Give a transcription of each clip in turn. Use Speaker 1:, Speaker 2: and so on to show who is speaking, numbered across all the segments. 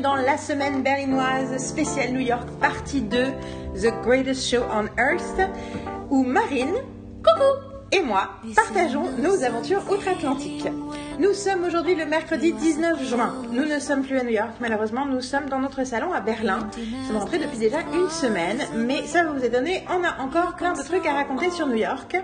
Speaker 1: dans la semaine berlinoise spéciale New York, partie 2, The Greatest Show on Earth, où Marine, coucou, et moi partageons nos aventures outre-Atlantique. Nous sommes aujourd'hui le mercredi 19 juin. Nous ne sommes plus à New York, malheureusement, nous sommes dans notre salon à Berlin. Nous sommes rentrés depuis déjà une semaine, mais ça vous est donné, on a encore plein de trucs à raconter sur New York.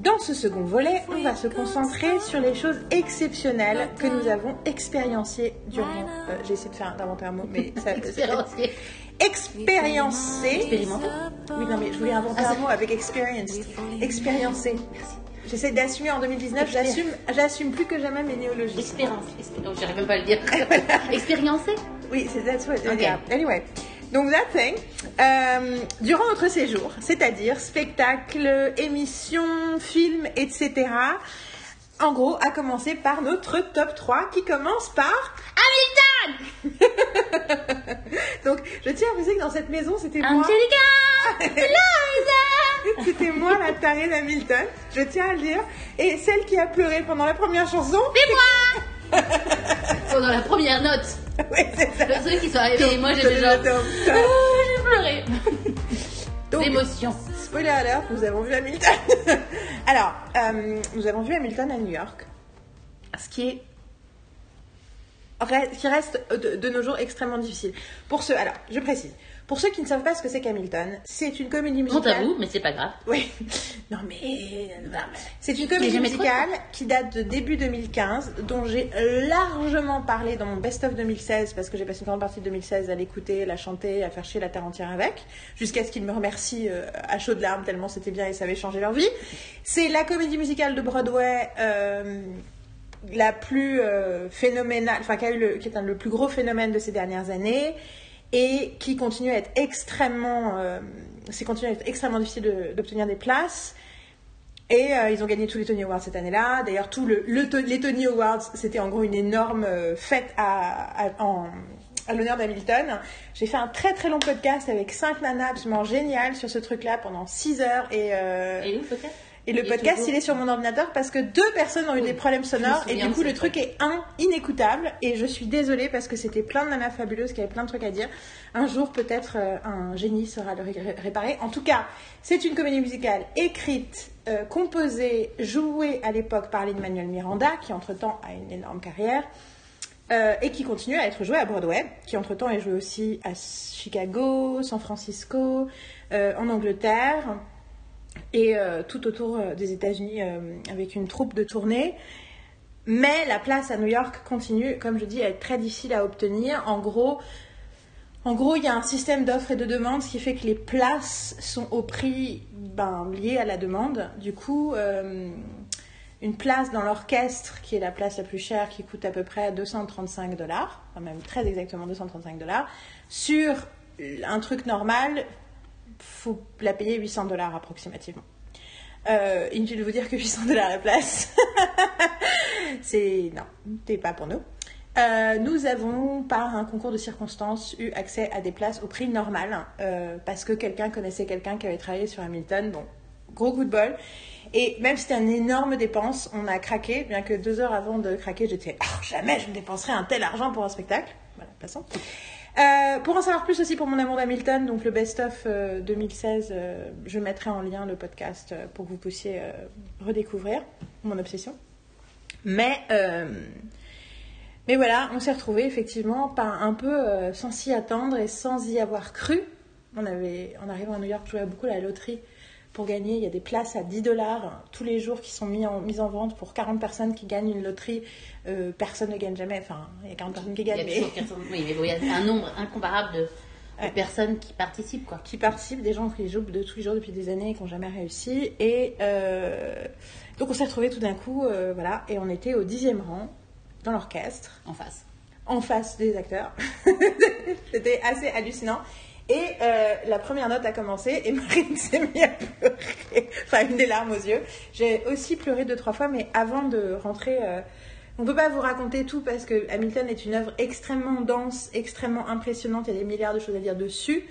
Speaker 1: Dans ce second volet, on va se concentrer sur les choses exceptionnelles que nous avons expériencées durant. euh, J'ai essayé de faire d'inventer un mot, mais ça.
Speaker 2: Expériencé.
Speaker 1: Expériencé.
Speaker 2: Expérimenté
Speaker 1: Oui, non, mais je voulais inventer
Speaker 2: Ah,
Speaker 1: un
Speaker 2: ça-
Speaker 1: mot avec experienced. Expériencé. J'essaie d'assumer en 2019, j'assume, j'assume plus que jamais mes néologismes.
Speaker 2: Expérience. Expé- oh, J'arrive même pas à le dire. Expériencé
Speaker 1: Oui, c'est that's what.
Speaker 2: Ok.
Speaker 1: yeah. Anyway. Donc, that thing, euh, durant notre séjour, c'est-à-dire spectacle, émission, film, etc., en gros, à commencer par notre top 3 qui commence par Hamilton Donc, je tiens à préciser que dans cette maison, c'était moi. C'était moi la tarée d'Hamilton, je tiens à le dire. Et celle qui a pleuré pendant la première chanson.
Speaker 2: C'est moi Pendant la première note.
Speaker 1: Oui, c'est ça.
Speaker 2: Le truc qui sont arrivés et moi j'étais genre. Oh, j'ai pleuré.
Speaker 1: donc,
Speaker 2: L'émotion.
Speaker 1: spoiler alert, nous avons vu Hamilton. Alors, euh, nous avons vu Hamilton à New York. Ce qui est qui reste de, de nos jours extrêmement difficile. Pour ceux, alors, je précise, pour ceux qui ne savent pas ce que c'est qu'Hamilton, c'est une comédie musicale.
Speaker 2: à vous, mais c'est pas grave.
Speaker 1: Oui. Non mais c'est une comédie
Speaker 2: trop
Speaker 1: musicale qui date de début 2015, dont j'ai largement parlé dans mon best-of 2016 parce que j'ai passé une grande partie de 2016 à l'écouter, la chanter, à faire chier la terre entière avec, jusqu'à ce qu'ils me remercient euh, à chaudes larmes tellement c'était bien et ça avait changé leur vie. C'est la comédie musicale de Broadway. euh, la plus euh, phénoménale, enfin qui, a eu le, qui est un, le plus gros phénomène de ces dernières années et qui continue à être extrêmement, euh, c'est continue à être extrêmement difficile d'obtenir des places. Et euh, ils ont gagné tous les Tony Awards cette année-là. D'ailleurs, tout le, les Tony Awards, c'était en gros une énorme euh, fête à, à- en- à l'honneur d'Hamilton. J'ai fait un très très long podcast avec cinq nanas absolument géniales sur ce truc-là pendant 6 heures et euh,
Speaker 2: Et où peut-être?
Speaker 1: Et le podcast, il est sur mon ordinateur parce que deux personnes ont eu
Speaker 2: Oui,
Speaker 1: des problèmes sonores et du coup, le truc est un, inécoutable et je suis désolée parce que c'était plein de nanas fabuleuses qui avaient plein de trucs à dire. Un jour, peut-être, euh, un génie saura le ré- réparer. En tout cas, c'est une comédie musicale écrite, euh, composée, jouée à l'époque par Lin-Manuel Miranda qui, entre-temps, a une énorme carrière. euh, et qui continue à être jouée à Broadway, qui entre-temps est jouée aussi à Chicago, San Francisco, en Angleterre et euh, tout autour euh, des États-Unis euh, avec une troupe de tournée. Mais la place à New York continue, comme je dis, à être très difficile à obtenir. En gros, en gros, il y a un système d'offres et de demandes, ce qui fait que les places sont au prix ben, lié à la demande. Du coup, une place dans l'orchestre, qui est la place la plus chère, qui coûte à peu près 235 dollars, enfin même très exactement 235 dollars, sur un truc normal, faut la payer 800 dollars approximativement. Euh, inutile de vous dire que 800 dollars la place, c'est non, c'est pas pour nous. Euh, nous avons, par un concours de circonstances, eu accès à des places au prix normal euh, parce que quelqu'un connaissait quelqu'un qui avait travaillé sur Hamilton. Bon, gros coup de bol. Et même si c'était une énorme dépense, on a craqué, bien que deux heures avant de craquer, j'étais Ah, jamais je ne dépenserai un tel argent pour un spectacle. Voilà, passons. Euh, pour en savoir plus aussi pour mon amour d'Hamilton, donc le best-of euh, 2016, euh, je mettrai en lien le podcast euh, pour que vous puissiez euh, redécouvrir mon obsession. Mais, euh, voilà, on s'est retrouvés effectivement pas un peu euh, sans s'y attendre et sans y avoir cru. On avait, en arrivant à New York, je jouais beaucoup à la loterie pour gagner. Il y a des places à 10 dollars tous les jours qui sont mis en, mises en vente pour 40 personnes qui gagnent une loterie. Euh, personne ne gagne jamais. Enfin, il y a 40 personnes qui
Speaker 2: Il y a
Speaker 1: gagnent, mais
Speaker 2: toujours 400 Oui, mais bon, il y a un nombre incomparable de, personnes qui participent, quoi.
Speaker 1: qui participent, des gens qui jouent de tous les jours depuis des années et qui n'ont jamais réussi. Et euh, donc on s'est retrouvés tout d'un coup, euh, voilà, et on était au dixième rang dans l'orchestre,
Speaker 2: En face.
Speaker 1: en face des acteurs. C'était assez hallucinant. Et euh, la première note a commencé et Marine s'est mise à pleurer, enfin une des larmes aux yeux. J'ai aussi pleuré deux trois fois, mais avant de rentrer, euh, on peut pas vous raconter tout parce que Hamilton est une œuvre extrêmement dense, extrêmement impressionnante. Il y a des milliards de choses à dire dessus.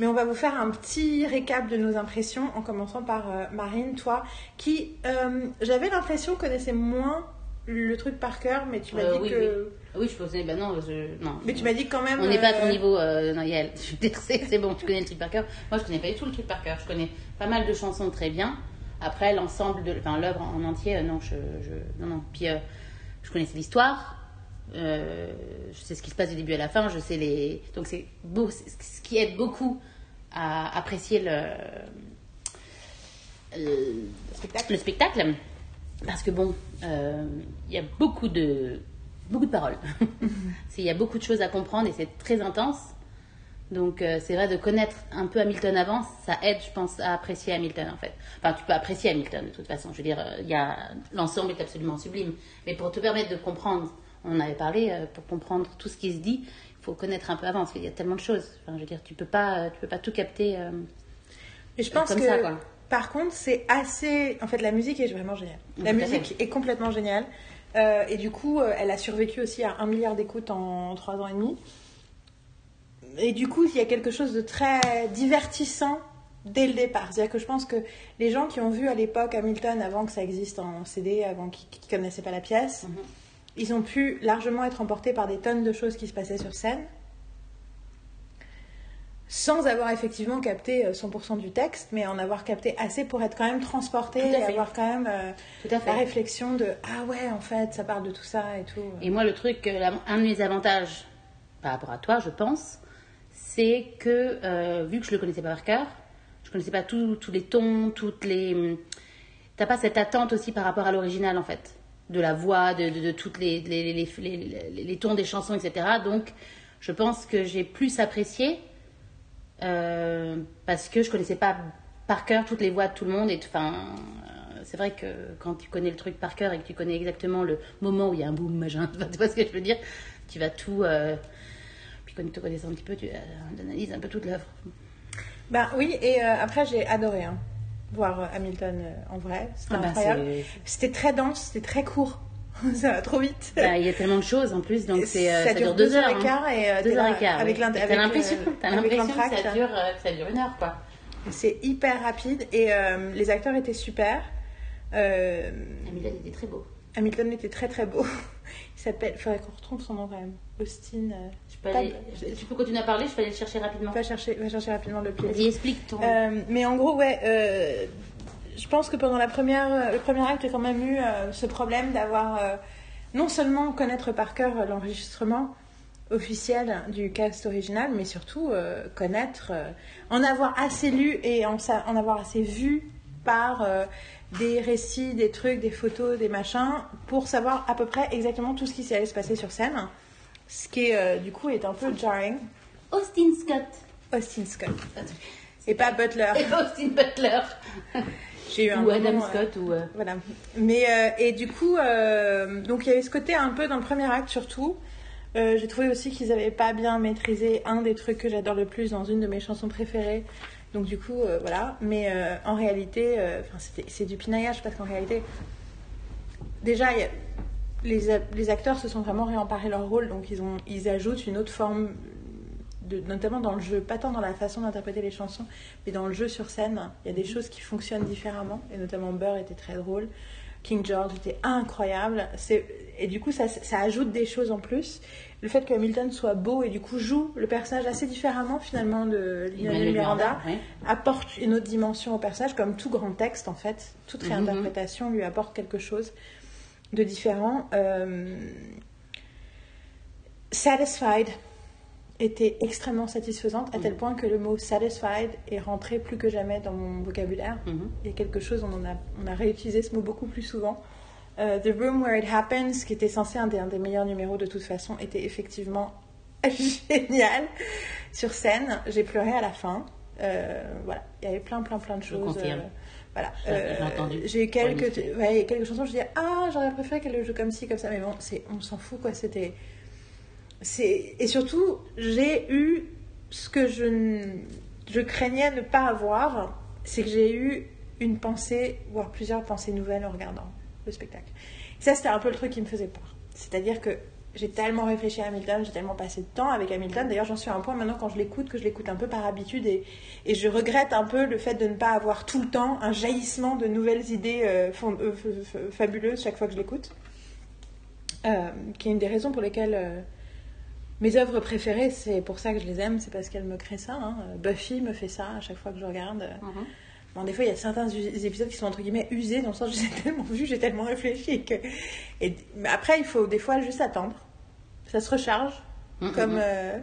Speaker 1: Mais on va vous faire un petit récap de nos impressions en commençant par euh, Marine, toi, qui, j'avais l'impression, connaissait moins le truc par cœur, mais tu m'as
Speaker 2: Euh,
Speaker 1: dit
Speaker 2: oui,
Speaker 1: que.
Speaker 2: Oui, je pensais, bah non, je, non.
Speaker 1: Mais tu m'as dit quand même.
Speaker 2: On n'est pas à ton
Speaker 1: euh,
Speaker 2: niveau, euh, non, Yael. C'est bon, tu connais le truc par cœur. Moi, je connais pas du tout le truc par cœur. Je connais pas mal de chansons très bien. Après, l'ensemble de, enfin, l'œuvre en entier, euh, non, je, je- non, non. Puis, je connaissais l'histoire. Je sais ce qui se passe du début à la fin. Je sais les, donc c'est beau, ce qui aide beaucoup à apprécier le, le,
Speaker 1: Spectacle.
Speaker 2: le spectacle. Parce que bon, il y a beaucoup de, beaucoup de paroles. Il y a beaucoup de choses à comprendre et c'est très intense. Donc euh, c'est vrai de connaître un peu Hamilton avant, ça aide, je pense, à apprécier Hamilton en fait. Enfin, tu peux apprécier Hamilton de toute façon. Je veux dire, euh, il y a l'ensemble est absolument sublime. Mais pour te permettre de comprendre, on avait parlé, euh, pour comprendre tout ce qui se dit, il faut connaître un peu avant parce qu'il y a tellement de choses. Enfin, je veux dire, tu peux pas, tu peux pas tout capter. euh,
Speaker 1: Et je pense
Speaker 2: Comme
Speaker 1: que,
Speaker 2: ça, quoi.
Speaker 1: Par contre, c'est assez. En fait, la musique est vraiment géniale. La musique est complètement géniale. Euh, et du coup, euh, elle a survécu aussi à un milliard d'écoutes en trois ans et demi. Et du coup, il y a quelque chose de très divertissant dès le départ. C'est-à-dire que je pense que les gens qui ont vu à l'époque Hamilton avant que ça existe en CD, avant qu'ils ne connaissaient pas la pièce,
Speaker 2: Mhm.
Speaker 1: ils ont pu largement être emportés par des tonnes de choses qui se passaient sur scène sans avoir effectivement capté euh, 100% du texte, mais en avoir capté assez pour être quand même transporté et
Speaker 2: fait.
Speaker 1: avoir quand même euh,
Speaker 2: Tout à fait.
Speaker 1: la réflexion de ah ouais en fait ça parle de tout ça et tout.
Speaker 2: Et moi, le truc, euh, un de mes avantages par rapport à toi, je pense, c'est que euh, vu que je le connaissais pas par cœur, je connaissais pas tous les tons, toutes les. hum, T'as pas cette attente aussi par rapport à l'original en fait, de la voix, de, de, de toutes les, les, les, les- les tons des chansons, etc. Donc, je pense que j'ai plus apprécié euh, parce que je connaissais pas par cœur toutes les voix de tout le monde et enfin euh, c'est vrai que quand tu connais le truc par cœur et que tu connais exactement le moment où il y a un boom machin tu vois ce que je veux dire tu vas tout euh, puis quand tu te connais un petit peu tu analyses un peu toute l'œuvre.
Speaker 1: Bah oui et euh, après j'ai adoré hein, voir Hamilton en vrai, c'était
Speaker 2: Ah bah,
Speaker 1: incroyable. C'était très dense, c'était très court, ça va trop vite.
Speaker 2: Bah, il y a tellement de choses en plus donc c'est euh,
Speaker 1: ça, dure deux heures et
Speaker 2: hein.
Speaker 1: quart et euh,
Speaker 2: deux heures et quart
Speaker 1: avec
Speaker 2: t'as
Speaker 1: avec,
Speaker 2: l'impression
Speaker 1: euh,
Speaker 2: t'as
Speaker 1: avec
Speaker 2: l'impression que
Speaker 1: l'entracte.
Speaker 2: ça dure que ça dure une heure quoi
Speaker 1: C'est hyper rapide et euh, les acteurs étaient super. Euh,
Speaker 2: Hamilton était très beau
Speaker 1: Hamilton était très très beau. Il s'appelle, faudrait qu'on retrouve son nom quand même. Austin. euh,
Speaker 2: je peux aller- tu peux continuer à parler je peux aller le chercher rapidement
Speaker 1: va chercher, va chercher rapidement le pied.
Speaker 2: vas-y explique ton
Speaker 1: mais en gros, ouais, je pense que pendant la première, le premier acte, j'ai quand même eu euh, ce problème d'avoir euh, non seulement connaître par cœur euh, l'enregistrement officiel du cast original, mais surtout euh, connaître, euh, en avoir assez lu et en, avoir assez vu par euh, des récits, des trucs, des photos, des machins, pour savoir à peu près exactement tout ce qui allait se passer sur scène. Ce qui, est, euh, du coup, est un peu jarring.
Speaker 2: Austin Scott
Speaker 1: Austin Scott. Et pas Butler.
Speaker 2: et Austin Butler
Speaker 1: eu un
Speaker 2: ou Adam
Speaker 1: moment,
Speaker 2: Scott ou euh,
Speaker 1: Voilà. Mais euh, et du coup, euh, donc il y avait ce côté un peu dans le premier acte surtout. Euh, J'ai trouvé aussi qu'ils n'avaient pas bien maîtrisé un des trucs que j'adore le plus dans une de mes chansons préférées. Donc du coup, euh, voilà. Mais euh, en réalité, c'est du pinaillage parce qu'en réalité, déjà, a- les, les acteurs se sont vraiment réemparés leur rôle, donc ils, ont, ils ajoutent une autre forme, de, notamment dans le jeu, pas tant dans la façon d'interpréter les chansons, mais dans le jeu sur scène. Il y a des choses qui fonctionnent différemment, et notamment Burr était très drôle. King George était incroyable. Et du coup, ça, ça ajoute des choses en plus. Le fait que Hamilton soit beau et du coup joue le personnage assez différemment finalement de Lin-Manuel Miranda apporte une autre dimension au personnage, comme tout grand texte en fait. Toute
Speaker 2: Mhm.
Speaker 1: réinterprétation lui apporte quelque chose de différent. Euh, Satisfied était extrêmement satisfaisante, à tel point que le mot satisfied est rentré plus que jamais dans mon vocabulaire.
Speaker 2: Mhm.
Speaker 1: Il y a quelque chose, on, en a, on a réutilisé ce mot beaucoup plus souvent. Euh, The Room Where It Happens, qui était censé un des, un des meilleurs numéros de toute façon, était effectivement génial sur scène. J'ai pleuré à la fin. Euh, voilà, il y avait plein, plein, plein de choses. euh, voilà.
Speaker 2: Je entendu.
Speaker 1: J'ai eu quelques,
Speaker 2: Ouais,
Speaker 1: quelques chansons, je disais ah j'aurais préféré qu'elle le joue comme ci, comme ça, mais bon, on s'en fout quoi. C'était, et surtout j'ai eu ce que je, craignais ne pas avoir, c'est que j'ai eu une pensée, voire plusieurs pensées nouvelles en regardant le spectacle. Et ça, c'était un peu le truc qui me faisait peur. C'est-à-dire que j'ai tellement réfléchi à Hamilton, j'ai tellement passé de temps avec Hamilton. D'ailleurs, j'en suis à un point maintenant quand je l'écoute, que je l'écoute un peu par habitude et, je regrette un peu le fait de ne pas avoir tout le temps un jaillissement de nouvelles idées euh, euh, fabuleuses chaque fois que je l'écoute. euh, qui est une des raisons pour lesquelles mes œuvres préférées, c'est pour ça que je les aime, c'est parce qu'elles me créent ça. hein. Buffy me fait ça à chaque fois que je regarde.
Speaker 2: Mhm.
Speaker 1: Bon, des fois, il y a certains épisodes qui sont entre guillemets usés, dans le sens où j'ai tellement vu, j'ai tellement réfléchi. Que... Et... Mais après, il faut des fois juste attendre. Ça se recharge.
Speaker 2: Mhm.
Speaker 1: Comme. euh,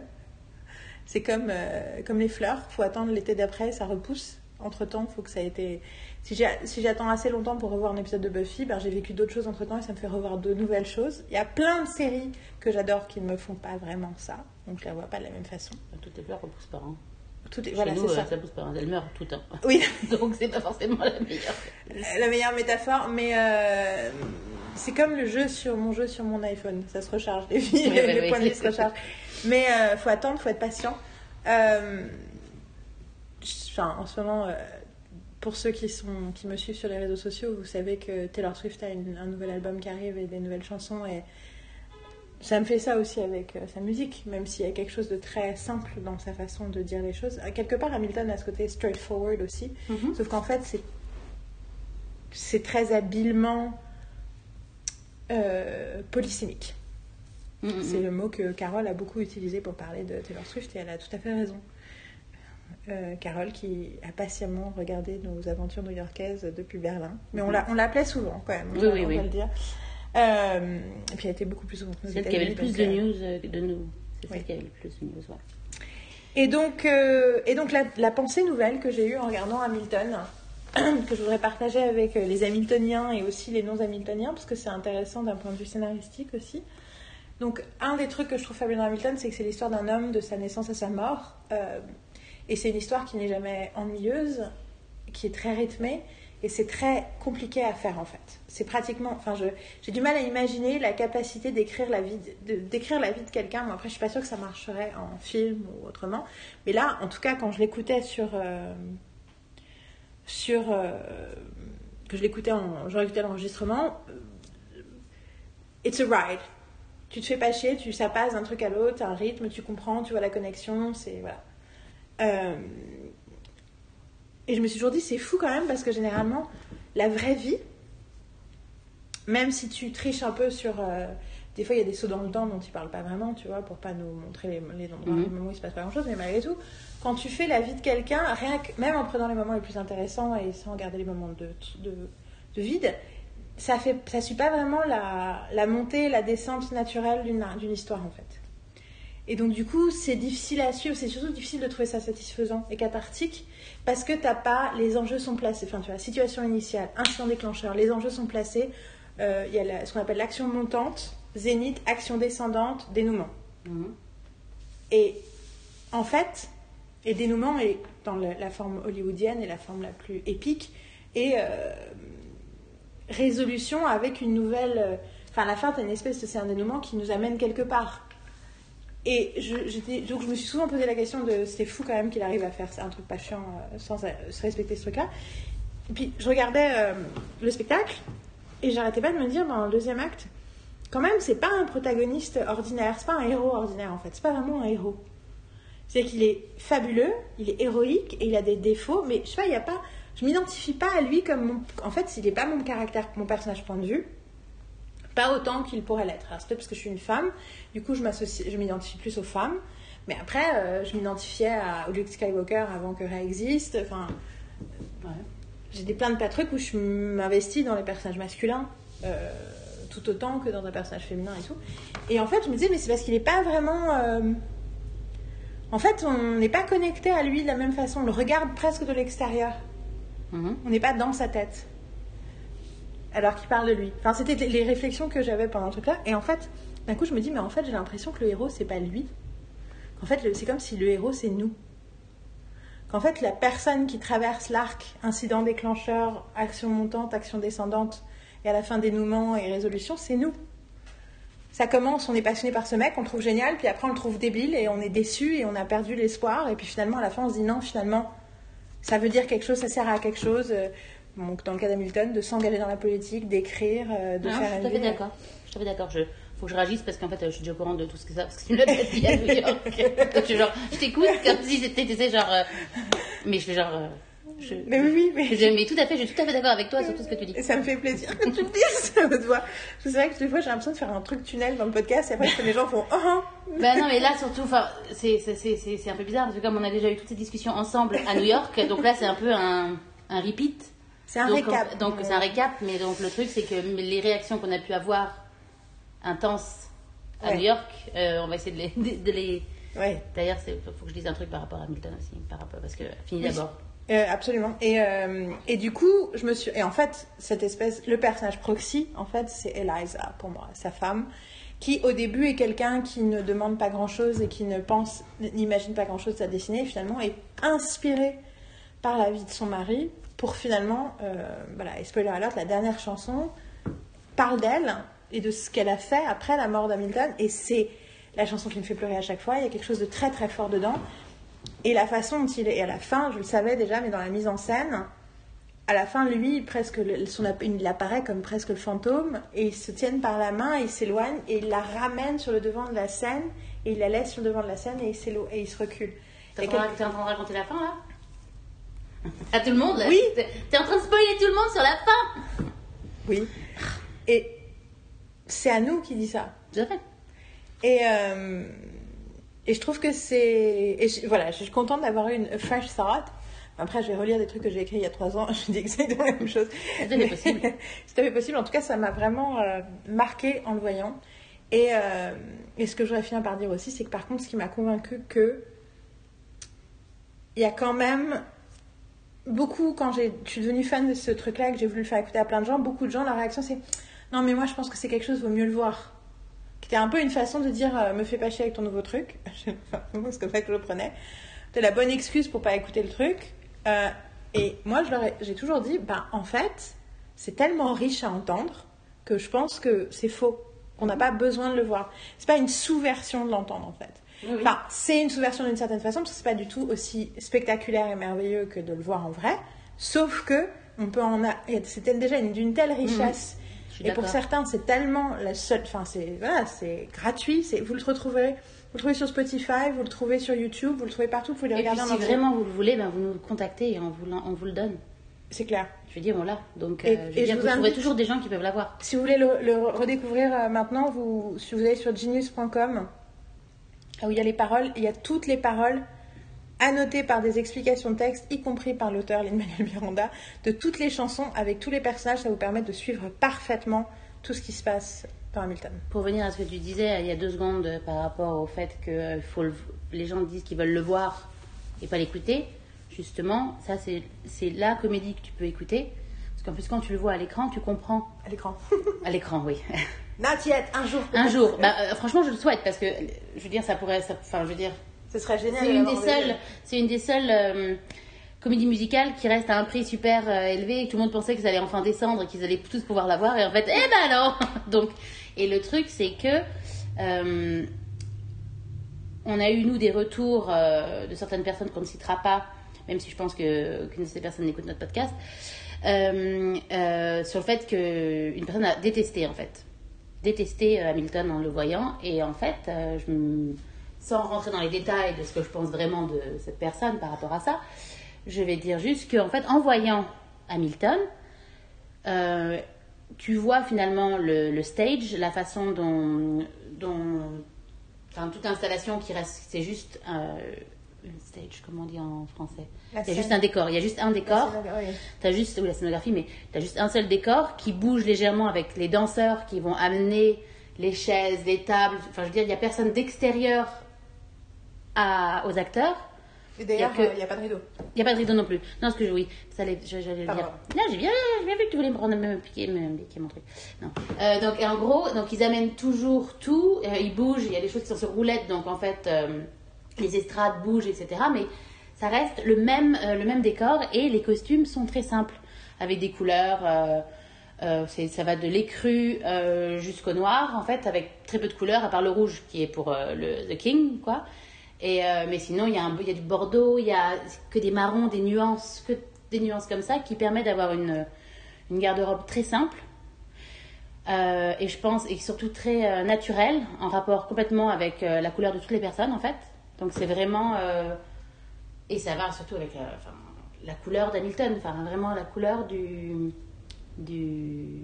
Speaker 1: C'est comme, euh, comme les fleurs, il faut attendre l'été d'après, ça repousse. Entre temps, il faut que ça ait été. Si j'attends assez longtemps pour revoir un épisode de Buffy, ben, j'ai vécu d'autres choses entre temps et ça me fait revoir de nouvelles choses. Il y a plein de séries que j'adore qui ne me font pas vraiment ça, donc je la vois pas de la même façon.
Speaker 2: Toutes les fleurs repoussent pas. Hein.
Speaker 1: Tout est...
Speaker 2: Chez
Speaker 1: Voilà,
Speaker 2: nous,
Speaker 1: c'est
Speaker 2: euh,
Speaker 1: ça.
Speaker 2: ça pousse pas. Elles meurent tout le temps.
Speaker 1: Oui,
Speaker 2: Donc c'est pas forcément la meilleure.
Speaker 1: la meilleure métaphore, mais euh, c'est comme le jeu sur mon jeu sur mon iPhone, ça se recharge, les,
Speaker 2: Oui, oui,
Speaker 1: les
Speaker 2: oui.
Speaker 1: points de vie se rechargent. Mais euh, faut attendre, faut être patient. Euh, enfin, en ce moment, euh, pour ceux qui, sont, qui me suivent sur les réseaux sociaux, vous savez que Taylor Swift a une- un nouvel album qui arrive et des nouvelles chansons et ça me fait ça aussi avec euh, sa musique, même s'il y a quelque chose de très simple dans sa façon de dire les choses. Quelque part, Hamilton a ce côté straightforward aussi,
Speaker 2: Mhm.
Speaker 1: sauf qu'en fait, c'est c'est très habilement euh, polysémique.
Speaker 2: Mhm.
Speaker 1: C'est le mot que Carole a beaucoup utilisé pour parler de Taylor Swift et elle a tout à fait raison. Euh, Carole qui a patiemment regardé nos aventures new-yorkaises depuis Berlin. Mais on l'a- on l'appelait souvent quand même,
Speaker 2: Oui,
Speaker 1: on
Speaker 2: oui,
Speaker 1: va
Speaker 2: oui.
Speaker 1: le dire. Euh, et puis elle était beaucoup plus souvent que nous.
Speaker 2: Celle qui avait le plus de
Speaker 1: euh,
Speaker 2: news de nous. C'est celle qui avait le plus de news, ouais.
Speaker 1: Et donc, euh, et donc la, la pensée nouvelle que j'ai eue en regardant Hamilton, que je voudrais partager avec les Hamiltoniens et aussi les non-Hamiltoniens, parce que c'est intéressant d'un point de vue scénaristique aussi. Donc, un des trucs que je trouve fabuleux dans Hamilton, c'est que c'est l'histoire d'un homme de sa naissance à sa mort. Euh, et c'est une histoire qui n'est jamais ennuyeuse, qui est très rythmée, et c'est très compliqué à faire en fait. C'est pratiquement, enfin, j'ai du mal à imaginer la capacité d'écrire la vie, d'écrire de quelqu'un. Bon, après, je suis pas sûre que ça marcherait en film ou autrement, mais là, en tout cas, quand je l'écoutais sur, euh, sur, euh, que je l'écoutais en, je réécoutais l'enregistrement, euh, it's a ride. Tu te fais pas chier, tu, ça passe d'un truc à l'autre, un rythme, tu comprends, tu vois la connexion, c'est voilà. Euh, et je me suis toujours dit, c'est fou quand même, parce que généralement, la vraie vie, même si tu triches un peu sur. euh, des fois, il y a des sauts dans le temps dont ils parlent pas vraiment, tu vois, pour pas nous montrer les, les endroits,
Speaker 2: Mhm.
Speaker 1: les moments où il se passe pas grand chose, mais malgré tout, quand tu fais la vie de quelqu'un, rien que, même en prenant les moments les plus intéressants et sans regarder les moments de, de, de vide, ça fait ça suit pas vraiment la, la montée, la descente naturelle d'une d'une histoire en fait. Et donc du coup, c'est difficile à suivre, c'est surtout difficile de trouver ça satisfaisant et cathartique parce que t'as pas, les enjeux sont placés, enfin tu vois, situation initiale, incident déclencheur, les enjeux sont placés, Euh, il y a la- ce qu'on appelle l'action montante, zénith, action descendante, dénouement.
Speaker 2: Mhm.
Speaker 1: Et en fait, et dénouement est dans la forme hollywoodienne et la forme la plus épique, et euh, résolution avec une nouvelle. euh, Enfin, à la fin, tu as une espèce de c'est un dénouement qui nous amène quelque part. Et je, donc, je me suis souvent posé la question de c'est fou quand même qu'il arrive à faire un truc pas chiant euh, sans euh, se respecter ce truc-là. Et puis, je regardais euh, le spectacle et j'arrêtais pas de me dire dans le deuxième acte, quand même, c'est pas un protagoniste ordinaire, c'est pas un héros ordinaire en fait, c'est pas vraiment un héros. C'est qu'il est fabuleux, il est héroïque et il a des défauts, mais je sais pas, il y a pas, je m'identifie pas à lui comme en fait, il est pas mon caractère, mon personnage point de vue, pas autant qu'il pourrait l'être. Alors c'est peut-être parce que je suis une femme, du coup je m'associe, je m'identifie plus aux femmes, mais après euh, je m'identifiais à Luke Skywalker avant que Rey existe, enfin
Speaker 2: Ouais.
Speaker 1: j'ai des plein de trucs où je m'investis dans les personnages masculins euh, tout autant que dans un personnage féminin et tout. Et en fait, je me disais, mais c'est parce qu'il n'est pas vraiment. euh, En fait, on n'est pas connecté à lui de la même façon. On le regarde presque de l'extérieur.
Speaker 2: Mhm.
Speaker 1: On n'est pas dans sa tête. Alors qu'il parle de lui. Enfin, c'était les réflexions que j'avais pendant le truc là. Et en fait, d'un coup, je me dis, mais en fait, j'ai l'impression que le héros, c'est pas lui. Qu'en fait, c'est comme si le héros, c'est nous. Qu'en fait, la personne qui traverse l'arc, incident déclencheur, action montante, action descendante, et à la fin dénouement et résolution, c'est nous. Ça commence, on est passionné par ce mec, on le trouve génial, puis après on le trouve débile et on est déçu et on a perdu l'espoir, et puis finalement à la fin on se dit non, finalement ça veut dire quelque chose, ça sert à quelque chose. Euh, Donc dans le cas d'Hamilton, de s'engager dans la politique, d'écrire, euh, de
Speaker 2: Non,
Speaker 1: faire
Speaker 2: je suis tout à fait d'accord. Je suis tout à fait d'accord. Je faut que je réagisse parce qu'en fait, je suis déjà au courant de tout ce que ça, parce que tu me l'as dit à New York. Donc, je, genre, je t'écoute comme si c'était, tu sais, genre. euh, mais je fais genre. euh, Je-
Speaker 1: Mais oui, mais.
Speaker 2: Je- mais tout à fait, je suis tout à fait d'accord avec toi sur tout ce que tu dis.
Speaker 1: Et ça me fait plaisir que tu le dises. C'est vrai que des fois j'ai l'impression de faire un truc tunnel dans le podcast et après les gens font oh, oh.
Speaker 2: Ben non, mais là surtout, c'est un peu bizarre parce que comme on a déjà eu toutes ces discussions ensemble à New York, donc là c'est un peu un, un repeat.
Speaker 1: C'est un
Speaker 2: donc,
Speaker 1: récap.
Speaker 2: on- donc c'est un récap, mais donc le truc c'est que les réactions qu'on a pu avoir intenses à
Speaker 1: Ouais.
Speaker 2: New York, euh, on va essayer de les. de- de les...
Speaker 1: Ouais.
Speaker 2: D'ailleurs, il faut que je dise un truc par rapport à Hamilton aussi, par rapport, parce que fini
Speaker 1: Oui.
Speaker 2: d'abord.
Speaker 1: Euh, absolument. Et, euh, et du coup, je me suis. Et en fait, cette espèce. Le personnage Proxy, en fait, c'est Eliza pour moi, sa femme, qui au début est quelqu'un qui ne demande pas grand chose et qui ne pense, n'imagine pas grand chose de sa destinée, et finalement est inspirée par la vie de son mari pour finalement. euh, voilà, et spoiler alert, la dernière chanson parle d'elle et de ce qu'elle a fait après la mort d'Hamilton. Et c'est la chanson qui me fait pleurer à chaque fois. Il y a quelque chose de très très fort dedans. Et la façon dont il est, et à la fin, je le savais déjà, mais dans la mise en scène, à la fin, lui, presque, son, il apparaît comme presque le fantôme, et ils se tiennent par la main, et il s'éloigne, et il la ramène sur le devant de la scène, et il la laisse sur le devant de la scène, et il, et il se recule.
Speaker 2: T'es en train de raconter la fin là? À tout le monde là
Speaker 1: Oui.
Speaker 2: T'es en train de spoiler tout le monde sur la fin
Speaker 1: Oui. Et c'est à nous qui dit ça.
Speaker 2: Tout à fait.
Speaker 1: Et, euh, et je trouve que c'est. Et je- voilà, je suis contente d'avoir eu une fresh thought. Après, je vais relire des trucs que j'ai écrits il y a trois ans. Je dis exactement la même chose.
Speaker 2: C'est tout possible.
Speaker 1: C'est tout à fait possible. En tout cas, ça m'a vraiment euh, marqué en le voyant. Et, euh, et ce que j'aurais fini par dire aussi, c'est que par contre, ce qui m'a convaincu que il y a quand même beaucoup, quand je suis devenue fan de ce truc-là, que j'ai voulu le faire écouter à plein de gens, beaucoup de gens, leur réaction c'est Non, mais moi je pense que c'est quelque chose, vaut mieux le voir. Qui un peu une façon de dire euh, Me fais pas chier avec ton nouveau truc. C'est comme ça que je le prenais. C'était la bonne excuse pour pas écouter le truc. Euh, et moi, j'ai toujours dit Ben en fait, c'est tellement riche à entendre que je pense que c'est faux. On n'a pas besoin de le voir. C'est pas une sous-version de l'entendre en fait.
Speaker 2: Oui, oui.
Speaker 1: Enfin, c'est une sous-version d'une certaine façon, parce que c'est pas du tout aussi spectaculaire et merveilleux que de le voir en vrai. Sauf que on peut en a... c'était déjà une- d'une telle richesse. Et pour certains, c'est tellement la seule. Enfin, c'est voilà, c'est gratuit. C'est vous le retrouverez. Vous le trouvez sur Spotify, vous le trouvez sur YouTube, vous le trouvez partout. Vous pouvez le
Speaker 2: Et puis
Speaker 1: regarder en
Speaker 2: si vraiment vous le voulez, ben, vous nous contactez et on vous, on vous le donne.
Speaker 1: C'est clair.
Speaker 2: Je veux dire, on l'a. Donc,
Speaker 1: Et-
Speaker 2: euh, je
Speaker 1: et
Speaker 2: dire,
Speaker 1: je
Speaker 2: vous,
Speaker 1: vous invite-
Speaker 2: toujours des gens qui peuvent l'avoir.
Speaker 1: Si vous voulez le, le redécouvrir euh, maintenant, vous, si vous allez sur genius.com, où il y a les paroles, il y a toutes les paroles annotées par des explications de texte, y compris par l'auteur Lin-Manuel Miranda, de toutes les chansons avec tous les personnages. Ça vous permet de suivre parfaitement tout ce qui se passe dans Hamilton.
Speaker 2: Pour revenir à ce que tu disais il y a deux secondes euh, par rapport au fait que euh, les gens disent qu'ils veulent le voir et pas l'écouter, justement, ça c'est la comédie que tu peux écouter. Qu'en plus, quand tu le vois à l'écran, tu comprends.
Speaker 1: À l'écran.
Speaker 2: À l'écran, oui.
Speaker 1: Not yet, un jour.
Speaker 2: Un jour. Bah, euh, franchement, je le souhaite parce que, je veux dire, ça pourrait. ça- Enfin, je veux dire,
Speaker 1: Ce serait génial.
Speaker 2: c'est une des
Speaker 1: en
Speaker 2: seules, c'est une des seules euh, comédies musicales qui reste à un prix super euh, élevé et que tout le monde pensait qu'ils allaient enfin descendre et qu'ils allaient tous pouvoir la voir et en fait, eh ben non Donc, et le truc, c'est que on a eu nous des retours de certaines personnes qu'on ne citera pas, même si je pense que qu'une de ces personnes écoute notre podcast, sur le fait qu'une personne a détesté en fait, détesté euh, Hamilton en le voyant. Et en fait, euh, sans rentrer dans les détails de ce que je pense vraiment de cette personne par rapport à ça, je vais dire juste qu'en fait, en voyant Hamilton, euh, tu vois finalement le, le stage, la façon dont, dont enfin toute installation qui reste, c'est juste euh, stage, comment on dit en français
Speaker 1: La
Speaker 2: Il y a
Speaker 1: scène.
Speaker 2: juste un décor, il y a juste un décor.
Speaker 1: Oui.
Speaker 2: T'as juste, ou la scénographie, mais t'as juste un seul décor qui bouge légèrement avec les danseurs qui vont amener les chaises, les tables. Enfin, je veux dire, il n'y a personne d'extérieur à- aux acteurs.
Speaker 1: Et d'ailleurs,
Speaker 2: Il a que-
Speaker 1: n'y a pas de rideau.
Speaker 2: Il n'y a pas de rideau non plus. Non, ce que je, oui, ça j'allais le dire. Là, j'ai bien, vu que tu voulais me prendre, me piquer, me piquer mon truc. Non. Euh, donc, et en gros, donc ils amènent toujours tout. euh, ils bougent. Il y a des choses qui sont sur roulette, donc en fait, euh, les estrades bougent, etc. Mais ça reste le même, euh, le même décor et les costumes sont très simples, avec des couleurs. euh, euh, ça va de l'écru jusqu'au noir, en fait, avec très peu de couleurs, à part le rouge qui est pour le The King, quoi. Et, mais sinon, il y, y a du bordeaux, il y a que des marrons, des nuances, que des nuances comme ça qui permettent d'avoir une, une garde-robe très simple. Et je pense, et surtout très euh, naturelle, en rapport complètement avec la couleur de toutes les personnes, en fait. Donc c'est vraiment. euh, et ça va surtout avec. euh, enfin, la couleur d'Hamilton, enfin vraiment la couleur du, du,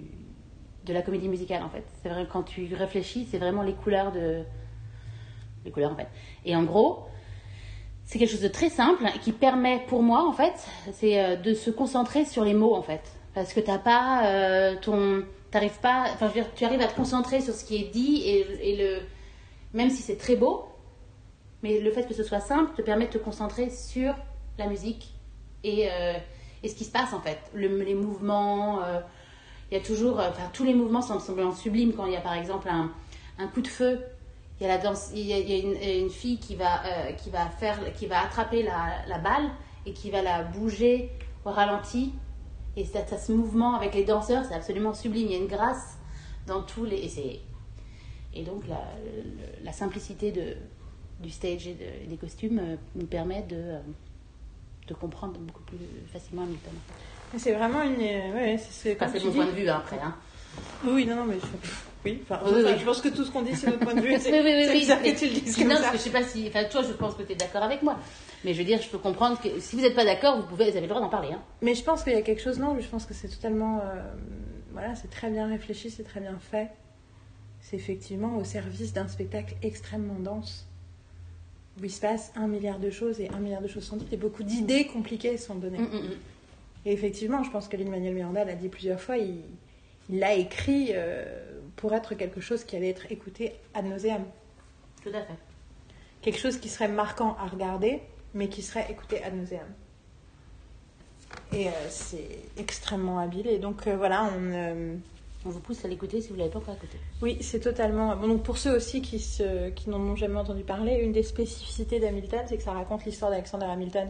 Speaker 2: de la comédie musicale en fait. C'est vrai, quand tu réfléchis, c'est vraiment les couleurs de. Les couleurs en fait. Et en gros, c'est quelque chose de très simple qui permet pour moi en fait, c'est euh, de se concentrer sur les mots en fait. Parce que t'as pas euh, ton. T'arrives pas. Enfin, je veux dire, tu arrives à te concentrer sur ce qui est dit et, et le. Même si c'est très beau, mais le fait que ce soit simple te permet de te concentrer sur la musique et, euh, et ce qui se passe en fait. Le- les mouvements, euh, il y a toujours. euh, Enfin, tous les mouvements semblent semblant sublimes quand il y a par exemple un, un coup de feu. Il y a, la danse, il y a, une, une fille qui va, qui, va faire, qui va attraper la, la balle et qui va la bouger au ralenti. Et ça, ça, ce mouvement avec les danseurs, c'est absolument sublime. Il y a une grâce dans tous les. Et, donc la simplicité de, du stage et de- des costumes euh, nous permet de, euh, de comprendre beaucoup plus facilement Hamilton.
Speaker 1: C'est vraiment une. euh, Ouais, c'est
Speaker 2: Enfin, mon
Speaker 1: dis.
Speaker 2: point de vue hein, après. Hein.
Speaker 1: Oui, non, non, mais je... oui, enfin,
Speaker 2: Oui,
Speaker 1: enfin,
Speaker 2: oui.
Speaker 1: je pense que tout ce qu'on dit, c'est notre point de vue.
Speaker 2: Oui,
Speaker 1: C'est
Speaker 2: oui,
Speaker 1: bizarre que tu le dises
Speaker 2: non, parce que je sais pas si. Enfin, toi, je pense que tu es d'accord avec moi. Mais je veux dire, je peux comprendre que si vous n'êtes pas d'accord, vous pouvez, vous avez le droit d'en parler. Hein.
Speaker 1: Mais je pense qu'il y a quelque chose, non, je pense que c'est totalement. euh, voilà, c'est très bien réfléchi, c'est très bien fait. C'est effectivement au service d'un spectacle extrêmement dense, où il se passe un milliard de choses et un milliard de choses sont dites et beaucoup d'idées compliquées sont données.
Speaker 2: Mm, mm, mm.
Speaker 1: Et effectivement, je pense que Lin-Manuel Miranda l'a dit plusieurs fois, il il l'a écrit euh, pour être quelque chose qui allait être écouté ad nauseam.
Speaker 2: Tout à fait.
Speaker 1: Quelque chose qui serait marquant à regarder, mais qui serait écouté ad nauseam. Et euh, c'est extrêmement habile. Et donc euh, voilà, on.
Speaker 2: On vous pousse à l'écouter si vous ne l'avez pas encore écouté.
Speaker 1: oui, c'est totalement. Bon, donc pour ceux aussi qui, se... qui n'en ont jamais entendu parler, une des spécificités d'Hamilton, c'est que ça raconte l'histoire d'Alexander Hamilton,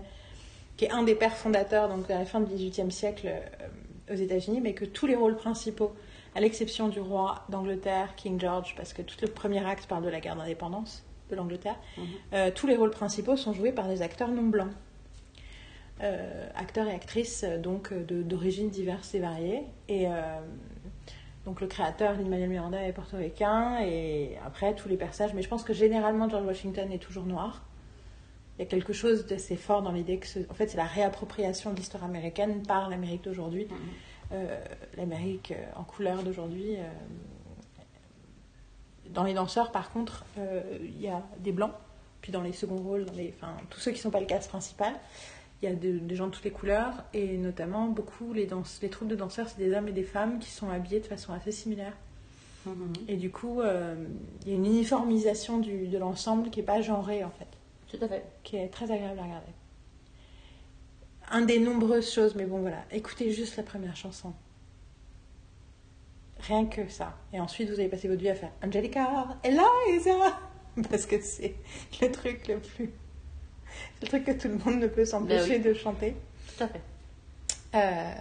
Speaker 1: qui est un des pères fondateurs donc, à la fin du XVIIIe siècle euh, aux États-Unis, mais que tous les rôles principaux, à l'exception du roi d'Angleterre, King George, parce que tout le premier acte parle de la guerre d'indépendance de l'Angleterre,
Speaker 2: Mhm.
Speaker 1: euh, tous les rôles principaux sont joués par des acteurs non blancs. Euh, acteurs et actrices donc de- d'origines diverses et variées. Et donc le créateur, Lin-Manuel Miranda, est portoricain, et après tous les personnages, mais je pense que généralement George Washington est toujours noir. Il y a quelque chose d'assez fort dans l'idée que, ce- en fait, c'est la réappropriation de l'histoire américaine par l'Amérique d'aujourd'hui.
Speaker 2: Mhm.
Speaker 1: Euh, L'Amérique euh, en couleur d'aujourd'hui. euh, Dans les danseurs, par contre, euh, il y a des blancs. Puis dans les seconds rôles, dans les, enfin, tous ceux qui ne sont pas le cast principal, il y a de- des gens de toutes les couleurs. Et notamment, beaucoup, les troupes de danseurs, c'est des hommes et des femmes qui sont habillés de façon assez similaire.
Speaker 2: Mhm.
Speaker 1: Et du coup, euh, il y a une uniformisation du- de l'ensemble qui n'est pas genrée, en fait
Speaker 2: Tout à fait.
Speaker 1: qui est très agréable à regarder. Un des nombreuses choses, mais bon voilà, écoutez juste la première chanson. Rien que ça. Et ensuite, vous allez passer votre vie à faire Angelica, Eliza Parce que c'est le truc le plus. C'est le truc que tout le monde ne peut s'empêcher
Speaker 2: Ben
Speaker 1: de chanter.
Speaker 2: Tout à fait.
Speaker 1: Euh,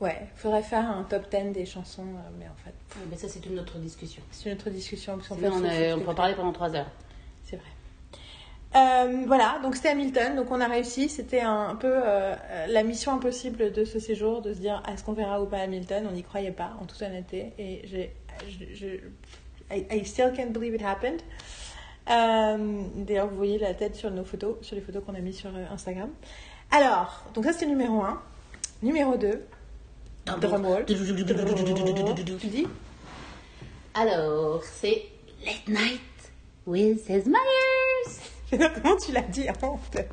Speaker 1: Ouais, faudrait faire un top 10 des chansons, euh, mais en fait,
Speaker 2: Ouais, Mais ça, c'est une autre discussion.
Speaker 1: c'est une autre discussion. Parce
Speaker 2: Sinon, on, a- peut en parler pendant trois heures.
Speaker 1: C'est vrai. Euh, voilà, donc c'était Hamilton, donc on a réussi. C'était un, un peu euh, la mission impossible de ce séjour, de se dire est-ce qu'on verra ou pas Hamilton? On n'y croyait pas, en toute honnêteté. Et j'ai, je, je- I, I still can't believe it happened. Euh, D'ailleurs, vous voyez la tête sur nos photos, sur les photos qu'on a mis sur euh, Instagram. Alors, donc ça c'était numéro 1. Numéro 2, drumroll. Tu dis
Speaker 2: Alors, c'est Late Night with Seth Meyers.
Speaker 1: Comment tu l'as dit en fait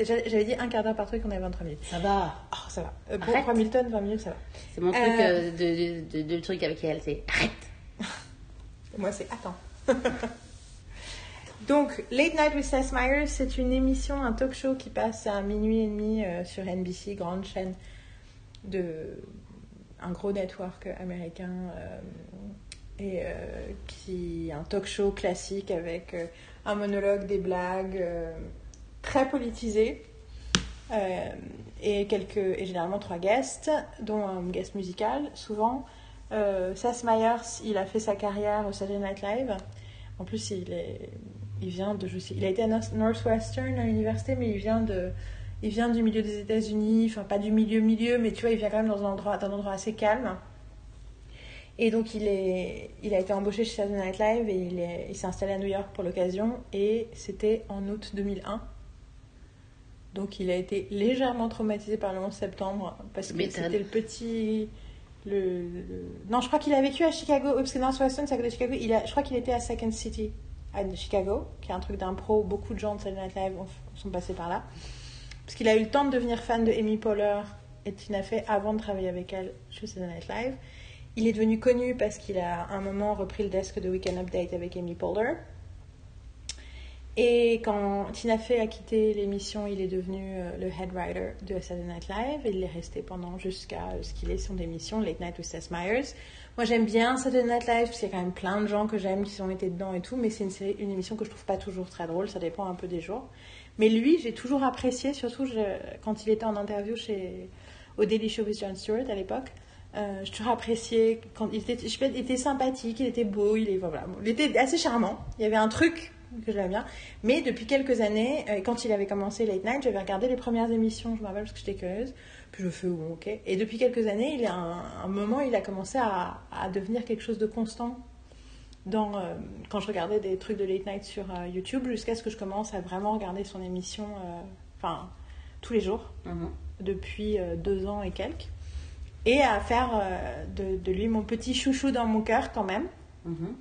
Speaker 1: J'avais dit un quart d'heure par truc, on avait 23 minutes.
Speaker 2: Ça va.
Speaker 1: Oh, ça va. Euh, pour
Speaker 2: Arrête.
Speaker 1: pour Hamilton, 20 minutes, ça va.
Speaker 2: C'est mon truc
Speaker 1: Euh.
Speaker 2: euh, de, de, de- de truc avec elle, c'est arrête.
Speaker 1: Moi, c'est attends. Donc, Late Night with Seth Meyers, c'est une émission, un talk show qui passe à minuit et demi euh, sur NBC, grande chaîne de un gros network américain euh, et euh, qui un talk show classique avec euh, un monologue, des blagues, très politisé. Et quelques et généralement trois guests, dont un guest musical souvent. Seth Meyers, il a fait sa carrière au Saturday Night Live. En plus, il, est, il vient de, je sais, il a été à North- Northwestern à l'université, mais il vient de, il vient du milieu des États-Unis. Enfin, pas du milieu milieu, mais tu vois, il vient quand même dans un endroit, d'un endroit assez calme. Et donc, il est, il a été embauché chez Saturday Night Live et il est, il s'est installé à New York pour l'occasion. Et c'était en août 2001. Donc il a été légèrement traumatisé par le 11 septembre parce que c'était le petit. Le, Non, je crois qu'il a vécu à Chicago, parce que Weston, c'est à côté de Chicago. Il a... Je crois qu'il était à Second City, à Chicago, qui est un truc d'impro. Beaucoup de gens de Saturday Night Live ont- sont passés par là. Parce qu'il a eu le temps de devenir fan de Amy Poehler et Tina Fey avant de travailler avec elle chez Saturday Night Live. Il est devenu connu parce qu'il a à un moment repris le desk de Weekend Update avec Amy Poehler. Et quand Tina Fey a quitté l'émission, il est devenu euh, le head writer de Saturday Night Live. Il est resté pendant jusqu'à ce qu'il ait son démission, Late Night with Seth Meyers. Moi, j'aime bien Saturday Night Live parce qu'il y a quand même plein de gens que j'aime qui sont été dedans et tout. Mais c'est une, émission que je trouve pas toujours très drôle. Ça dépend un peu des jours. Mais lui, j'ai toujours apprécié, surtout je- quand il était en interview chez, au Daily Show with Jon Stewart à l'époque. Euh, j'ai toujours apprécié quand il était, je il était sympathique, il était beau, il était assez charmant. Il y avait un truc que j'aimais bien. Mais depuis quelques années, euh, quand il avait commencé Late Night, j'avais regardé les premières émissions, je me rappelle parce que j'étais curieuse. Puis je fais, bon, ok. Et depuis quelques années, il y a un, un moment, il a commencé à, à devenir quelque chose de constant. Dans, euh, quand je regardais des trucs de Late Night sur euh, YouTube, jusqu'à ce que je commence à vraiment regarder son émission, euh, enfin, tous les jours
Speaker 2: Mhm.
Speaker 1: depuis deux ans et quelques. Et à faire de, de lui mon petit chouchou dans mon cœur quand même.
Speaker 2: Mhm.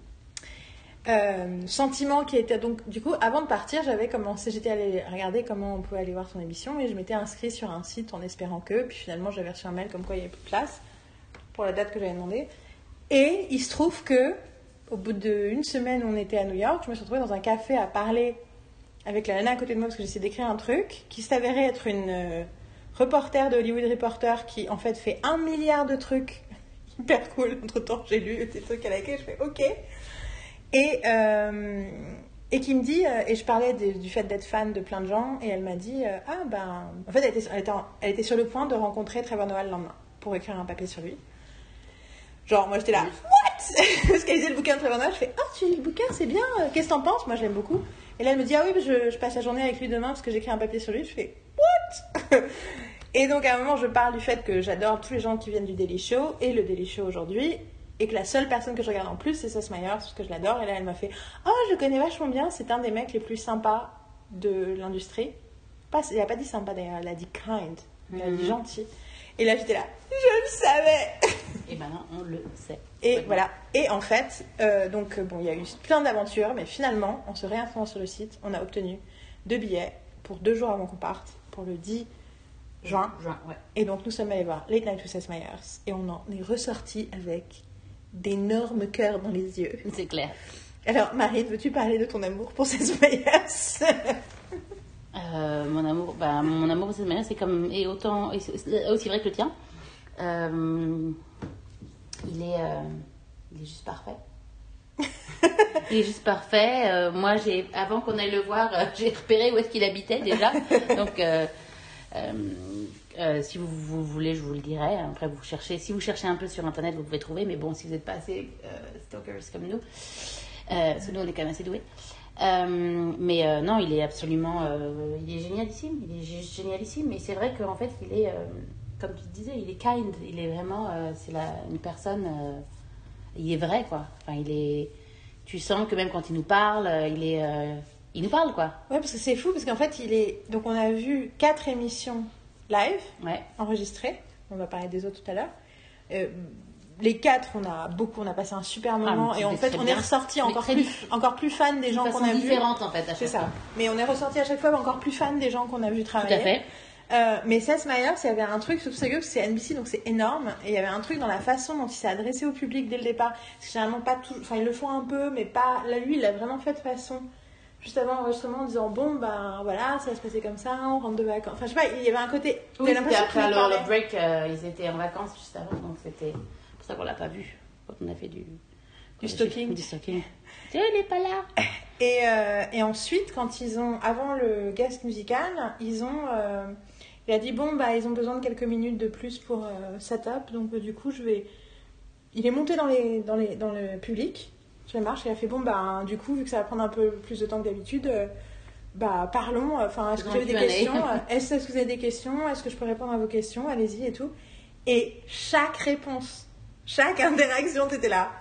Speaker 1: Euh, sentiment qui était donc du coup avant de partir j'avais commencé j'étais allée regarder comment on pouvait aller voir son émission et je m'étais inscrite sur un site en espérant que puis finalement j'avais reçu un mail comme quoi il n'y avait plus de place pour la date que j'avais demandé et il se trouve que au bout d'une semaine on était à New York je me suis retrouvée dans un café à parler avec la nana à côté de moi parce que j'essayais d'écrire un truc qui s'avérait être une euh, reporter de Hollywood Reporter qui en fait fait un milliard de trucs hyper cool. Entre temps j'ai lu des trucs à laquelle je fais ok et, euh, et qui me dit, euh, et je parlais de- du fait d'être fan de plein de gens, et elle m'a dit, euh, ah ben, en fait, elle était, elle, était en- elle était sur le point de rencontrer Trevor Noah le lendemain pour écrire un papier sur lui. Genre, moi j'étais là, what? Parce qu'elle lisait le bouquin de Trevor Noah, je fais, ah, tu lis le bouquin, c'est bien, qu'est-ce que t'en penses? Moi je l'aime beaucoup. Et là elle me dit, ah oui, je, je passe la journée avec lui demain parce que j'écris un papier sur lui. Je fais, what? Et donc à un moment, je parle du fait que j'adore tous les gens qui viennent du Daily Show et le Daily Show aujourd'hui. Et que la seule personne que je regarde en plus, c'est Seth Meyers, parce que je l'adore. Et là, elle m'a fait Oh, je le connais vachement bien, c'est un des mecs les plus sympas de l'industrie. Pas, elle a pas dit sympa d'ailleurs, elle a dit kind. Elle a dit
Speaker 2: Mhm.
Speaker 1: gentil. Et là, j'étais là Je le savais
Speaker 2: Et maintenant, on le sait.
Speaker 1: Et voilà. Et en fait, euh, donc euh, bon, il y a eu plein d'aventures, mais finalement, en se réinscrivant sur le site, on a obtenu deux billets pour deux jours avant qu'on parte, pour le 10 juin.
Speaker 2: Juin, ouais.
Speaker 1: Et donc nous sommes allés voir Late Night with Seth Meyers et on en est ressorti avec d'énormes cœurs dans les yeux.
Speaker 2: C'est clair.
Speaker 1: Alors Marie, veux-tu parler de ton amour pour Seth Meyers
Speaker 2: Euh, mon amour, bah, mon amour pour cette manière, c'est comme et autant et aussi vrai que le tien. Euh, il est, euh, il est juste parfait. il est juste parfait. Moi, j'ai avant qu'on aille le voir, j'ai repéré où est-ce qu'il habitait déjà. Donc, euh, si vous, vous voulez, je vous le dirai. Après, vous cherchez. Si vous cherchez un peu sur internet, vous pouvez trouver. Mais bon, si vous n'êtes pas assez euh, stalkers comme nous, euh, parce que nous, on est quand même assez doués. Mais non, il est absolument, il est génialissime, il est gé- génialissime. Mais c'est vrai qu'en fait, il est, comme tu disais, il est kind, il est vraiment, c'est une personne, il est vrai quoi. Enfin, il est, tu sens que même quand il nous parle, il est, il nous parle quoi.
Speaker 1: Ouais, parce que c'est fou, parce qu'en fait, il est. Donc on a vu quatre émissions live
Speaker 2: Ouais.
Speaker 1: enregistrées. On va parler des autres tout à l'heure. Euh, les quatre, on a beaucoup, on a passé un super moment
Speaker 2: mais
Speaker 1: et en fait, on est ressorti encore
Speaker 2: très
Speaker 1: plus, encore plus fan des
Speaker 2: De
Speaker 1: gens qu'on a vus.
Speaker 2: différente en fait. à chaque
Speaker 1: C'est ça. Mais on est ressorti à chaque fois encore plus fan des gens qu'on a vus
Speaker 2: Tout
Speaker 1: travailler.
Speaker 2: à fait.
Speaker 1: Euh, mais Seth Meyers, il y avait un truc, c'est que c'est NBC, donc c'est énorme. Et il y avait un truc dans la façon dont il s'est adressé au public dès le départ. Parce que généralement, pas tout. Enfin, ils le font un peu, mais pas. Là, lui, il l'a vraiment fait de façon. Juste avant l'enregistrement, en disant Bon, ben voilà, ça va se passer comme ça, on rentre de vacances. Enfin, je sais pas, il y avait un côté.
Speaker 2: Oui,
Speaker 1: l'impression
Speaker 2: après le, le break, euh, ils étaient en vacances juste avant, donc c'était pour ça qu'on l'a pas vu quand on a fait du
Speaker 1: Du stalking.
Speaker 2: Du stalking. Tu sais, il est pas là.
Speaker 1: Et, euh, et ensuite, quand ils ont, avant le guest musical, ils ont, euh, il a dit bon bah ils ont besoin de quelques minutes de plus pour euh, setup, donc euh, du coup je vais, il est monté dans les, dans les, dans le public, les marches, et a fait bon bah du coup vu que ça va prendre un peu plus de temps que d'habitude, euh, bah parlons, enfin est-ce que vous avez des questions, euh, est-ce est-ce que vous avez des questions, est-ce que je peux répondre à vos questions, allez-y et tout, et chaque réponse, chaque interaction, t'étais là.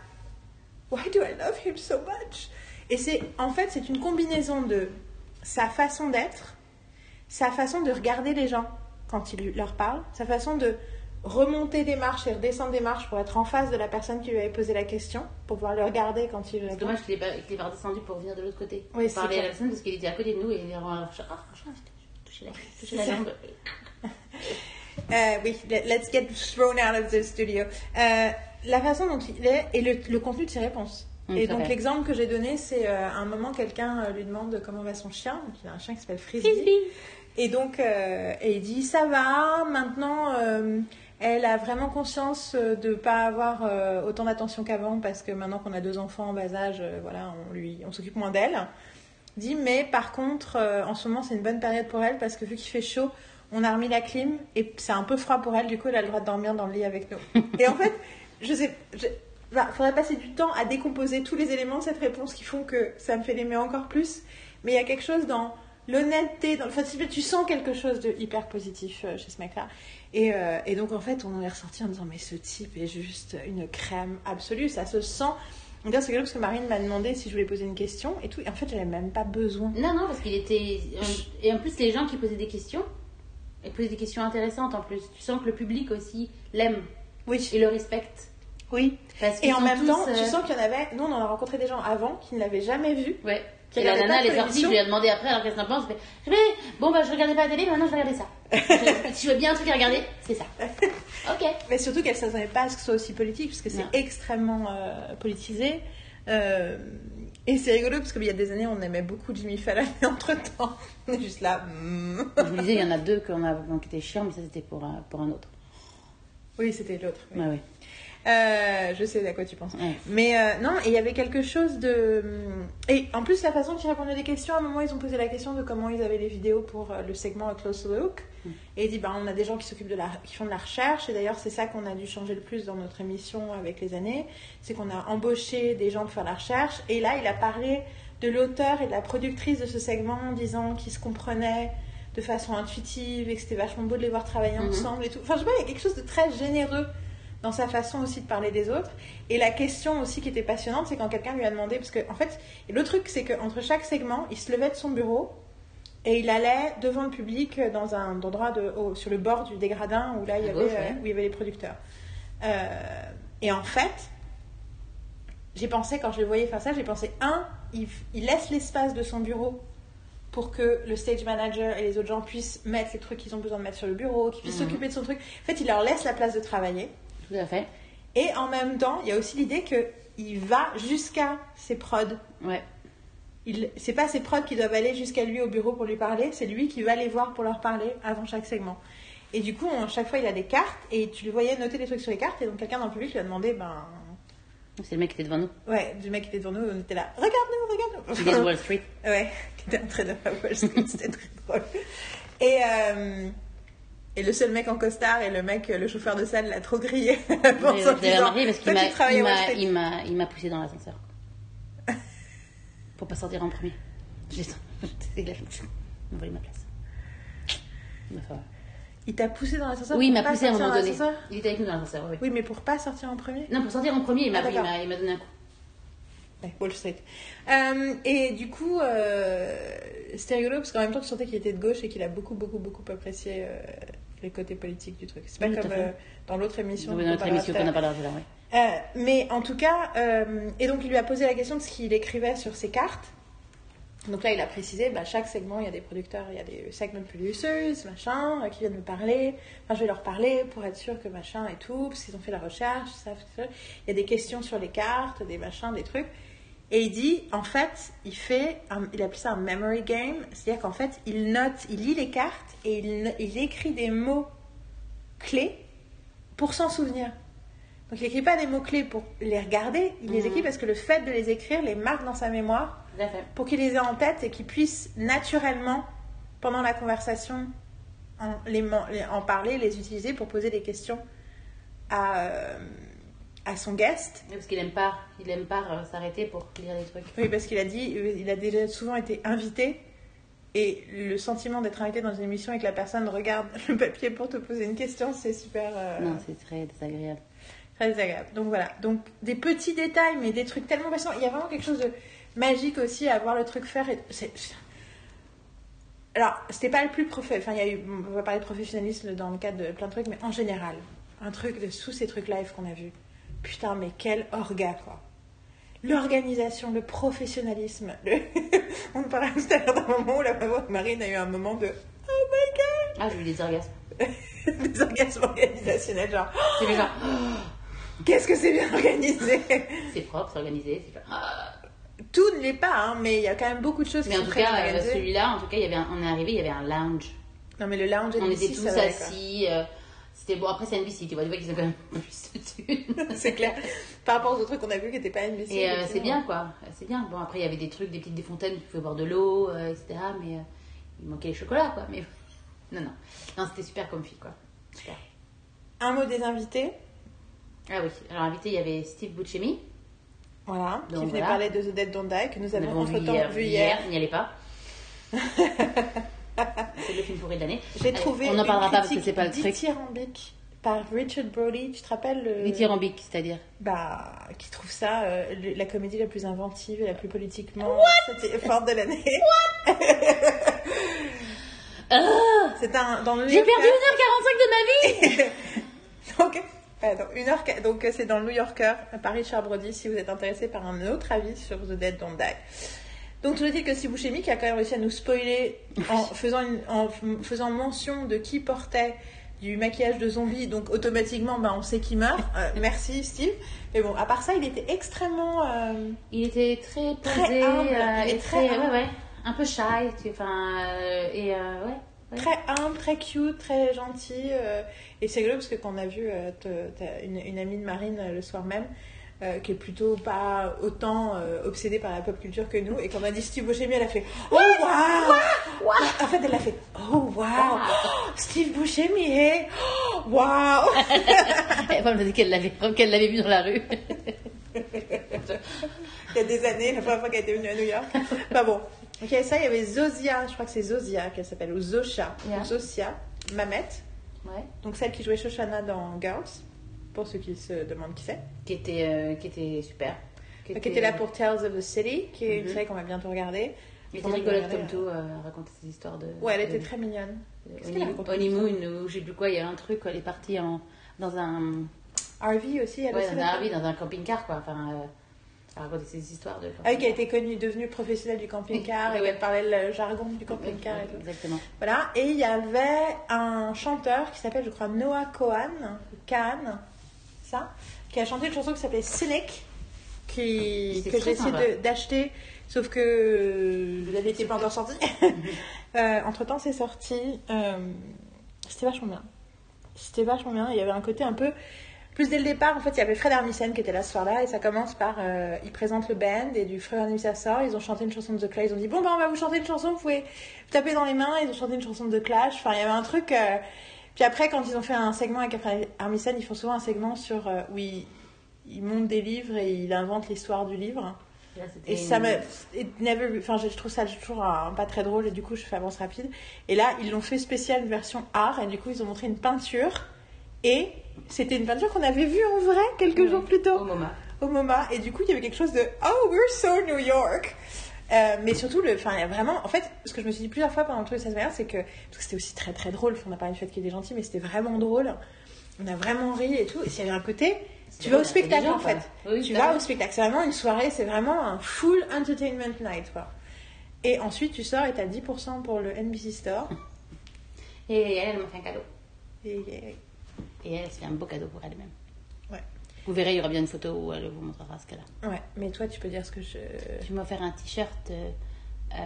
Speaker 1: Why do I love him so much? Et c'est, en fait, c'est une combinaison de sa façon d'être, sa façon de regarder les gens quand il leur parle, sa façon de remonter des marches et redescendre des marches pour être en face de la personne qui lui avait posé la question, pour pouvoir le regarder quand il
Speaker 2: C'est dommage qu'il ait, pas- redescendu pour venir de l'autre côté.
Speaker 1: Oui, c'est
Speaker 2: parler à la personne parce qu'il était à côté de nous et il est. Ah, franchement, j'ai touché la,
Speaker 1: ça.
Speaker 2: jambe.
Speaker 1: Euh, oui, let- let's get thrown out of the studio. Euh, la façon dont il est et le, le contenu de ses réponses.
Speaker 2: Mm,
Speaker 1: et donc l'exemple que j'ai donné, c'est euh, à un moment quelqu'un lui demande comment va son chien. Donc il a un chien qui s'appelle Frisbee.
Speaker 2: Frisbee.
Speaker 1: Et donc et il dit ça va. Maintenant, elle a vraiment conscience euh, de pas avoir euh, autant d'attention qu'avant parce que maintenant qu'on a deux enfants en bas âge, euh, voilà, on lui, on s'occupe moins d'elle. Dit mais par contre, euh, en ce moment c'est une bonne période pour elle parce que vu qu'il fait chaud, on a remis la clim et c'est un peu froid pour elle. Du coup, elle a le droit de dormir dans le lit avec nous. et en fait, je sais, je, bah, faudrait passer du temps à décomposer tous les éléments de cette réponse qui font que ça me fait l'aimer encore plus. Mais il y a quelque chose dans l'honnêteté, dans le fait que tu sens quelque chose de hyper positif chez ce mec-là. Et, euh, et donc en fait, on en est ressorti en disant mais ce type est juste une crème absolue, ça se sent. D'ailleurs, c'est quelque chose que Marine m'a demandé si je voulais poser une question et tout. Et en fait, j'avais même pas besoin.
Speaker 2: Non, non, parce qu'il était. Et en plus, les gens qui posaient des questions, ils posaient des questions intéressantes en plus. Tu sens que le public aussi l'aime
Speaker 1: Oui,
Speaker 2: et le respecte.
Speaker 1: oui.
Speaker 2: Parce
Speaker 1: Et en même
Speaker 2: tous,
Speaker 1: temps,
Speaker 2: euh,
Speaker 1: tu sens qu'il y en avait. Nous, on en a rencontré des gens avant qui ne l'avaient jamais vu.
Speaker 2: Ouais. Et la nana, elle est sortie, je lui ai demandé après, alors qu'elle s'en pense, je fais, bon bah je regardais pas la télé, maintenant je vais regarder ça. Si je veux bien un truc à regarder, c'est ça. Ok.
Speaker 1: Mais surtout qu'elle ne s'attendait pas à ce que ce soit aussi politique, parce que c'est extrêmement euh, politisé. Euh, et c'est rigolo, parce qu'il y a des années, on aimait beaucoup Jimmy Fallon, et entre-temps, on est juste là. mm.
Speaker 2: Je vous disais, il y en a deux qu'on a, qui étaient chiants, mais ça c'était pour, un- pour un autre.
Speaker 1: Oui, c'était l'autre. oui.
Speaker 2: Ouais, ouais.
Speaker 1: Euh, je sais à quoi tu penses.
Speaker 2: Ouais.
Speaker 1: Mais euh, non, et il y avait quelque chose de. Et en plus, la façon dont ils répondaient des questions, à un moment, ils ont posé la question de comment ils avaient les vidéos pour euh, le segment A Close Look. Et il dit, bah, on a des gens qui s'occupent de la, qui font de la recherche. Et d'ailleurs, c'est ça qu'on a dû changer le plus dans notre émission avec les années. C'est qu'on a embauché des gens pour faire la recherche. Et là, il a parlé de l'auteur et de la productrice de ce segment en disant qu'ils se comprenaient de façon intuitive et que c'était vachement beau de les voir travailler
Speaker 2: Mhm.
Speaker 1: ensemble et tout. Enfin, je sais pas, il y a quelque chose de très généreux dans sa façon aussi de parler des autres. Et la question aussi qui était passionnante, c'est quand quelqu'un lui a demandé, parce que en fait, le truc c'est qu'entre chaque segment, il se levait de son bureau et il allait devant le public dans un endroit de, sur le bord du dégradin où là il y avait, euh, où il y avait les producteurs. Euh, et en fait, j'ai pensé quand je le voyais faire ça, j'ai pensé un, il, il laisse l'espace de son bureau pour que le stage manager et les autres gens puissent mettre les trucs qu'ils ont besoin de mettre sur le bureau, qu'ils puissent
Speaker 2: Mhm.
Speaker 1: s'occuper de son truc. En fait, il leur laisse la place de travailler.
Speaker 2: Tout à fait.
Speaker 1: Et en même temps, il y a aussi l'idée que il va jusqu'à ses prods.
Speaker 2: Ouais.
Speaker 1: Il, c'est pas ses prods qui doivent aller jusqu'à lui au bureau pour lui parler, c'est lui qui va les voir pour leur parler avant chaque segment. Et du coup, à chaque fois, il a des cartes et tu le voyais noter des trucs sur les cartes. Et donc, quelqu'un dans le public lui a demandé, ben,
Speaker 2: C'est le mec qui était devant nous.
Speaker 1: ouais, du mec qui était devant nous, on était là, regarde-nous, regarde-nous.
Speaker 2: Wall Street.
Speaker 1: Ouais, qui était un trader à Wall Street, c'était très drôle. Et, euh, et le seul mec en costard et le mec, le chauffeur de salle, l'a trop grillé. Pour
Speaker 2: l'avais
Speaker 1: disant,
Speaker 2: remarqué parce qu'il m'a, poussé dans l'ascenseur. Pour pas sortir en premier. J'ai la volé ma place. Il
Speaker 1: t'a poussé dans l'ascenseur
Speaker 2: Oui, il
Speaker 1: pour
Speaker 2: m'a
Speaker 1: pas
Speaker 2: poussé à un moment donné. Il était avec nous dans l'ascenseur, oui.
Speaker 1: Oui, mais pour pas sortir en premier
Speaker 2: Non, pour sortir en premier, il m'a,
Speaker 1: Ah,
Speaker 2: il m'a, il m'a donné un coup.
Speaker 1: Ouais, Wall Street. Euh, et du coup, euh, c'était rigolo parce qu'en même temps, tu sentais qu'il était de gauche et qu'il a beaucoup, beaucoup, beaucoup apprécié euh, les côtés politiques du truc. C'est pas
Speaker 2: Oui,
Speaker 1: comme euh, dans l'autre émission.
Speaker 2: Dans notre émission qu'on n'a pas là.
Speaker 1: Euh, mais en tout cas, euh, et donc il lui a posé la question de ce qu'il écrivait sur ses cartes. Donc là, il a précisé, bah, chaque segment, il y a des producteurs, il y a des segment producers, machin, qui viennent me parler. Enfin, je vais leur parler pour être sûr que machin et tout, parce qu'ils ont fait la recherche, ça, ça. Il y a des questions sur les cartes, des machins, des trucs. Et il dit, en fait, il fait, un- il appelle ça un memory game, c'est-à-dire qu'en fait, il note, il lit les cartes et il, il écrit des mots clés pour s'en souvenir. Donc il n'écrit pas des mots-clés pour les regarder, il les
Speaker 2: Mhm.
Speaker 1: écrit parce que le fait de les écrire les marque dans sa mémoire pour qu'il les ait en tête et qu'il puisse naturellement, pendant la conversation, en, les, en parler, les utiliser pour poser des questions à, euh, à son guest.
Speaker 2: Oui, parce qu'il aime pas, il aime pas euh, s'arrêter pour lire des trucs.
Speaker 1: Oui, parce qu'il a dit, euh, il a déjà souvent été invité. Et le sentiment d'être invité dans une émission et que la personne regarde le papier pour te poser une question, c'est super. euh,
Speaker 2: Non, c'est très désagréable.
Speaker 1: Très désagréable. Donc voilà. Donc des petits détails, mais des trucs tellement passionnants. Il y a vraiment quelque chose de magique aussi à voir le truc faire. et- c'est- Alors, c'était pas le plus professionnel. Enfin, il y a eu. On va parler de professionnalisme dans le cadre de plein de trucs, mais en général, un truc de sous ces trucs live qu'on a vus. Putain, mais quel orga, quoi. L'organisation, le professionnalisme. le- on parlait tout à l'heure d'un moment où la maman de Marine a eu un moment de Oh my
Speaker 2: Ah, j'ai eu des orgasmes.
Speaker 1: god Des orgasmes organisationnels, genre
Speaker 2: C'est genre,
Speaker 1: Qu'est-ce que c'est bien organisé
Speaker 2: c'est propre, c'est organisé. c'est ah.
Speaker 1: Tout ne l'est pas, hein, mais il y a quand même beaucoup de choses qui
Speaker 2: Mais en
Speaker 1: sont
Speaker 2: tout cas, celui-là, en tout cas, il y avait un- on est arrivé, il y avait un lounge.
Speaker 1: Non, mais le lounge
Speaker 2: On était tous assis. euh, C'était bon, après c'est NBC, tu vois, tu vois qu'ils ont quand même plus de thunes.
Speaker 1: c'est clair. Par rapport aux autres trucs qu'on a vus qui n'étaient pas NBC.
Speaker 2: Et euh, c'est bien quoi, c'est bien. Bon, après il y avait des trucs, des petites des fontaines, tu pouvais boire de l'eau, euh, etc. Mais euh, il manquait les chocolats quoi. Mais non, non. Non, c'était super comfy quoi. Super.
Speaker 1: Un mot des invités?
Speaker 2: Ah oui, alors invité, il y avait Steve Buscemi.
Speaker 1: Voilà,
Speaker 2: Donc,
Speaker 1: qui venait
Speaker 2: voilà.
Speaker 1: parler de The Dead Don't Die, que nous avons
Speaker 2: vu
Speaker 1: entre-temps
Speaker 2: hier,
Speaker 1: vu hier.
Speaker 2: il n'y allait pas. c'est le film pourri de l'année.
Speaker 1: J'ai trouvé
Speaker 2: On n'en parlera pas parce que c'est pas le truc.
Speaker 1: dithyrambique par Richard Brody. Tu te rappelles le...
Speaker 2: Dithyrambique, c'est-à-dire.
Speaker 1: Bah, qui trouve ça euh, le- la comédie la plus inventive et la plus politiquement c'était forte de l'année.
Speaker 2: Ah
Speaker 1: C'est un dans le
Speaker 2: J'ai perdu 1h45 de ma vie
Speaker 1: donc, euh, donc, une heure, donc euh, c'est dans le New Yorker par Richard Brody si vous êtes intéressé par un autre avis sur The Dead Don't Die. Donc toujours dit que si Buscemi qui a quand même réussi à nous spoiler en faisant, une- en faisant mention de qui portait du maquillage de zombie, donc automatiquement ben, on sait qui meurt. Euh, merci Steve. Mais bon, à part ça, il était extrêmement... euh,
Speaker 2: Il était très
Speaker 1: Très
Speaker 2: posé
Speaker 1: humble,
Speaker 2: euh,
Speaker 1: il est
Speaker 2: et
Speaker 1: très
Speaker 2: très, ouais, ouais, un peu shy, tu enfin, et ouais. ouais.
Speaker 1: Très humble, très cute, très gentil. et c'est rigolo parce que quand on a vu une, une amie de Marine le soir même, euh, qui est plutôt pas autant euh, obsédée par la pop culture que nous, et quand on a dit Steve Buscemi, elle a fait Oh waouh En fait, elle a fait Oh waouh Steve Buscemi, eh? Oh, Waouh
Speaker 2: Elle m'a dit qu'elle l'avait, qu'elle l'avait vu dans la rue.
Speaker 1: Il y a des années, la première fois qu'elle était venue à New York. Enfin bon. Ok, ça, il y avait Zosia, je crois que c'est Zosia qu'elle s'appelle, ou Zosha,
Speaker 2: Yeah.
Speaker 1: Zosia, Mamet,
Speaker 2: Ouais.
Speaker 1: donc celle qui jouait Shoshana dans Girls, pour ceux qui se demandent qui c'est.
Speaker 2: Qui était, euh, qui était super.
Speaker 1: Qui était là pour Tales of the City, qui est une
Speaker 2: Mhm.
Speaker 1: série qu'on va bientôt regarder.
Speaker 2: Elle était rigolote comme tout, euh, raconter ses histoires de.
Speaker 1: Ouais, elle
Speaker 2: de-
Speaker 1: était très mignonne. raconté
Speaker 2: Honeymoon, ou je sais plus quoi, il y a un truc, elle est partie en, dans un.
Speaker 1: Harvey aussi, elle
Speaker 2: Ouais,
Speaker 1: aussi.
Speaker 2: dans un. RV, dans un camping-car, quoi. Enfin, euh, elle racontait ses histoires de.
Speaker 1: Ah qui a été connue, devenue professionnelle du camping-car, et
Speaker 2: ouais.
Speaker 1: elle parlait le jargon du camping-car et tout.
Speaker 2: Exactement.
Speaker 1: Voilà, et il y avait un chanteur qui s'appelle, je crois, Noah Cohan, Khan, ça, qui a chanté une chanson qui s'appelait Cynic, qui,
Speaker 2: C'est
Speaker 1: que j'ai essayé d'acheter, sauf que elle n'était pas encore sortie. Euh, entre temps, c'est sorti. euh, C'était vachement bien. C'était vachement bien. Il y avait un côté un peu. Plus dès le départ, en fait, il y avait Fred Armisen qui était là ce soir-là, et ça commence par. euh, il présente le band, et du Fred Armisen sort, ils ont chanté une chanson de The Clash, ils ont dit Bon, ben, on va vous chanter une chanson, vous pouvez vous taper dans les mains, ils ont chanté une chanson de Clash. Enfin, il y avait un truc. Puis après, quand ils ont fait un segment avec Armisen, ils font souvent un segment sur. euh, où ils, ils montent des livres et ils inventent l'histoire du livre.
Speaker 2: Là,
Speaker 1: Et ça
Speaker 2: une-
Speaker 1: it never- Enfin, je trouve ça toujours un- pas très drôle et du coup, je fais avance rapide. Et là, ils l'ont fait spécial version art et du coup, ils ont montré une peinture. Et c'était une peinture qu'on avait vue en vrai quelques jours plus tôt
Speaker 2: Au MoMA.
Speaker 1: au MoMA. Et du coup, il y avait quelque chose de Oh, we're so New York! Euh, mais surtout, le, a vraiment, en fait, ce que je me suis dit plusieurs fois pendant le de cette manière, c'est que, parce que c'était aussi très très drôle, on n'a pas une fête qui était gentil, mais c'était vraiment drôle. On a vraiment ri et tout. Et s'il y avait un côté, tu vas au
Speaker 2: a
Speaker 1: spectacle en fait.
Speaker 2: Oui,
Speaker 1: tu vas au spectacle. C'est vraiment une soirée, c'est vraiment un full entertainment night, quoi. Et ensuite, tu sors et t'as 10% pour le NBC Store.
Speaker 2: Et elle, elle m'a fait un cadeau.
Speaker 1: Et, et-
Speaker 2: Et elle, c'est un beau cadeau pour elle-même. Vous verrez, il y aura bien une photo où elle vous montrera ce qu'elle a.
Speaker 1: Ouais. Mais toi, tu peux dire ce que je.
Speaker 2: Tu m'as offert un t-shirt euh, euh,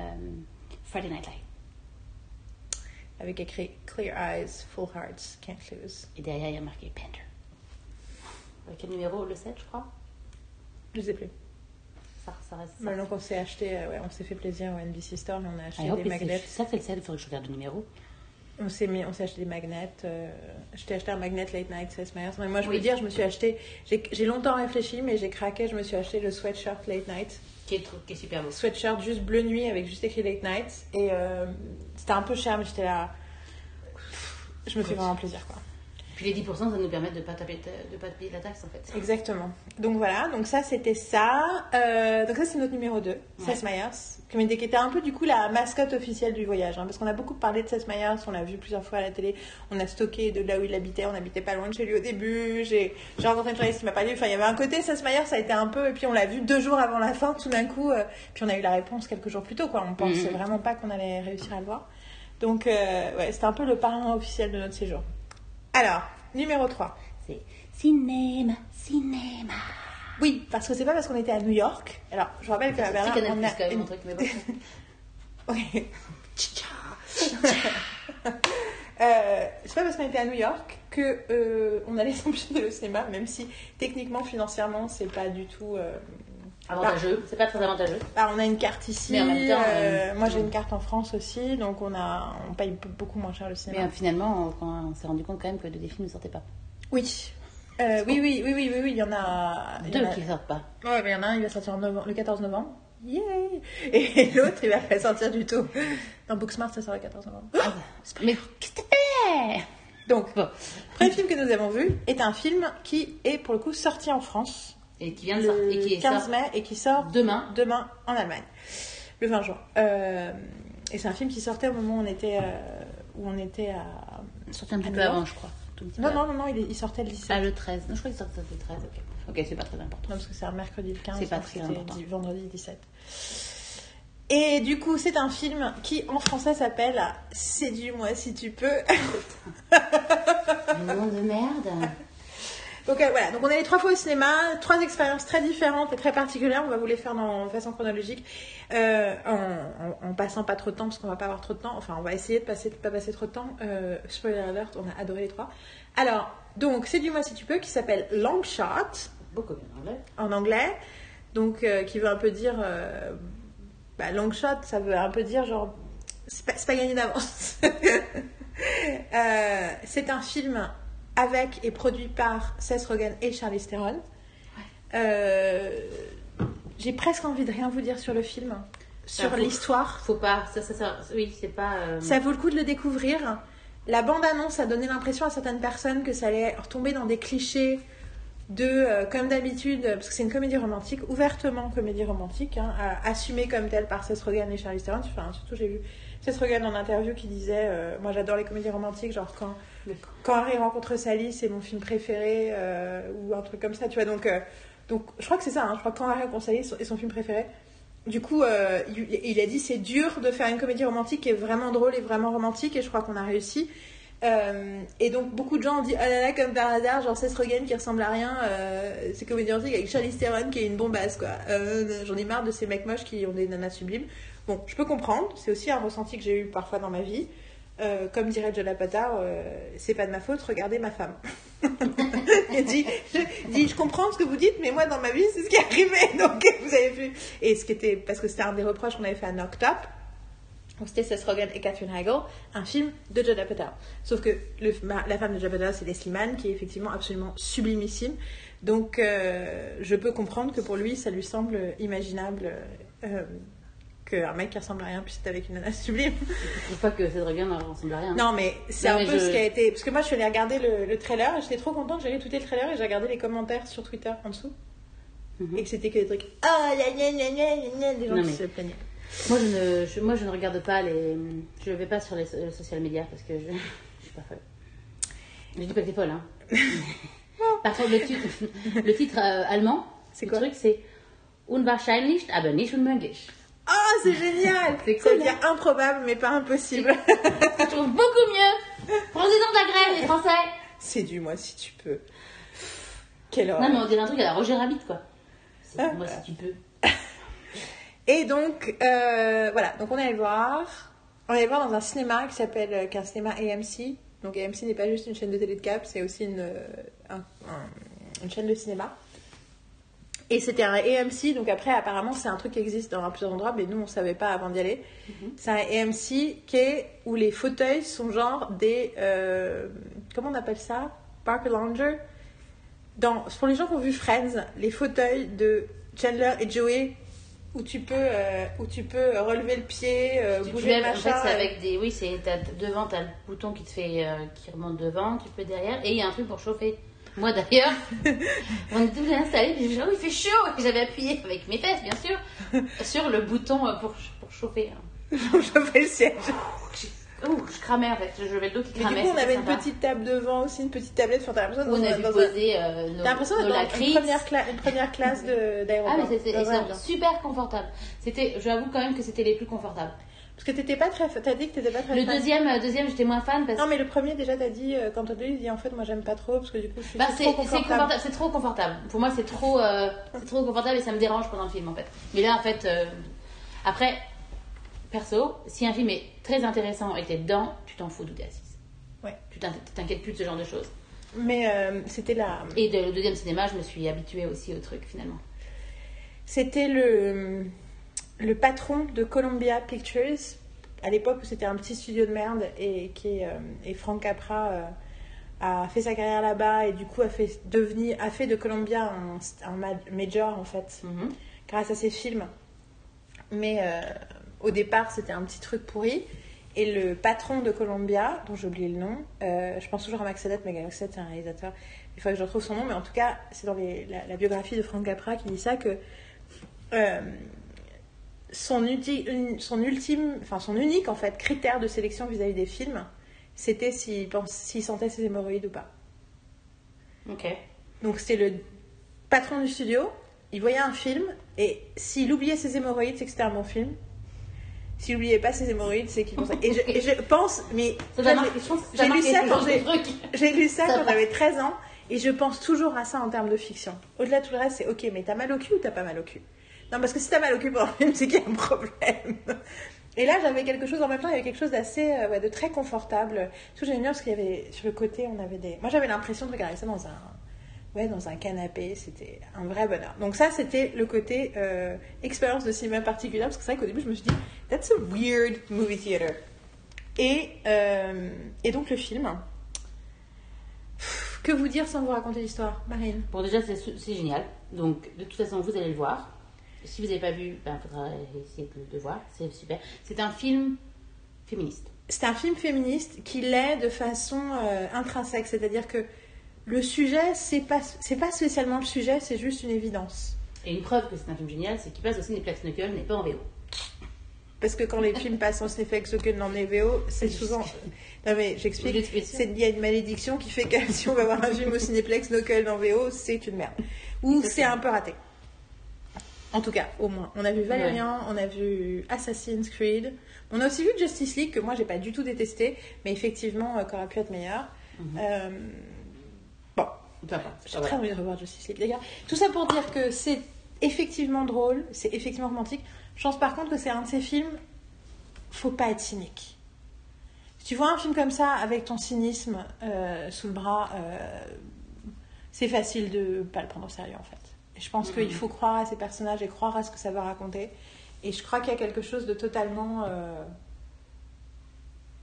Speaker 2: Friday Night Live.
Speaker 1: Avec écrit Clear Eyes, Full Hearts, Can't Lose.
Speaker 2: Et derrière, il y a marqué Panther. Euh, Quel numéro Le 7, je crois?
Speaker 1: Je sais plus.
Speaker 2: ça, ça reste ça.
Speaker 1: Maintenant qu'on s'est acheté, euh, ouais, on s'est fait plaisir au NBC Store, on a acheté
Speaker 2: hope
Speaker 1: des magnets.
Speaker 2: Ça, c'est le 7, il faudrait que je regarde le numéro.
Speaker 1: On s'est mis, on s'est acheté des magnets. euh, je t'ai acheté un magnet Late Night Seth Meyers. Mais moi, je
Speaker 2: Oui.
Speaker 1: peux dire, je me suis acheté. J'ai longtemps réfléchi, mais j'ai craqué. Je me suis acheté le sweatshirt Late Night.
Speaker 2: Qui est, qui est super beau.
Speaker 1: Sweatshirt juste bleu nuit avec juste écrit Late Night. Et euh, c'était un peu cher, mais j'étais là. Je me fais vraiment plaisir, quoi.
Speaker 2: Puis les 10%, ça nous permet de ne pas, taper- de pas payer la taxe en fait.
Speaker 1: Exactement. Donc voilà, donc ça c'était ça. Euh, donc ça c'est notre numéro 2, Seth Meyers, qui était un peu du coup la mascotte officielle du voyage. hein, parce qu'on a beaucoup parlé de Seth Meyers, on l'a vu plusieurs fois à la télé, on a stocké de là où il habitait, on habitait pas loin de chez lui au début, j'ai rencontré une journaliste qui m'a parlé, enfin il y avait un côté Seth Meyers, ça a été un peu, et puis on l'a vu deux jours avant la fin, tout d'un coup, euh, puis on a eu la réponse quelques jours plus tôt, quoi. On pensait
Speaker 2: Mhm.
Speaker 1: vraiment pas qu'on allait réussir à le voir. Donc euh, ouais, c'était un peu le parrain officiel de notre séjour. Alors, numéro 3.
Speaker 2: C'est cinéma, cinéma.
Speaker 1: Oui, parce que c'est pas parce qu'on était à New York. Alors, je rappelle qu'à
Speaker 2: C'est
Speaker 1: Berlin,
Speaker 2: Canal
Speaker 1: on a une-
Speaker 2: truc, mais bon.
Speaker 1: Oui. Euh, c'est pas parce qu'on était à New York que euh, on allait s'empêcher au cinéma, même si techniquement, financièrement, c'est pas du tout. euh,
Speaker 2: Avantageux, c'est pas très avantageux.
Speaker 1: bah, on a une carte ici.
Speaker 2: Mais en même temps,
Speaker 1: euh,
Speaker 2: euh,
Speaker 1: moi, j'ai une carte en France aussi, donc on a, on paye beaucoup moins cher le
Speaker 2: Mais
Speaker 1: cinéma.
Speaker 2: euh, finalement, on, on s'est rendu compte quand même que des films ne sortaient pas.
Speaker 1: Oui. Euh, oui, oui, oui, oui, oui, oui, il y en a.
Speaker 2: Deux
Speaker 1: en a-
Speaker 2: qui sortent pas.
Speaker 1: Ouais, mais il y en a un, il va sortir en novembre- le 14 novembre. Yay Et l'autre, il va pas sortir du tout. Dans Booksmart, ça sort le 14 novembre.
Speaker 2: Ah, Mais qu'est-ce que t'as
Speaker 1: Donc,
Speaker 2: Bon.
Speaker 1: le premier film que nous avons vu est un film qui est pour le coup sorti en France
Speaker 2: Et qui vient de. Et
Speaker 1: le
Speaker 2: qui
Speaker 1: 15
Speaker 2: sort
Speaker 1: mai et qui sort
Speaker 2: demain.
Speaker 1: demain en Allemagne, le 20 juin. Euh, et c'est un film qui sortait au moment où on était, euh, où on était à.
Speaker 2: Sorti un petit peu avant, je crois.
Speaker 1: Non, non, non, non, il, sortait le 17.
Speaker 2: Ah, le 13. Non, je crois qu'il sortait le 13. Ok, ok, c'est pas très important.
Speaker 1: Non, parce que c'est un mercredi le 15,
Speaker 2: C'est pas très important.
Speaker 1: di- vendredi 17. Et du coup, c'est un film qui en français s'appelle Séduis-moi si tu peux.
Speaker 2: Nom de merde.
Speaker 1: Donc euh, voilà, donc on est allé trois fois au cinéma, trois expériences très différentes et très particulières. On va vous les faire dans, de façon chronologique, euh, en, en- en passant pas trop de temps parce qu'on va pas avoir trop de temps. Enfin, on va essayer de passer, de pas passer trop de temps. Euh, spoiler alert, on a adoré les trois. Alors, donc Séduis-moi si tu peux, qui s'appelle Long Shot.
Speaker 2: Beaucoup bien en anglais.
Speaker 1: en anglais, donc qui veut un peu dire bah, long shot, ça veut un peu dire genre c'est pas, c'est pas gagné d'avance. C'est un film avec et produit par Seth Rogen et Charlize Theron. Euh, J'ai presque envie de rien vous dire sur le film, sur l'histoire.
Speaker 2: Faut pas. Ça, ça, ça, oui, c'est pas. euh,
Speaker 1: Ça vaut le coup de le découvrir. La bande-annonce a donné l'impression à certaines personnes que ça allait retomber dans des clichés de, euh, comme d'habitude, parce que c'est une comédie romantique, ouvertement comédie romantique, hein, assumée comme telle par Seth Rogen et Charlize Theron. Enfin, surtout, j'ai vu Seth Rogen en interview qui disait euh, Moi, j'adore les comédies romantiques, genre quand, quand Harry rencontre Sally, c'est mon film préféré, euh, ou un truc comme ça, tu vois. Donc, donc je crois que c'est ça, hein, je crois que quand Harry rencontre Sally est son film préféré. Du coup, il, il a dit c'est dur de faire une comédie romantique qui est vraiment drôle et vraiment romantique, et je crois qu'on a réussi. Euh, et donc beaucoup de gens ont dit oh là là comme par hasard genre Seth Rogen qui ressemble à rien euh, c'est comédie romantique avec Charlize Theron qui est une bombasse quoi. Euh, j'en ai marre de ces mecs moches qui ont des nanas sublimes. Bon je peux comprendre c'est aussi un ressenti que j'ai eu parfois dans ma vie. Euh, comme dirait Joe Lapata euh, c'est pas de ma faute regardez ma femme. Il dit je, dit je comprends ce que vous dites mais moi dans ma vie c'est ce qui est arrivé donc vous avez vu. Et ce qui était parce que c'était un des reproches qu'on avait fait à Up donc c'était Seth Rogen et Catherine Heigl, un film de Judd Apatow. Sauf que le- la femme de Judd Apatow, c'est Leslie Mann, qui est effectivement absolument sublimissime. Donc euh, je peux comprendre que pour lui, ça lui semble imaginable euh, qu'un mec qui ressemble à rien puisse être avec une nana sublime.
Speaker 2: Je trouve pas que Seth Rogen ne ressemble à rien.
Speaker 1: Non, mais c'est un
Speaker 2: mais
Speaker 1: peu
Speaker 2: je-
Speaker 1: ce qui a été. Parce que moi, je suis allée regarder le, le trailer et j'étais trop contente. J'allais tweeter le trailer et j'ai regardé les commentaires sur Twitter en dessous.
Speaker 2: Mhm.
Speaker 1: Et que c'était que des trucs. Ah, gna gna gna gna gna gna, des gens
Speaker 2: Non,
Speaker 1: qui
Speaker 2: mais-
Speaker 1: se plaignaient.
Speaker 2: Moi, je ne, je, moi, je ne regarde pas les. Je vais pas sur les so- social media parce que je, je suis pas folle. Je dis pas que t'es folle, hein. Par contre, le, tu- le titre euh, allemand,
Speaker 1: C'est
Speaker 2: le
Speaker 1: quoi
Speaker 2: truc, c'est Unwahrscheinlich, aber nicht unmöglich.
Speaker 1: Ah, c'est génial
Speaker 2: C'est
Speaker 1: dire improbable, mais pas impossible.
Speaker 2: Je trouve beaucoup mieux. Président de la grève, les Français.
Speaker 1: Séduis-moi si tu peux. Quelle
Speaker 2: Non,
Speaker 1: horreur.
Speaker 2: mais on dirait un truc à la Roger Rabbit, quoi. C'est
Speaker 1: Ah.
Speaker 2: moi si tu peux.
Speaker 1: Et donc, euh, voilà, donc on est allé voir. On est allé voir dans un cinéma qui s'appelle, euh, qui est un cinéma AMC. Donc AMC n'est pas juste une chaîne de télé de câble, c'est aussi une, euh, un- un- une chaîne de cinéma. Et c'était un AMC, donc après apparemment c'est un truc qui existe dans plusieurs endroits, mais nous on savait pas avant d'y aller. C'est un AMC qui est où les fauteuils sont genre des, euh, comment on appelle ça, Park Lounger. Dans, pour les gens qui ont vu Friends, les fauteuils de Chandler et Joey où tu peux, euh, où tu peux relever le pied, euh,
Speaker 2: Tu
Speaker 1: bouger
Speaker 2: lèves,
Speaker 1: le
Speaker 2: en fait,
Speaker 1: machin.
Speaker 2: c'est avec des. Oui, c'est t'as- devant, t'as le bouton qui te fait. euh, qui remonte devant, tu peux derrière, et il y a un truc pour chauffer. Moi d'ailleurs, on était tous installés, puis je oh, il fait chaud Et j'avais appuyé avec mes fesses, bien sûr, sur le bouton euh, pour, pour chauffer.
Speaker 1: je fais le siège.
Speaker 2: Ouh, je cramais en fait, j'avais le dos qui
Speaker 1: Mais
Speaker 2: cramait.
Speaker 1: du coup, on avait une
Speaker 2: sympa.
Speaker 1: petite table devant aussi, une petite tablette. Enfin, t'as l'impression
Speaker 2: Où on a
Speaker 1: d'être dans, un-
Speaker 2: poser euh, nos,
Speaker 1: l'impression d'être dans une première, cla- une première classe d'aéroport.
Speaker 2: Ah, mais c'était
Speaker 1: Dans un
Speaker 2: super confortable. C'était, j'avoue quand même que c'était les plus confortables.
Speaker 1: Parce que t'étais pas très. T'as dit que t'étais pas très.
Speaker 2: Le
Speaker 1: fan.
Speaker 2: deuxième, euh, deuxième j'étais moins fan parce
Speaker 1: Non, mais le premier, déjà, t'as dit, euh, quand t'as dit, il dit en fait, moi j'aime pas trop parce que du coup, je suis
Speaker 2: Bah,
Speaker 1: trop
Speaker 2: confortable, c'est trop confortable. Pour moi, c'est trop, euh, c'est trop confortable et ça me dérange pendant le film en fait. Mais là, en fait, euh, après, perso, si un film est très intéressant et que t'es dedans, tu t'en fous d'où t'es assise.
Speaker 1: Ouais.
Speaker 2: Tu t'in- t'inquiètes plus de ce genre de choses.
Speaker 1: Mais euh, c'était la.
Speaker 2: Et de- le deuxième cinéma, je me suis habituée aussi au truc finalement.
Speaker 1: C'était le, le patron de Columbia Pictures, à l'époque où c'était un petit studio de merde, et, qui, euh, et Frank Capra euh, a fait sa carrière là-bas, et du coup a fait, devenir, a fait de Columbia un, un ma- major, en fait,
Speaker 2: Mhm.
Speaker 1: grâce à ses films. Mais au départ, c'était un petit truc pourri. Et le patron de Columbia, dont j'ai oublié le nom, euh, je pense toujours à Max Sennett, mais Max Sennett, c'est un réalisateur. Il faut que je retrouve son nom, mais en tout cas, c'est dans les- la, la biographie de Frank Capra qui dit ça que euh, son, ultime, enfin son unique en fait critère de sélection vis-à-vis des films, c'était s'il sentait ses hémorroïdes ou pas.
Speaker 2: Ok.
Speaker 1: Donc c'était le patron du studio, il voyait un film et s'il oubliait ses hémorroïdes, c'est que c'était un bon film. S'il oubliait pas ses hémorroïdes, c'est qu'il pensait. Et je, et je pense, mais j'ai- lu ça quand j'ai lu ça
Speaker 2: Ça
Speaker 1: quand
Speaker 2: va.
Speaker 1: j'avais 13 ans et je pense toujours à ça en termes de fiction. Au-delà de tout le reste, c'est ok, mais t'as mal au cul ou t'as pas mal au cul? Non, parce que si t'as mal au cul pendant le film, c'est qu'il y a un problème. Et là, j'avais quelque chose en même temps, il y avait quelque chose d'assez, euh, ouais, de très confortable. Tout j'aimais bien parce qu'il y avait sur le côté, on avait des. Moi, j'avais l'impression de regarder ça dans un, ouais, dans un canapé. C'était un vrai bonheur. Donc ça, c'était le côté euh, expérience de cinéma particulière parce que c'est vrai qu'au début, je me suis dit, that's a weird movie theater. Et, euh, et donc le film. Pff, Que vous dire sans vous raconter l'histoire, Marine?
Speaker 2: Bon, déjà, c'est c'est génial. Donc, de toute façon, vous allez le voir. Si vous n'avez pas vu, il faudra essayer de le voir. C'est super. C'est un film féministe.
Speaker 1: C'est un film féministe qui l'est de façon euh, intrinsèque, c'est-à-dire que le sujet, c'est pas, c'est pas spécialement le sujet, c'est juste une évidence.
Speaker 2: Et une preuve que c'est un film génial, c'est qu'il passe au Cineplex Knuckle, mais pas en VO.
Speaker 1: Parce que quand les films passent en Cineflex ou que dans les VO, c'est souvent. Non mais j'explique. Il y a une malédiction qui fait que si on va voir un film au Cineplex Knuckle dans VO, c'est une merde. Ou c'est un peu raté. En tout cas, au moins. On a vu Valerian, on a vu Assassin's Creed. On a aussi vu Justice League, que moi j'ai pas du tout détesté, mais effectivement, euh, qui aurait pu être meilleur. Euh,
Speaker 2: Peu importe.
Speaker 1: J'ai très envie de revoir Justice League, les gars. Tout ça pour dire que c'est effectivement drôle, c'est effectivement romantique. Je pense par contre que c'est un de ces films, faut pas être cynique. Si tu vois un film comme ça avec ton cynisme euh, sous le bras, euh, c'est facile de pas le prendre au sérieux en fait. Et je pense qu'il faut croire à ces personnages et croire à ce que ça va raconter. Et je crois qu'il y a quelque chose de totalement. euh,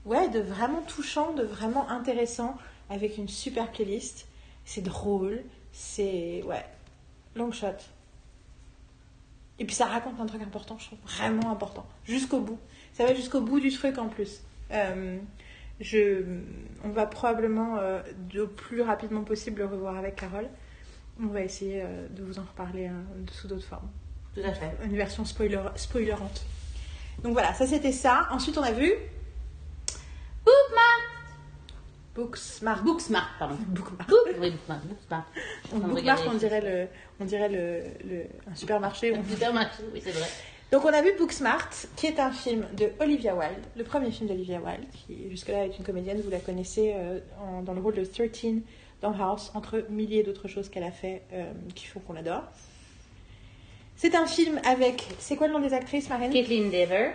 Speaker 1: Ouais, de vraiment touchant, de vraiment intéressant, avec une super playlist. C'est drôle, c'est. Ouais, long shot. Et puis ça raconte un truc important, je trouve, vraiment important, jusqu'au bout. Ça va jusqu'au bout du truc en plus. Euh, je, on va probablement, euh, le plus rapidement possible, le revoir avec Carole. On va essayer euh, de vous en reparler hein, sous d'autres formes.
Speaker 2: Tout à fait.
Speaker 1: Une version spoiler, spoilerante. Donc voilà, ça c'était ça. Ensuite, on a vu
Speaker 2: Bookmark
Speaker 1: Booksmart.
Speaker 2: Booksmart, pardon.
Speaker 1: Bookmark.
Speaker 2: Book Oui, de
Speaker 1: Bookmark,
Speaker 2: regarder
Speaker 1: on dirait, le, on dirait le, le- un supermarché.
Speaker 2: films. Supermarché, oui, c'est vrai.
Speaker 1: Donc on a vu Booksmart, qui est un film de Olivia Wilde, le premier film d'Olivia Wilde, qui jusque-là est une comédienne, vous la connaissez euh, en- dans le rôle de 13 dans House, entre milliers d'autres choses qu'elle a fait euh, qui font qu'on l'adore. C'est un film avec... C'est quoi le nom des actrices, Marine?
Speaker 2: Caitlin Dever.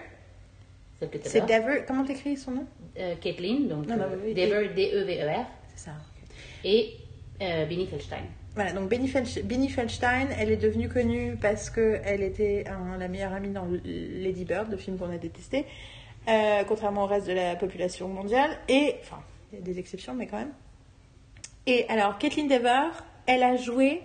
Speaker 2: Celle que
Speaker 1: C'est. Dever... Comment t'écris son nom?
Speaker 2: Euh, Caitlin, donc
Speaker 1: Non, oui.
Speaker 2: Dever, D-E-V-E-R.
Speaker 1: C'est ça.
Speaker 2: Et euh, Benny Feldstein.
Speaker 1: Voilà, donc Benny, Felch- Benny Feldstein, elle est devenue connue parce qu'elle était la meilleure amie dans Lady Bird, le film qu'on a détesté, euh, contrairement au reste de la population mondiale. Et, enfin, il y a des exceptions, mais quand même. Et alors, Caitlin Dever, elle a joué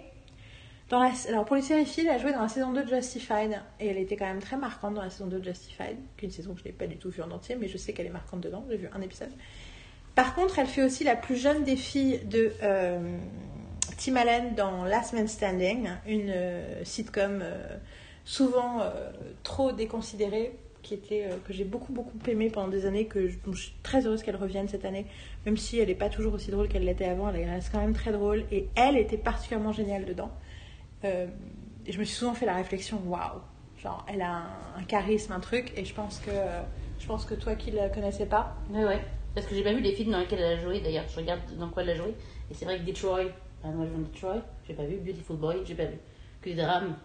Speaker 1: Alors pour les séries filles, elle a joué dans la saison 2 de Justified et elle était quand même très marquante dans la saison 2 de Justified, qu'une saison que je n'ai pas du tout vue en entier, mais je sais qu'elle est marquante dedans, j'ai vu un épisode. Par contre, elle fait aussi la plus jeune des filles de euh, Tim Allen dans Last Man Standing, une euh, sitcom euh, souvent trop déconsidérée, qui était, que j'ai beaucoup beaucoup aimé pendant des années, que je suis très heureuse qu'elle revienne cette année, même si elle n'est pas toujours aussi drôle qu'elle l'était avant, elle reste quand même très drôle, et elle était particulièrement géniale dedans. Euh, et je me suis souvent fait la réflexion, waouh, genre elle a un, un charisme, un truc, et je pense que, je pense que toi qui la connaissais pas,
Speaker 2: Ouais, ouais. Parce que j'ai pas vu les films dans lesquels elle a joué, d'ailleurs. Je regarde dans quoi elle a joué. Et c'est vrai que Detroit, ah, moi je viens de Detroit, j'ai pas vu. Beautiful Boy, j'ai pas vu. Que des drames.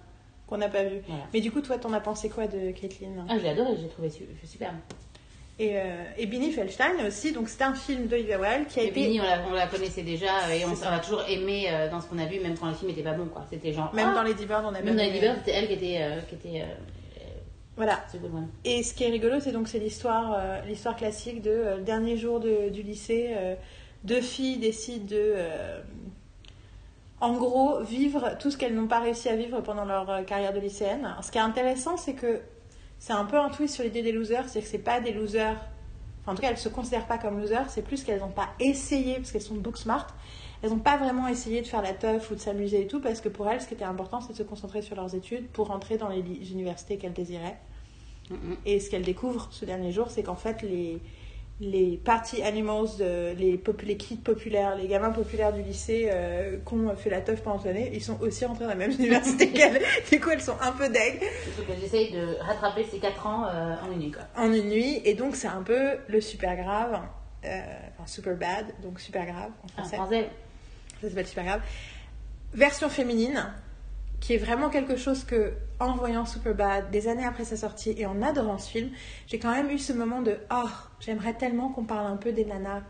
Speaker 1: qu'on n'a pas vu.
Speaker 2: Voilà.
Speaker 1: Mais du coup, toi, t'en as pensé quoi de Caitlyn?
Speaker 2: Ah, j'ai adoré, j'ai trouvé su- super.
Speaker 1: Et, euh, et Binnie Feldstein aussi, donc c'était un film d'Olivia Wilde qui a
Speaker 2: Et
Speaker 1: été.
Speaker 2: Binnie, on la, on la connaissait déjà et on,
Speaker 1: C'est
Speaker 2: on l'a toujours aimé euh, dans ce qu'on a vu, même quand le film était pas bon, quoi. C'était genre.
Speaker 1: Même
Speaker 2: ah
Speaker 1: dans Lady Bird, on a
Speaker 2: Même dans les Bird, c'était elle qui était. euh, qui était euh,
Speaker 1: Voilà.
Speaker 2: c'est.
Speaker 1: Et ce qui est rigolo, c'est donc c'est l'histoire, l'histoire classique de le dernier jour de- du lycée, deux filles décident de, en gros, vivre tout ce qu'elles n'ont pas réussi à vivre pendant leur carrière de lycéenne. Ce qui est intéressant, c'est que c'est un peu un twist sur l'idée des losers, c'est que c'est pas des losers. Enfin, en tout cas, elles se considèrent pas comme losers, c'est plus qu'elles n'ont pas essayé parce qu'elles sont book smart. Elles n'ont pas vraiment essayé de faire la teuf ou de s'amuser et tout, parce que pour elles, ce qui était important, c'est de se concentrer sur leurs études pour rentrer dans les universités qu'elles désiraient. Et ce qu'elle découvre ce dernier jour, c'est qu'en fait, les, les party animals, de- les, les kids populaires, les gamins populaires du lycée euh, qui ont fait la teuf pendant l'année, ils sont aussi rentrés dans la même université qu'elle. Du coup, elles sont un peu deg
Speaker 2: j'essaye de rattraper ces 4 ans euh, en une nuit, quoi.
Speaker 1: en une nuit. Et donc, c'est un peu le super grave, euh, enfin super bad, donc super grave en
Speaker 2: En
Speaker 1: français.
Speaker 2: français,
Speaker 1: Ça s'appelle super grave. Version féminine, qui est vraiment quelque chose que, en voyant Superbad, des années après sa sortie et en adorant ce film, j'ai quand même eu ce moment de Oh, j'aimerais tellement qu'on parle un peu des nanas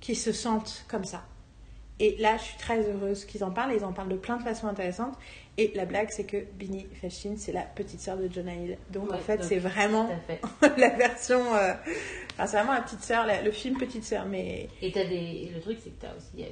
Speaker 1: qui se sentent comme ça. Et là, je suis très heureuse qu'ils en parlent. Ils en parlent de plein de façons intéressantes. Et la blague, c'est que Binnie Fashin, c'est la petite sœur de Jonah Hill. Donc en fait, c'est vraiment
Speaker 2: fait.
Speaker 1: la version. euh, Enfin, c'est vraiment la petite sœur, la- le film Petite sœur. Mais
Speaker 2: Et t'as des... le truc, c'est que t'as aussi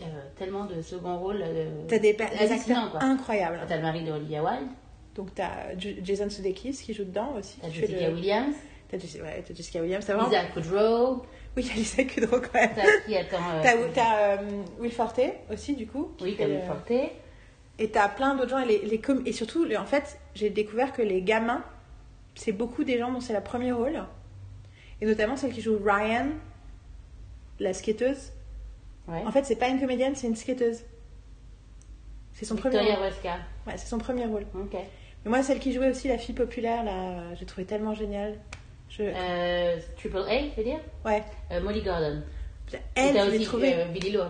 Speaker 2: euh, tellement de second rôle. euh,
Speaker 1: t'as des, des acteurs incroyables.
Speaker 2: T'as le mari de Olivia Wilde,
Speaker 1: Donc t'as Jason Sudeikis qui joue dedans aussi.
Speaker 2: t'as Jessica
Speaker 1: le-
Speaker 2: Williams,
Speaker 1: T'as Jessica, ouais, t'as Jessica Williams. T'as vraiment...
Speaker 2: Lisa Kudrow,
Speaker 1: Oui, a Lisa Kudrow quand même.
Speaker 2: t'as qui attend euh,
Speaker 1: T'as, t'as, euh, Will Forte aussi du coup.
Speaker 2: Oui, t'as Will Forte.
Speaker 1: Et t'as plein d'autres gens et, les, les com- et surtout, en fait, j'ai découvert que les gamins, c'est beaucoup des gens dont c'est la premier rôle. Et notamment celle qui joue Ryan, la skateuse.
Speaker 2: Ouais.
Speaker 1: En fait, c'est pas une comédienne, c'est une skateuse. C'est son premier rôle. Ouais, c'est son premier rôle.
Speaker 2: Ok.
Speaker 1: Mais moi, celle qui jouait aussi la fille populaire, là, euh, j'ai trouvé tellement géniale. Je...
Speaker 2: Euh, Triple A, je veux dire?
Speaker 1: Ouais.
Speaker 2: Euh, Molly Gordon.
Speaker 1: Elle, je l'ai trouvée.
Speaker 2: euh, Billy Lowe.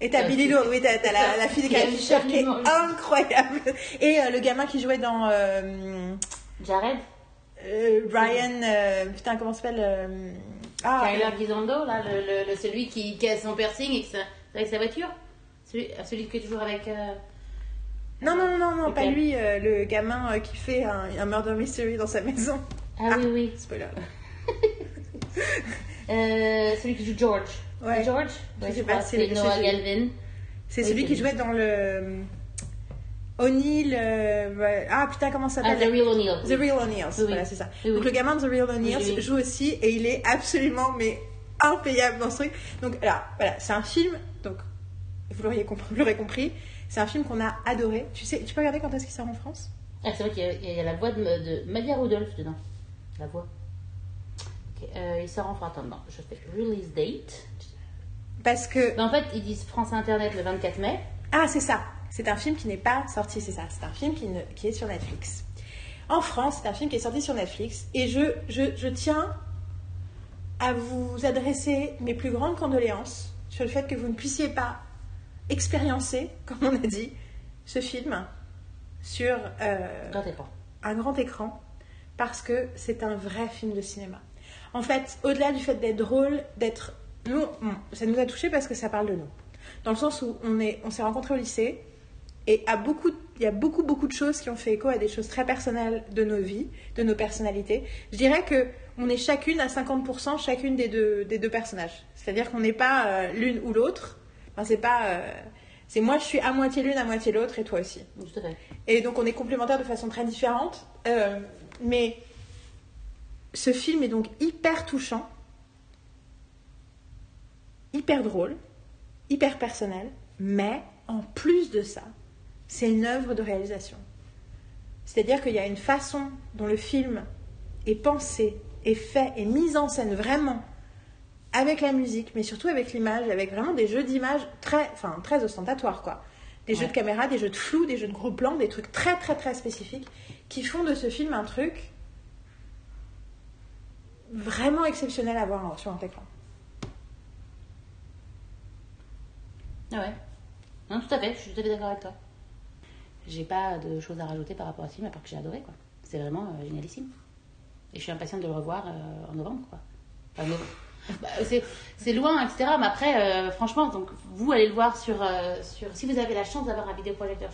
Speaker 1: Et t'as
Speaker 2: Euh,
Speaker 1: Billy Lo, oui, t'as, la, la fille de
Speaker 2: qui
Speaker 1: Carrie Fisher qui est incroyable. Et le gamin qui jouait dans
Speaker 2: Jared
Speaker 1: Ryan, putain, comment s'appelle Ah,
Speaker 2: Tyler Gisondo, là, le, le- le- celui qui, qui a son piercing et avec sa voiture celui, celui qui est toujours avec. euh,
Speaker 1: non, non, non, non, pas lui, euh, le gamin euh, qui fait un, un murder mystery dans sa maison.
Speaker 2: Ah oui, oui.
Speaker 1: Spoiler.
Speaker 2: Euh, celui qui joue George.
Speaker 1: Ouais.
Speaker 2: C'est George?
Speaker 1: Je
Speaker 2: Ouais,
Speaker 1: sais
Speaker 2: je
Speaker 1: pas,
Speaker 2: crois,
Speaker 1: c'est-
Speaker 2: c'est Noah
Speaker 1: c'est-
Speaker 2: Galvin.
Speaker 1: C'est
Speaker 2: Oui,
Speaker 1: celui
Speaker 2: c'est
Speaker 1: qui jouait dans le euh, O'Neill. euh, ah putain, comment ça
Speaker 2: Ah,
Speaker 1: s'appelle
Speaker 2: The Real O'Neill.
Speaker 1: The Real
Speaker 2: Oui, oui.
Speaker 1: voilà, c'est ça.
Speaker 2: Oui,
Speaker 1: Donc le gamin de The Real
Speaker 2: oui.
Speaker 1: joue aussi et il est absolument mais impayable dans ce truc. Donc là, voilà, c'est un film, donc vous l'auriez compris, l'aurez compris, c'est un film qu'on a adoré. Tu sais, tu peux regarder quand est-ce qu'il sort en France?
Speaker 2: Ah, c'est vrai qu'il y, a- il y a la voix de, de Madia Rudolph dedans. La voix. Euh, il sort en France. Attends, non, je fais release date.
Speaker 1: Parce que
Speaker 2: Ben, en fait, ils disent France Internet le 24 mai.
Speaker 1: ah, c'est ça. C'est un film qui n'est pas sorti, c'est ça. C'est un film qui, ne- qui est sur Netflix. En France, c'est un film qui est sorti sur Netflix et je, je, je tiens à vous adresser mes plus grandes condoléances sur le fait que vous ne puissiez pas expériencer, comme on a dit, ce film sur euh, un grand écran parce que c'est un vrai film de cinéma. En fait, au-delà du fait d'être drôle, d'être nous, on- ça nous a touchés parce que ça parle de nous. Dans le sens où on est, on s'est rencontrés au lycée et à beaucoup, il y a beaucoup beaucoup de choses qui ont fait écho à des choses très personnelles de nos vies, de nos personnalités. Je dirais que on est chacune à 50% chacune des deux des deux personnages. C'est-à-dire qu'on n'est pas euh, l'une ou l'autre. Enfin, c'est pas euh, C'est moi, je suis à moitié l'une, à moitié l'autre, et toi aussi.
Speaker 2: Tout à fait.
Speaker 1: Et donc on est complémentaires de façon très différente. Euh, mais ce film est donc hyper touchant, hyper drôle, hyper personnel, mais en plus de ça, c'est une œuvre de réalisation. C'est-à-dire qu'il y a une façon dont le film est pensé, est fait, est mis en scène vraiment avec la musique, mais surtout avec l'image, avec vraiment des jeux d'images très, enfin, très ostentatoires, quoi. Des jeux de caméra, des jeux de flou, des jeux de gros plans, des trucs très, très, très spécifiques qui font de ce film un truc vraiment exceptionnel à voir sur un écran.
Speaker 2: Ah ouais. Non, tout à fait, je suis tout à fait d'accord avec toi. J'ai pas de choses à rajouter par rapport à ce film, à part que j'ai adoré, quoi. C'est vraiment euh, génialissime. Et je suis impatiente de le revoir euh, en novembre, quoi. Enfin, novembre. Bah, c'est, loin, etc. Mais après, euh, franchement, donc, vous allez le voir sur, euh, sur... Si vous avez la chance d'avoir un vidéoprojecteur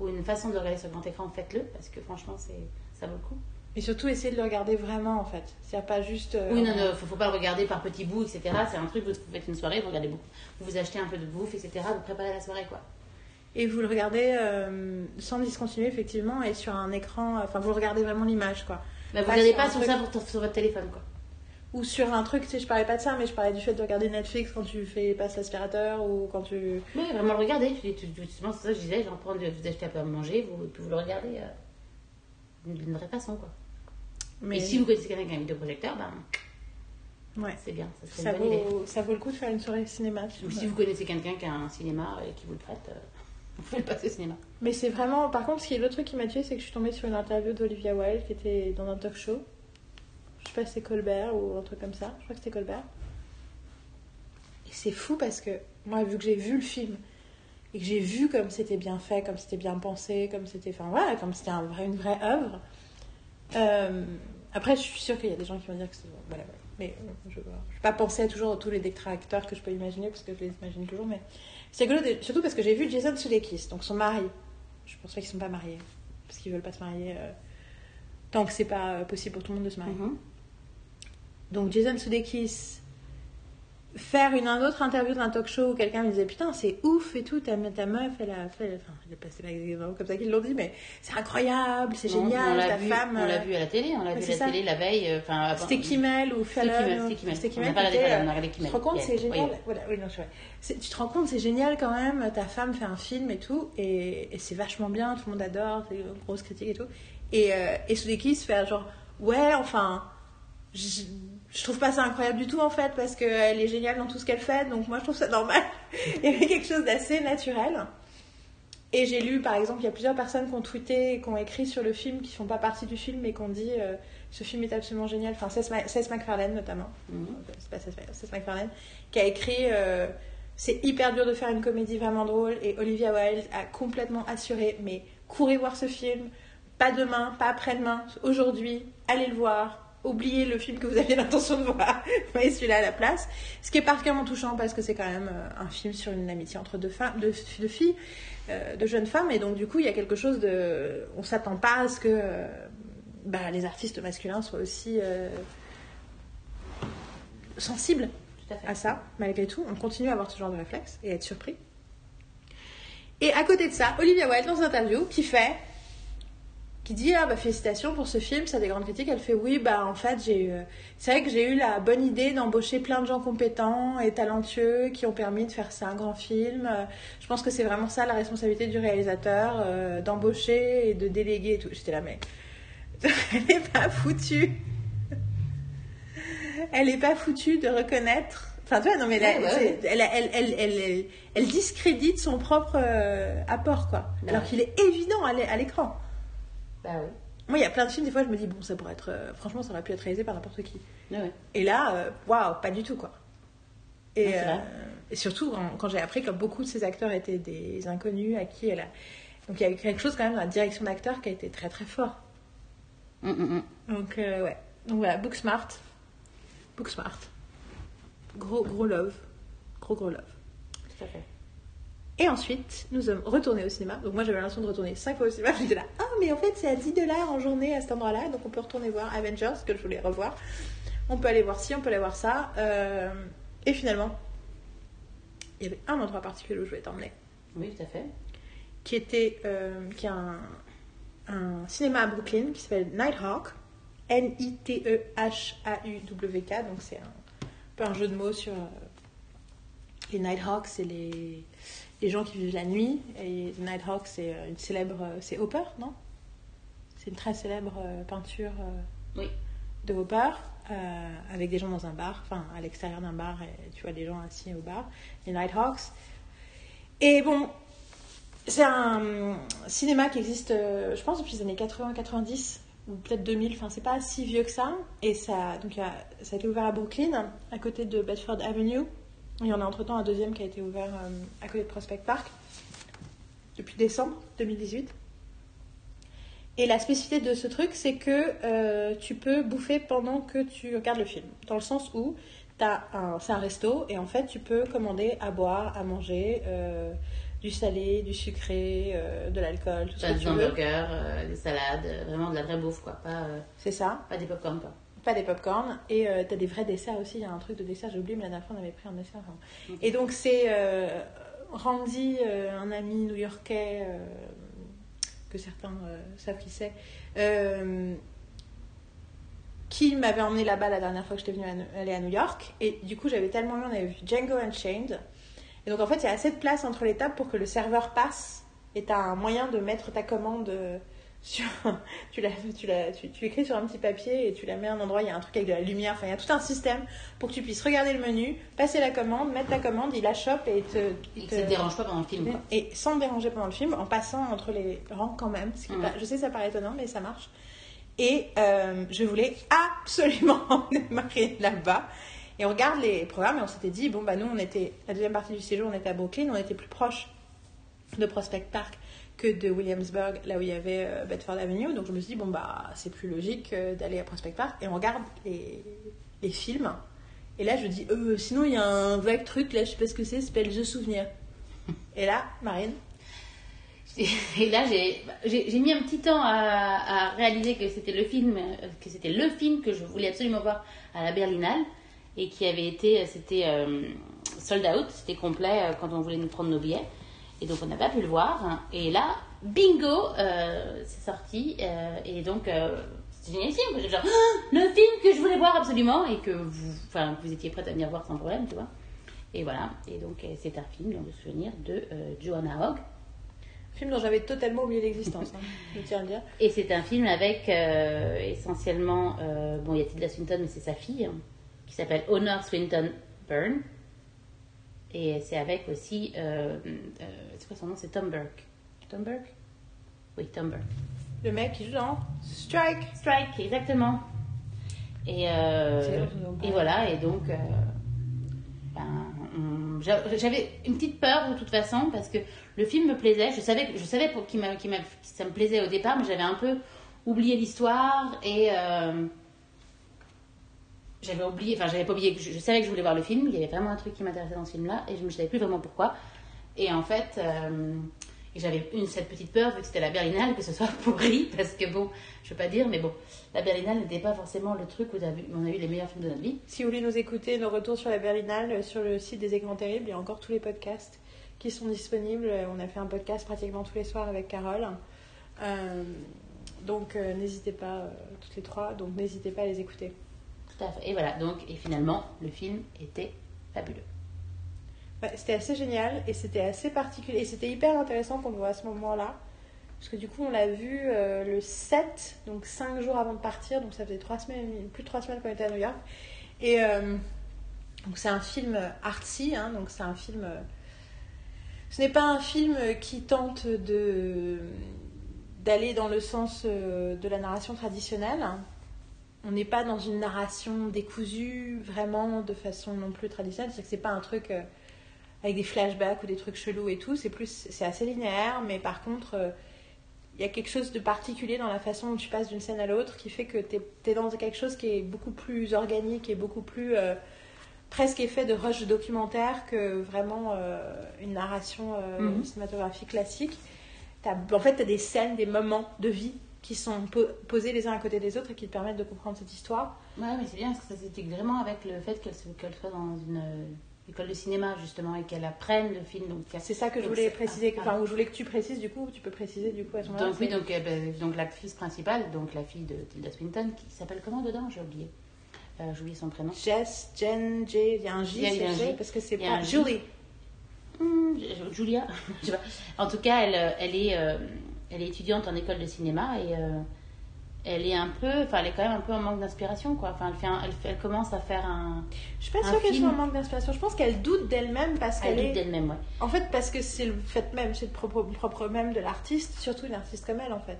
Speaker 2: ou une façon de regarder sur grand écran, faites-le, parce que franchement, c'est, ça vaut le coup.
Speaker 1: Et surtout, essayez de le regarder vraiment, en fait. C'est-à-dire pas juste. euh,
Speaker 2: Oui, non, non, faut, faut pas le regarder par petits bouts, etc. C'est un truc, vous faites une soirée, vous regardez beaucoup. Vous vous achetez un peu de bouffe, etc. Vous préparez la soirée, quoi.
Speaker 1: Et vous le regardez euh, sans discontinuer, effectivement, et sur un écran. Enfin, vous regardez vraiment l'image, quoi.
Speaker 2: Bah, vous regardez pas sur
Speaker 1: truc-
Speaker 2: ça pour, sur votre téléphone, quoi.
Speaker 1: Ou sur un truc, tu sais, je parlais pas de ça, mais je parlais du fait de regarder Netflix quand tu fais passes l'aspirateur ou quand tu.
Speaker 2: Oui, vraiment le regarder. Justement, c'est ça que je disais, genre prendre, vous achetez un peu à manger, vous, puis vous le regardez euh, d'une vraie façon, quoi.
Speaker 1: Mais
Speaker 2: Et si vous connaissez quelqu'un qui a un vidéoprojecteur, ben,
Speaker 1: ouais.
Speaker 2: c'est bien, ça serait
Speaker 1: Ça
Speaker 2: une bonne idée.
Speaker 1: vaut, ça vaut le coup de faire une soirée cinéma.
Speaker 2: Ou si vous connaissez quelqu'un qui a un cinéma et qui vous le prête, euh, vous pouvez le passer au cinéma.
Speaker 1: Mais c'est vraiment. Par contre, ce qui est l'autre truc qui m'a tué, c'est que je suis tombée sur une interview d'Olivia Wilde qui était dans un talk show. Je sais pas si c'est Colbert ou un truc comme ça. Je crois que c'était Colbert. Et c'est fou parce que moi, vu que j'ai vu le film et que j'ai vu comme c'était bien fait, comme c'était bien pensé, comme c'était. Enfin voilà, comme c'était une vraie œuvre. euh, après, je suis sûre qu'il y a des gens qui vont dire que c'est. Voilà, voilà. Mais euh, je ne vais pas penser à toujours à tous les détracteurs que je peux imaginer parce que je les imagine toujours. Mais c'est rigolo, surtout parce que j'ai vu Jason Sudeikis, donc son mari. Je pense pas qu'ils sont pas mariés. Parce qu'ils veulent pas se marier. euh, tant que c'est pas possible pour tout le monde de se marier.
Speaker 2: Mhm.
Speaker 1: Donc Jason Sudeikis faire une un autre interview d'un talk show où quelqu'un me disait putain c'est ouf et tout ta, ta meuf elle a fait enfin je sais pas c'est pas exactement comme ça qu'ils l'ont dit mais c'est incroyable c'est génial ta
Speaker 2: vu-
Speaker 1: femme
Speaker 2: On l'a
Speaker 1: euh,
Speaker 2: vu à la télé, on l'a vu à la
Speaker 1: ça.
Speaker 2: télé la veille. euh, Enfin,
Speaker 1: c'était Kimmel ou Fallon
Speaker 2: Kimmel, c'était Kimmel.
Speaker 1: c'était
Speaker 2: On
Speaker 1: Kimmel euh,
Speaker 2: regardé
Speaker 1: tu
Speaker 2: Kimmel.
Speaker 1: te rends compte c'est génial?
Speaker 2: Oui.
Speaker 1: voilà oui non je c'est- tu te rends compte c'est génial quand même ta femme fait un film et tout et, et c'est vachement bien tout le monde adore c'est une grosse critique et tout et euh, et Sudeikis fait genre ouais enfin je, trouve pas ça incroyable du tout en fait parce qu'elle est géniale dans tout ce qu'elle fait donc moi je trouve ça normal. Il y avait quelque chose d'assez naturel. Et j'ai lu par exemple il y a plusieurs personnes qui ont tweeté et qui ont écrit sur le film qui font pas partie du film mais qui ont dit euh, ce film est absolument génial enfin Seth, Ma- Seth MacFarlane notamment.
Speaker 2: Mhm.
Speaker 1: c'est pas Seth, Seth MacFarlane qui a écrit euh, c'est hyper dur de faire une comédie vraiment drôle et Olivia Wilde a complètement assuré mais courez voir ce film. Pas demain, pas après-demain, aujourd'hui, allez le voir. Oubliez le film que vous aviez l'intention de voir, voyez celui-là à la place. Ce qui est particulièrement touchant parce que c'est quand même euh, un film sur une amitié entre deux, femmes, deux, deux filles, euh, de jeunes femmes, et donc du coup il y a quelque chose de. On s'attend pas à ce que euh, bah, les artistes masculins soient aussi euh, sensibles
Speaker 2: Tout à fait.
Speaker 1: à ça, malgré tout. On continue à avoir ce genre de réflexe et à être surpris. Et à côté de ça, Olivia Wilde, dans une interview, qui fait. Qui dit Ah bah félicitations pour ce film, ça a des grandes critiques. Elle fait Oui, bah en fait, j'ai eu. C'est vrai que j'ai eu la bonne idée d'embaucher plein de gens compétents et talentueux qui ont permis de faire ça un grand film. Euh, Je pense que c'est vraiment ça la responsabilité du réalisateur, euh, d'embaucher et de déléguer et tout. J'étais là, mais. Elle n'est pas foutue elle est pas foutue de reconnaître. Enfin, tu vois, non, mais là,
Speaker 2: Ouais, ouais.
Speaker 1: Elle, elle, elle, elle, discrédite son propre euh, apport, quoi.
Speaker 2: Ouais.
Speaker 1: Alors qu'il est évident à l'écran.
Speaker 2: Bah oui.
Speaker 1: Moi, il y a plein de films, des fois, je me dis, bon, ça pourrait être. euh, franchement, ça aurait pu être réalisé par n'importe qui.
Speaker 2: Ouais.
Speaker 1: Et là, euh, waouh, pas du tout, quoi. Et,
Speaker 2: Ouais, vrai.
Speaker 1: euh, et surtout, quand, quand j'ai appris que beaucoup de ces acteurs étaient des inconnus à qui elle a. Donc, il y a eu quelque chose, quand même, dans la direction d'acteur qui a été très, très fort.
Speaker 2: Mm, mm, mm.
Speaker 1: Donc, euh, ouais. Donc, voilà, Booksmart. Booksmart. Gros, gros love. Gros, gros love.
Speaker 2: Tout à fait.
Speaker 1: Et ensuite, nous sommes retournés au cinéma. Donc moi j'avais l'impression de retourner 5 fois au cinéma. J'étais là, ah mais en fait c'est à 10 dollars en journée à cet endroit-là. Donc on peut retourner voir Avengers, que je voulais revoir. On peut aller voir ci, on peut aller voir ça. Euh, Et finalement, il y avait un endroit particulier où je voulais t'emmener.
Speaker 2: Oui, tout à fait.
Speaker 1: qui était euh, qui a un, un cinéma à Brooklyn qui s'appelle Nighthawk, N-I-T-E-H-A-U-W-K, donc c'est un, un peu un jeu de mots sur euh, les Nighthawks, c'est les, les gens qui vivent la nuit, et Nighthawk c'est euh, une célèbre, euh, c'est Hopper, non? C'est une très célèbre euh, peinture
Speaker 2: Oui.
Speaker 1: de Hopper, euh, avec des gens dans un bar, enfin à l'extérieur d'un bar, et tu vois des gens assis au bar, les Nighthawks. Et bon, c'est un euh, cinéma qui existe, euh, je pense, depuis les années 80-90 ou peut-être 2000. Enfin, c'est pas si vieux que ça. Et ça, donc, ça a été ouvert à Brooklyn, à côté de Bedford Avenue. Il y en a entre-temps un deuxième qui a été ouvert euh, à côté de Prospect Park depuis décembre 2018. Et la spécificité de ce truc, c'est que euh, tu peux bouffer pendant que tu regardes le film. Dans le sens où c'est un resto et en fait tu peux commander à boire, à manger, euh, du salé, du sucré, euh, de l'alcool, tout que
Speaker 2: des hamburgers, des salades, vraiment de la vraie bouffe, quoi. Pas,
Speaker 1: C'est ça,
Speaker 2: pas des popcorn, quoi.
Speaker 1: Pas des popcorn. Et euh, t'as des vrais desserts aussi. Il y a un truc de dessert, j'ai oublié, mais la dernière fois on avait pris un dessert. enfin. Et donc c'est euh, Randy, euh, un ami new-yorkais que certains savent qui c'est, qui m'avait emmené là-bas la dernière fois que j'étais venue à aller à New York. Et du coup, j'avais tellement eu, on avait vu Django Unchained. Et donc, en fait, il y a assez de place entre les tables pour que le serveur passe. Et tu as un moyen de mettre ta commande sur. tu, la, tu, la, tu, tu l'écris sur un petit papier et tu la mets à un endroit, il y a un truc avec de la lumière. Enfin, il y a tout un système pour que tu puisses regarder le menu, passer la commande, mettre ta commande, il la chope et te. Il te-
Speaker 2: ça te dérange pas pendant le film, quoi.
Speaker 1: et sans me déranger pendant le film, en passant entre les rangs quand même. Ce qui est pas- je sais, ça paraît étonnant, mais ça marche. Et euh, je voulais absolument Marie là-bas. Et on regarde les programmes et on s'était dit, bon, bah nous, on était, la deuxième partie du séjour, on était à Brooklyn, on était plus proche de Prospect Park que de Williamsburg, là où il y avait euh, Bedford Avenue. Donc je me suis dit, bon, bah c'est plus logique euh, d'aller à Prospect Park. Et on regarde les, les films. Et là, je dis, euh, sinon, il y a un vague truc, là, je sais pas ce que c'est, s'appelle The Souvenir. Et là, Marine,
Speaker 2: Et là, j'ai mis un petit temps à, à réaliser que c'était le film, que c'était le film que je voulais absolument voir à la Berlinale et qui avait été, c'était sold out, c'était complet quand on voulait nous prendre nos billets. Et donc on n'a pas pu le voir. Et là, bingo, euh, c'est sorti. euh, et donc euh, c'était génial film. Genre, le film que je voulais voir absolument et que vous, enfin, vous étiez prête à venir voir sans problème, tu vois. Et voilà. Et donc euh, c'est un film dans le souvenir de Joanna Hogg.
Speaker 1: film dont j'avais totalement oublié l'existence, hein, je tiens à le dire.
Speaker 2: Et c'est un film avec essentiellement, bon, il y a Tilda Swinton, mais c'est sa fille, hein, qui s'appelle Honor Swinton Byrne. Et c'est avec aussi, euh, euh, c'est quoi son nom? C'est Tom Burke.
Speaker 1: Tom Burke
Speaker 2: Oui, Tom Burke.
Speaker 1: Le mec qui joue dans Strike
Speaker 2: Strike, exactement. Et, euh, et voilà, et donc, euh, ben, j'avais une petite peur de toute façon parce que le film me plaisait. Je savais, que- je savais pour, m'a- m'a- que ça me plaisait au départ, mais j'avais un peu oublié l'histoire et euh, j'avais oublié, enfin, j'avais pas oublié, je, je savais que je voulais voir le film. Il y avait vraiment un truc qui m'intéressait dans ce film-là et je ne savais plus vraiment pourquoi. Et en fait, euh, j'avais une cette petite peur vu que c'était la Berlinale que ce soit pourri parce que bon, je veux pas dire, mais bon, la Berlinale n'était pas forcément le truc où on a, eu les meilleurs films de notre vie.
Speaker 1: Si vous voulez nous écouter, nos retours sur la Berlinale, euh, sur le site des écrans terribles, il y a encore tous les podcasts qui sont disponibles. Euh, On a fait un podcast pratiquement tous les soirs avec Carole. Donc n'hésitez pas, toutes les trois, donc n'hésitez pas à les écouter.
Speaker 2: Et voilà, donc, et finalement, le film était fabuleux.
Speaker 1: C'était assez génial et c'était assez particulier. Et c'était hyper intéressant qu'on le voit à ce moment-là. Parce que du coup, on l'a vu euh, le 7, donc 5 jours avant de partir. Donc ça faisait trois semaines, plus de 3 semaines qu'on était à New York. Et euh, donc c'est un film artsy, hein, donc c'est un film. euh, ce n'est pas un film qui tente de d'aller dans le sens de la narration traditionnelle. On n'est pas dans une narration décousue vraiment de façon non plus traditionnelle. C'est-à-dire que c'est pas un truc euh, avec des flashbacks ou des trucs chelous et tout. C'est plus, c'est assez linéaire, mais par contre, euh, il y a quelque chose de particulier dans la façon dont tu passes d'une scène à l'autre qui fait que tu es, dans quelque chose qui est beaucoup plus organique et beaucoup plus euh, presque effet de rush documentaire que vraiment euh, une narration euh,
Speaker 2: Mhm.
Speaker 1: cinématographique classique. T'as- en fait, tu as des scènes, des moments de vie qui sont po- posés les uns à côté des autres et qui te permettent de comprendre cette histoire.
Speaker 2: Ouais, mais c'est bien parce que ça s'explique vraiment avec le fait qu'elle soit dans une, école de cinéma justement et qu'elle apprenne le film. Donc,
Speaker 1: C'est ça que je voulais préciser,
Speaker 2: ah,
Speaker 1: enfin, où je voulais que tu précises, du coup, tu peux préciser, du coup, à ce moment-là.
Speaker 2: Donc oui, donc, euh, donc l'actrice principale, donc la fille de Tilda Swinton, qui s'appelle comment dedans? J'ai oublié. Euh, J'ai oublié son prénom.
Speaker 1: Jess, Jen, J, il y a un J,
Speaker 2: Il y a- un J.
Speaker 1: parce que c'est pas... Julie.
Speaker 2: Hmm, Julia, je sais pas. En tout cas, elle, euh, elle, est, euh, elle est étudiante en école de cinéma et euh, elle est un peu, enfin, elle est quand même un peu en manque d'inspiration, quoi. Enfin, elle, fait un- elle, fait- elle commence à faire un.
Speaker 1: Je suis pas sûre qu'elle soit en manque d'inspiration. Je pense qu'elle doute d'elle-même parce
Speaker 2: Elle
Speaker 1: qu'elle
Speaker 2: doute
Speaker 1: est...
Speaker 2: d'elle-même, ouais.
Speaker 1: En fait, parce que c'est le fait même, c'est le propre, propre même de l'artiste, surtout une artiste comme elle, en fait.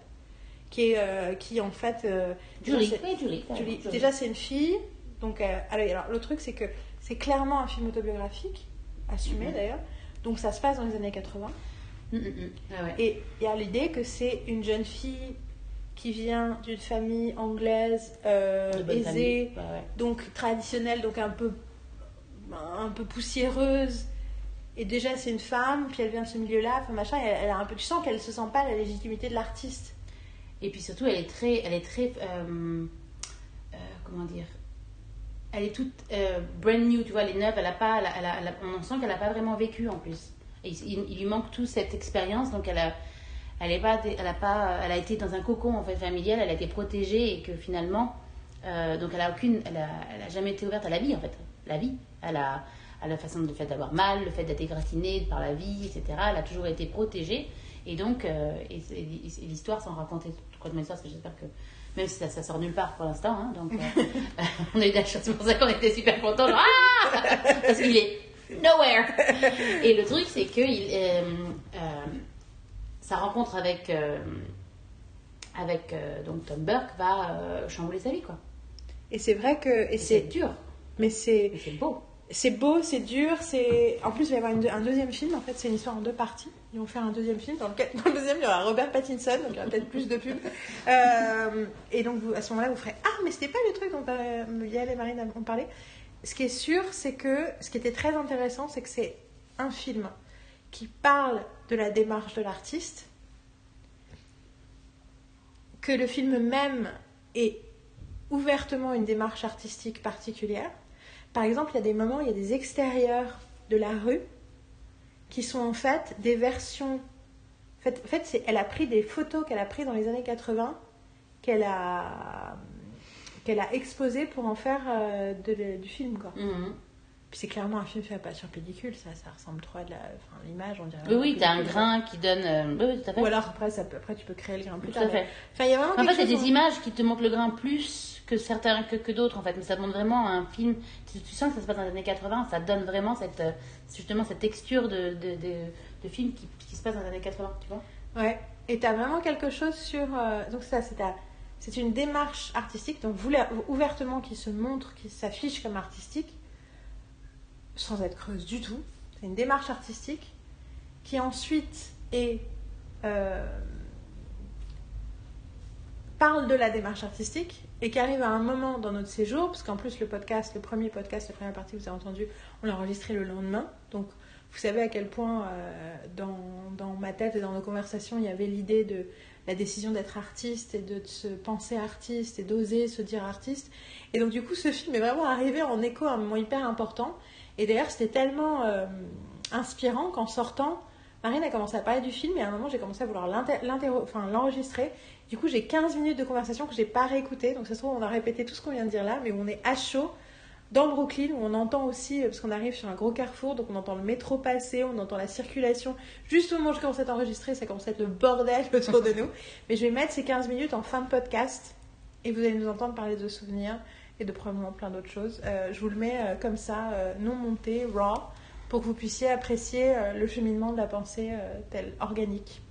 Speaker 1: Qui est, euh, qui en fait... euh, déjà,
Speaker 2: Julie, oui, Julie.
Speaker 1: Julie. Déjà, c'est une fille. Donc, euh, alors, alors, le truc, c'est que c'est clairement un film autobiographique, assumé
Speaker 2: Mhm.
Speaker 1: d'ailleurs. Donc, ça se passe dans les années 80.
Speaker 2: Mm, mm, mm. Ouais, ouais.
Speaker 1: Et il y a l'idée que c'est une jeune fille qui vient d'une famille anglaise euh, aisée,
Speaker 2: famille. Ouais, ouais.
Speaker 1: donc traditionnelle, donc un peu, un peu poussiéreuse. Et déjà, c'est une femme, puis elle vient de ce milieu-là, enfin machin, elle, elle a un peu, tu sens qu'elle se sent pas la légitimité de l'artiste.
Speaker 2: Et puis surtout, elle est très, elle est très, euh, euh, comment dire, elle est toute brand new, tu vois, elle est neuve, elle a pas, elle a- elle a- a- on sent qu'elle n'a pas vraiment vécu en plus. Et il, lui manque toute cette expérience, donc elle a, elle est pas, elle a pas, elle a été dans un cocon en fait familial, elle a été protégée et que finalement, euh, donc elle a aucune, elle a, elle a jamais été ouverte à la vie en fait, la vie, elle a, à la façon de fait d'avoir mal, le fait d'être égratinée par la vie, etc. Elle a toujours été protégée et donc, euh, et, c'est- et l'histoire sans raconter complètement l'histoire, parce que j'espère que même si ça, ça sort nulle part pour l'instant, hein, donc euh, on a eu de la chance, c'est pour ça qu'on était super contents, genre, ah parce qu'il est nowhere. Et le truc, c'est que il, euh, euh, sa rencontre avec euh, avec donc Tom Burke va chambouler sa vie, quoi.
Speaker 1: Et c'est vrai que, et
Speaker 2: c'est dur,
Speaker 1: mais c'est,
Speaker 2: beau.
Speaker 1: c'est beau, c'est dur, c'est. En plus, il va y avoir une- un deuxième film. En fait, c'est une histoire en deux parties. Ils vont faire un deuxième film. Dans, lequel, dans le deuxième, il y aura Robert Pattinson, donc il y aura peut-être plus de pubs. Euh, et donc, vous, à ce moment-là, vous ferez Ah, mais c'était pas le truc dont Yael et Marine ont parlé? Ce qui est sûr, c'est que ce qui était très intéressant, c'est que c'est un film qui parle de la démarche de l'artiste, que le film même est ouvertement une démarche artistique particulière. Par exemple, il y a des moments, il y a des extérieurs de la rue qui sont en fait des versions. En fait, en fait elle a pris des photos qu'elle a prises dans les années 80, qu'elle a, qu'elle a exposées pour en faire euh, de- du film. Quoi.
Speaker 2: Mhm.
Speaker 1: Puis c'est clairement un film fait pas sur pellicule, ça, ça ressemble trop à l'image, on dirait.
Speaker 2: Oui, oui, t'as un grain qui donne. euh, oui, oui, tout à fait.
Speaker 1: quoi. Ou alors après, ça peut- après tu peux créer le grain plus
Speaker 2: Tout
Speaker 1: tard.
Speaker 2: à
Speaker 1: mais-
Speaker 2: fait.
Speaker 1: Enfin, y a vraiment
Speaker 2: En fait,
Speaker 1: chose
Speaker 2: des
Speaker 1: où-
Speaker 2: images qui te montrent le grain plus que certains que, que d'autres en fait, mais ça montre vraiment un film. Tu, tu sens que ça se passe dans les années 80, ça donne vraiment cette euh, justement cette texture de, de, de, de film qui, qui se passe dans les années 80, tu vois.
Speaker 1: Ouais, et tu as vraiment quelque chose sur. euh, donc, ça, c'est ta- c'est une démarche artistique, donc ouvertement qui se montre, qui s'affiche comme artistique, sans être creuse du tout. C'est une démarche artistique qui ensuite est. euh, parle de la démarche artistique et qui arrive à un moment dans notre séjour, parce qu'en plus le podcast, le premier podcast, la première partie que vous avez entendu, on l'a enregistré le lendemain. Donc vous savez à quel point euh, dans ma tête et dans nos conversations, il y avait l'idée de la décision d'être artiste et de se penser artiste et d'oser se dire artiste. Et donc du coup, ce film est vraiment arrivé en écho à un moment hyper important. Et d'ailleurs, c'était tellement euh, inspirant qu'en sortant, Marine a commencé à parler du film et à un moment, j'ai commencé à vouloir l'enregistrer. Du coup, j'ai 15 minutes de conversation que j'ai pas réécoutées. Donc ça se trouve, on a répété tout ce qu'on vient de dire là, mais on est à chaud dans Brooklyn, où on entend aussi, euh, parce qu'on arrive sur un gros carrefour, donc on entend le métro passer, on entend la circulation. Juste au moment où je commence à enregistrer, ça commence à être le bordel autour de nous. Mais je vais mettre ces 15 minutes en fin de podcast et vous allez nous entendre parler de souvenirs et de probablement plein d'autres choses. Euh, je vous le mets euh, comme ça, euh, non monté, raw, pour que vous puissiez apprécier le cheminement de la pensée euh, tel organique.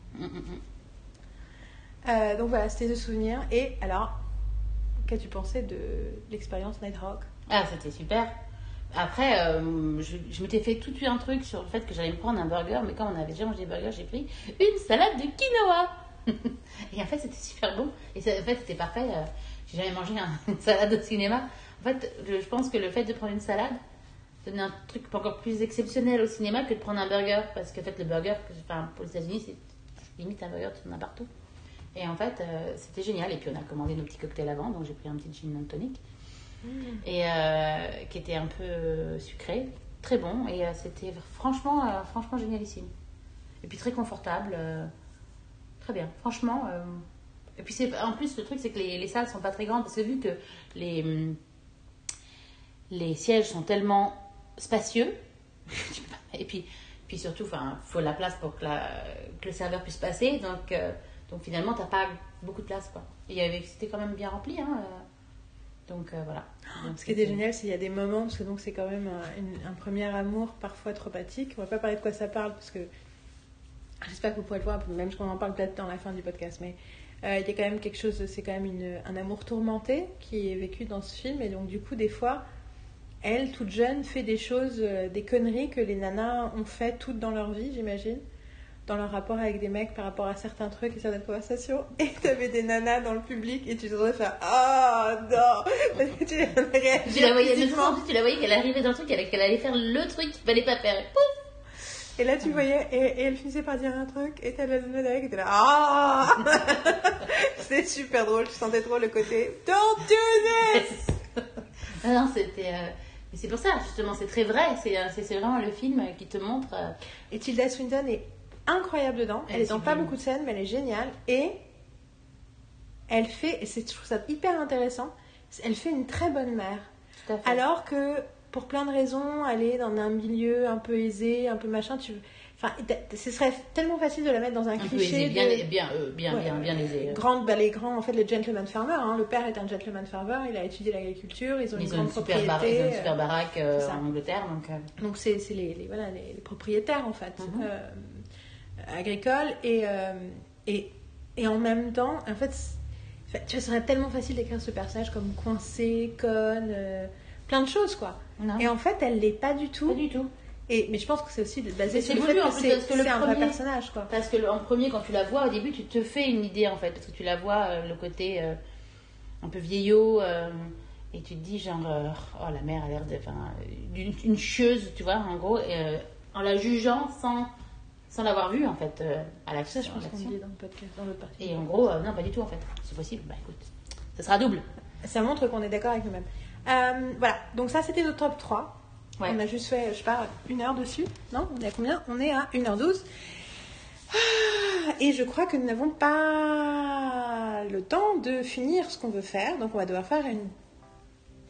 Speaker 1: Donc voilà, c'était de souvenirs. Et alors, qu'as-tu pensé de l'expérience Nighthawk?
Speaker 2: Ah, c'était super. Après, euh, je, m'étais fait tout de suite un truc sur le fait que j'allais me prendre un burger, mais quand on avait déjà mangé des burgers, j'ai pris une salade de quinoa. et en fait, c'était super bon. Et en fait, c'était parfait. euh, J'ai jamais mangé un- une salade au cinéma. En fait, je, pense que le fait de prendre une salade donnait un truc encore plus exceptionnel au cinéma que de prendre un burger. Parce que, en fait, le burger, enfin, pour les États-Unis, c'est limite un burger, tu en as partout. Et en fait, euh, c'était génial. Et puis, on a commandé nos petits cocktails avant, donc j'ai pris un petit gin and tonic et euh, qui était un peu sucré. très bon et euh, c'était franchement, euh, franchement génialissime. Et puis très confortable. euh, très bien, franchement. euh, et puis en plus, le truc, c'est que les, les salles sont pas très grandes parce que vu que les, les sièges sont tellement spacieux, et puis, puis surtout, il faut la place pour que, le serveur puisse passer. Donc, euh, donc finalement, t'as pas beaucoup de place. Quoi. Il y avait, c'était quand même bien rempli. Hein, euh. Donc euh, voilà. Donc,
Speaker 1: Ce qui était génial, c'est qu'il y a des moments, parce que donc c'est quand même un, une- un premier amour parfois traumatique. On va pas parler de quoi ça parle, parce que j'espère que vous pourrez le voir, même qu'on en parle peut-être dans la fin du podcast, mais euh, il y a quand même quelque chose, c'est quand même une- un amour tourmenté qui est vécu dans ce film, et donc du coup, des fois, elle, toute jeune, fait des choses, euh, des conneries que les nanas ont fait toutes dans leur vie, j'imagine. Dans leur rapport avec des mecs par rapport à certains trucs et certaines conversations. Et t'avais des nanas dans le public et tu te faire Ah non Parce que tu réagis
Speaker 2: Tu la voyais, plus, tu la voyais qu'elle arrivait dans le truc, qu'elle qu'elle allait faire le truc qu'il fallait pas faire. Et pouf
Speaker 1: Et là, tu voyais, et, et elle finissait par dire un truc, et t'as le nana qui était là, ah C'était super drôle, tu sentais trop le côté, don't do this
Speaker 2: Ah non, c'était. euh, Mais c'est pour ça, justement, c'est très vrai. C'est euh, c'est vraiment le film qui te montre. euh,
Speaker 1: Et Tilda Swinton est incroyable dedans, elle,
Speaker 2: Elle
Speaker 1: est dans pas beaucoup de scènes, mais elle est géniale, et elle fait, et je trouve ça hyper intéressant, elle fait une très bonne mère.
Speaker 2: Tout à fait.
Speaker 1: Alors que, pour plein de raisons, elle est dans un milieu un peu aisé, un peu machin, tu... Enfin, ce serait tellement facile de la mettre dans un, cliché
Speaker 2: aisé, bien,
Speaker 1: de-
Speaker 2: bien, euh, bien,
Speaker 1: Ouais.
Speaker 2: bien, bien aisé. euh.
Speaker 1: Grande, bah, les grands, en fait, les gentleman farmers. hein. Le père est un gentleman farmer, il a étudié l'agriculture, ils ont une
Speaker 2: Ils ont
Speaker 1: grande
Speaker 2: une super, bar- ils
Speaker 1: propriété.
Speaker 2: ont une super baraque euh,
Speaker 1: ça.
Speaker 2: en Angleterre, donc. euh,
Speaker 1: Donc, c'est les, les- voilà, les, les propriétaires, en fait,
Speaker 2: Mhm.
Speaker 1: euh, agricoles. Et, euh, et, et en même temps, en fait, tu vois, ce serait tellement facile d'écrire ce personnage comme coincé, conne, euh, plein de choses, quoi.
Speaker 2: Non,
Speaker 1: Et en fait, elle l'est pas du tout.
Speaker 2: pas du tout.
Speaker 1: Et, mais je pense que c'est aussi basé sur le fait que c'est un vrai personnage, quoi.
Speaker 2: Parce que le- en premier, quand tu la vois, au début, tu te fais une idée en fait, parce que tu la vois euh, le côté euh, un peu vieillot, euh, et tu te dis genre, oh la mère a l'air d'une une chieuse, tu vois, en gros, et, en la jugeant sans, sans l'avoir vue en fait euh, à l'action.
Speaker 1: je pense qu'on dit dans le podcast, dans l'autre partie.
Speaker 2: Et en gros, euh, non, pas du tout en fait. C'est possible. Bah écoute, ça sera double.
Speaker 1: Ça montre qu'on est d'accord avec nous-mêmes. Euh, voilà, donc ça c'était notre top 3.
Speaker 2: Ouais.
Speaker 1: On a juste fait, je sais pas, une heure dessus. Non On est à combien? On est à 1h12. Ah, Et je crois que nous n'avons pas le temps de finir ce qu'on veut faire. Donc on va devoir faire une,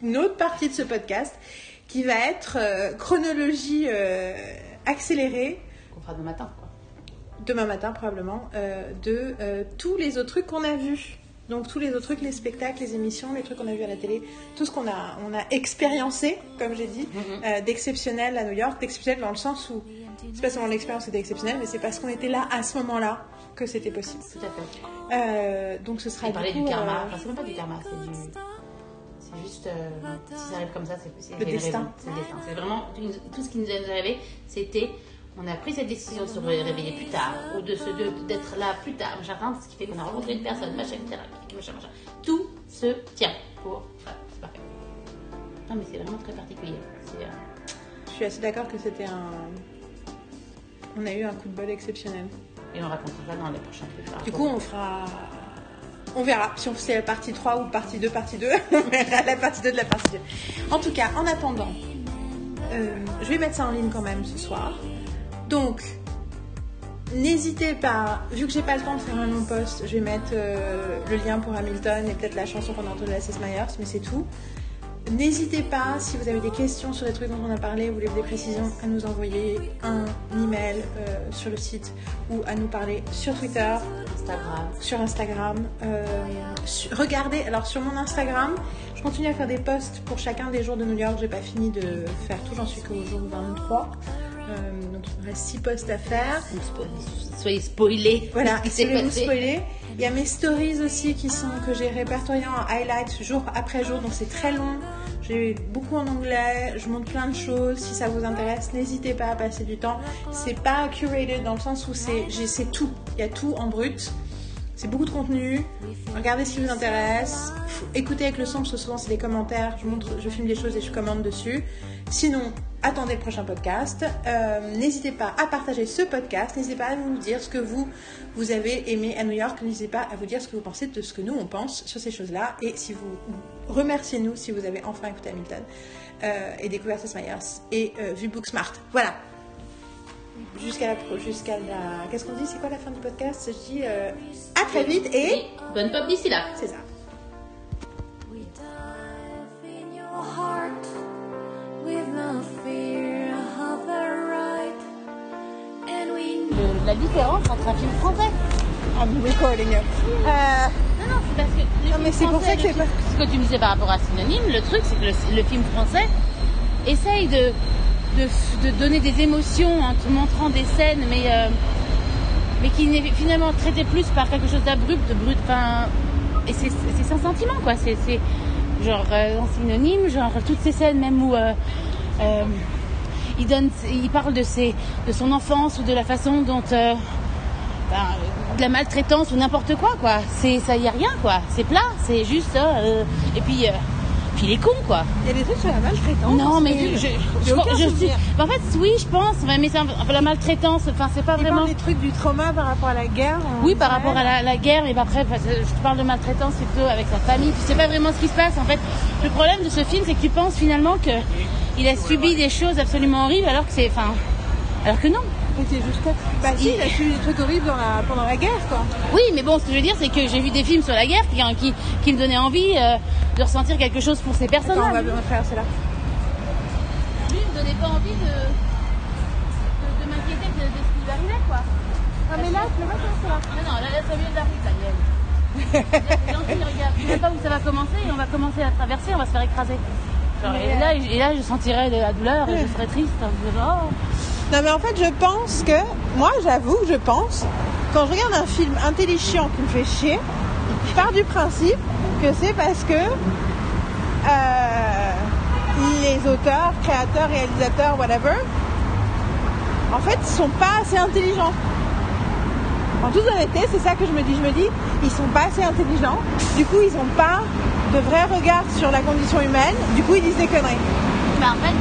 Speaker 1: une autre partie de ce podcast qui va être euh, chronologie accélérée
Speaker 2: Fera demain matin. Quoi.
Speaker 1: demain matin probablement, euh, de euh, tous les autres trucs qu'on a vus. Donc tous les autres trucs, les spectacles, les émissions, les trucs qu'on a vus à la télé, tout ce qu'on a, on a expériencé, comme j'ai dit,
Speaker 2: Mhm.
Speaker 1: euh, d'exceptionnel à New York, d'exceptionnel dans le sens où c'est pas seulement l'expérience était exceptionnelle, mais c'est parce qu'on était là à ce moment-là que c'était possible.
Speaker 2: Tout à fait.
Speaker 1: Euh, donc ce sera
Speaker 2: Et parler du karma.
Speaker 1: euh,
Speaker 2: Enfin, c'est même pas du karma, c'est du. C'est juste. euh, si ça arrive comme ça, c'est
Speaker 1: Le destin.
Speaker 2: C'est le destin. C'est vraiment. Tout ce qui nous est arrivé, c'était. On a pris cette décision de se réveiller plus tard, ou de d'être là plus tard, machin, ce qui fait qu'on a rencontré une personne, machin. Machin, machin. Tout se tient pour. C'est parfait. Non, mais c'est vraiment très particulier. Euh,
Speaker 1: je suis assez d'accord que c'était un, on a eu un coup de bol exceptionnel.
Speaker 2: Et on racontera ça dans les prochains trucs.
Speaker 1: Du coup, on fera. On verra si on fait la partie 3 ou partie 2, partie 2. on verra la partie 2 de la partie 2. En tout cas, en attendant, euh, je vais mettre ça en ligne quand même ce soir. Donc, n'hésitez pas, vu que j'ai pas le temps de faire un long post, je vais mettre euh, le lien pour Hamilton et peut-être la chanson qu'on a entendue de Lasses Myers, mais c'est tout. N'hésitez pas, si vous avez des questions sur les trucs dont on a parlé, vous voulez des précisions, à nous envoyer un email euh, sur le site ou à nous parler sur Twitter,
Speaker 2: Instagram.
Speaker 1: sur Instagram. Euh, regardez, alors sur mon Instagram, je continue à faire des posts pour chacun des jours de New York. J'ai pas fini de faire tout, j'en suis qu'au jour 23. Euh, donc il me reste 6 posts à faire.
Speaker 2: Soyez spoilés.
Speaker 1: Voilà,
Speaker 2: passé.
Speaker 1: spoiler. Il y a mes stories aussi qui sont que j'ai répertoriées en highlights jour après jour, donc c'est très long. J'ai beaucoup en anglais, je montre plein de choses. Si ça vous intéresse, n'hésitez pas à passer du temps. C'est pas curated dans le sens où c'est tout. Il y a tout en brut. C'est beaucoup de contenu. Regardez ce qui vous intéresse. Écoutez avec le son, parce que souvent c'est des commentaires. Je, montre, je filme des choses et je commente dessus. Sinon, attendez le prochain podcast. Euh, n'hésitez pas à partager ce podcast. N'hésitez pas à nous dire ce que vous, vous avez aimé à New York. N'hésitez pas à vous dire ce que vous pensez de ce que nous, on pense sur ces choses-là. Et si vous remerciez-nous si vous avez enfin écouté Hamilton euh, et découvert Tess Myers et euh, vu Booksmart. Voilà. Jusqu'à la, jusqu'à la, qu'est-ce qu'on dit? C'est quoi la fin du podcast? Je dis euh, à très vite et
Speaker 2: Et bonne pop d'ici là.
Speaker 1: c'est ça.
Speaker 2: La différence entre un film français.
Speaker 1: I'm recording you. Euh,
Speaker 2: Non, non, c'est parce que. le
Speaker 1: Non,
Speaker 2: film
Speaker 1: mais c'est pour ça que c'est pas-
Speaker 2: Ce que tu me disais par rapport à Synonyme, le truc, c'est que le, le film français essaye de, de, donner des émotions en te montrant des scènes, mais, euh, mais qui n'est finalement traité plus par quelque chose d'abrupt, de brut. Enfin, et c'est c'est sans sentiment, quoi. C'est c'est genre euh, dans Synonyme, genre toutes ces scènes, même où. euh, euh, il, donne, il parle de, ses, de son enfance ou de la façon dont euh, ben, de la maltraitance ou n'importe quoi quoi ça y a rien quoi c'est plat c'est juste et puis puis il est con quoi
Speaker 1: Il y a des trucs sur la maltraitance.
Speaker 2: non mais je, je, suis
Speaker 1: souvenir.
Speaker 2: en fait oui je pense mais c'est la maltraitance enfin c'est pas
Speaker 1: Il
Speaker 2: vraiment
Speaker 1: des trucs du trauma par rapport à la guerre.
Speaker 2: oui, par rapport à la, la guerre, et après, enfin, je te parle de maltraitance plutôt avec sa famille. Tu sais pas vraiment ce qui se passe. En fait, le problème de ce film, c'est que tu penses finalement que il a subi des choses absolument horribles, alors que c'est, enfin, alors que non.
Speaker 1: Bah si, il a suivi des trucs horribles dans la... pendant la guerre, quoi.
Speaker 2: Oui, mais bon, ce que je veux dire, c'est que j'ai vu des films sur la guerre qui, qui, qui me donnaient envie euh, de ressentir quelque chose pour ces
Speaker 1: Attends, on va traverser là.
Speaker 2: Lui, il me donnait pas envie de, de, de m'inquiéter de, de ce qui lui arrivait, quoi.
Speaker 1: Ah, mais là, tu peux pas traverser là.
Speaker 2: Non, non, là, là, de ça. C'est gentil, regarde. Je sais pas où ça va commencer et on va commencer à traverser, on va se faire écraser. Genre, et, là, et là, je sentirais de la douleur et je serais triste. Je dirais, oh.
Speaker 1: Non, mais en fait, je pense que. Moi, j'avoue, je pense. Quand je regarde un film intelligent qui me fait chier, je pars du principe que c'est parce que. euh, les auteurs, créateurs, réalisateurs, whatever, en fait, ils sont pas assez intelligents. En toute honnêteté, c'est ça que je me dis. Je me dis, ils sont pas assez intelligents. Du coup, ils ont pas de vrai regard sur la condition humaine. Du coup, ils disent des conneries.
Speaker 2: Mais en fait,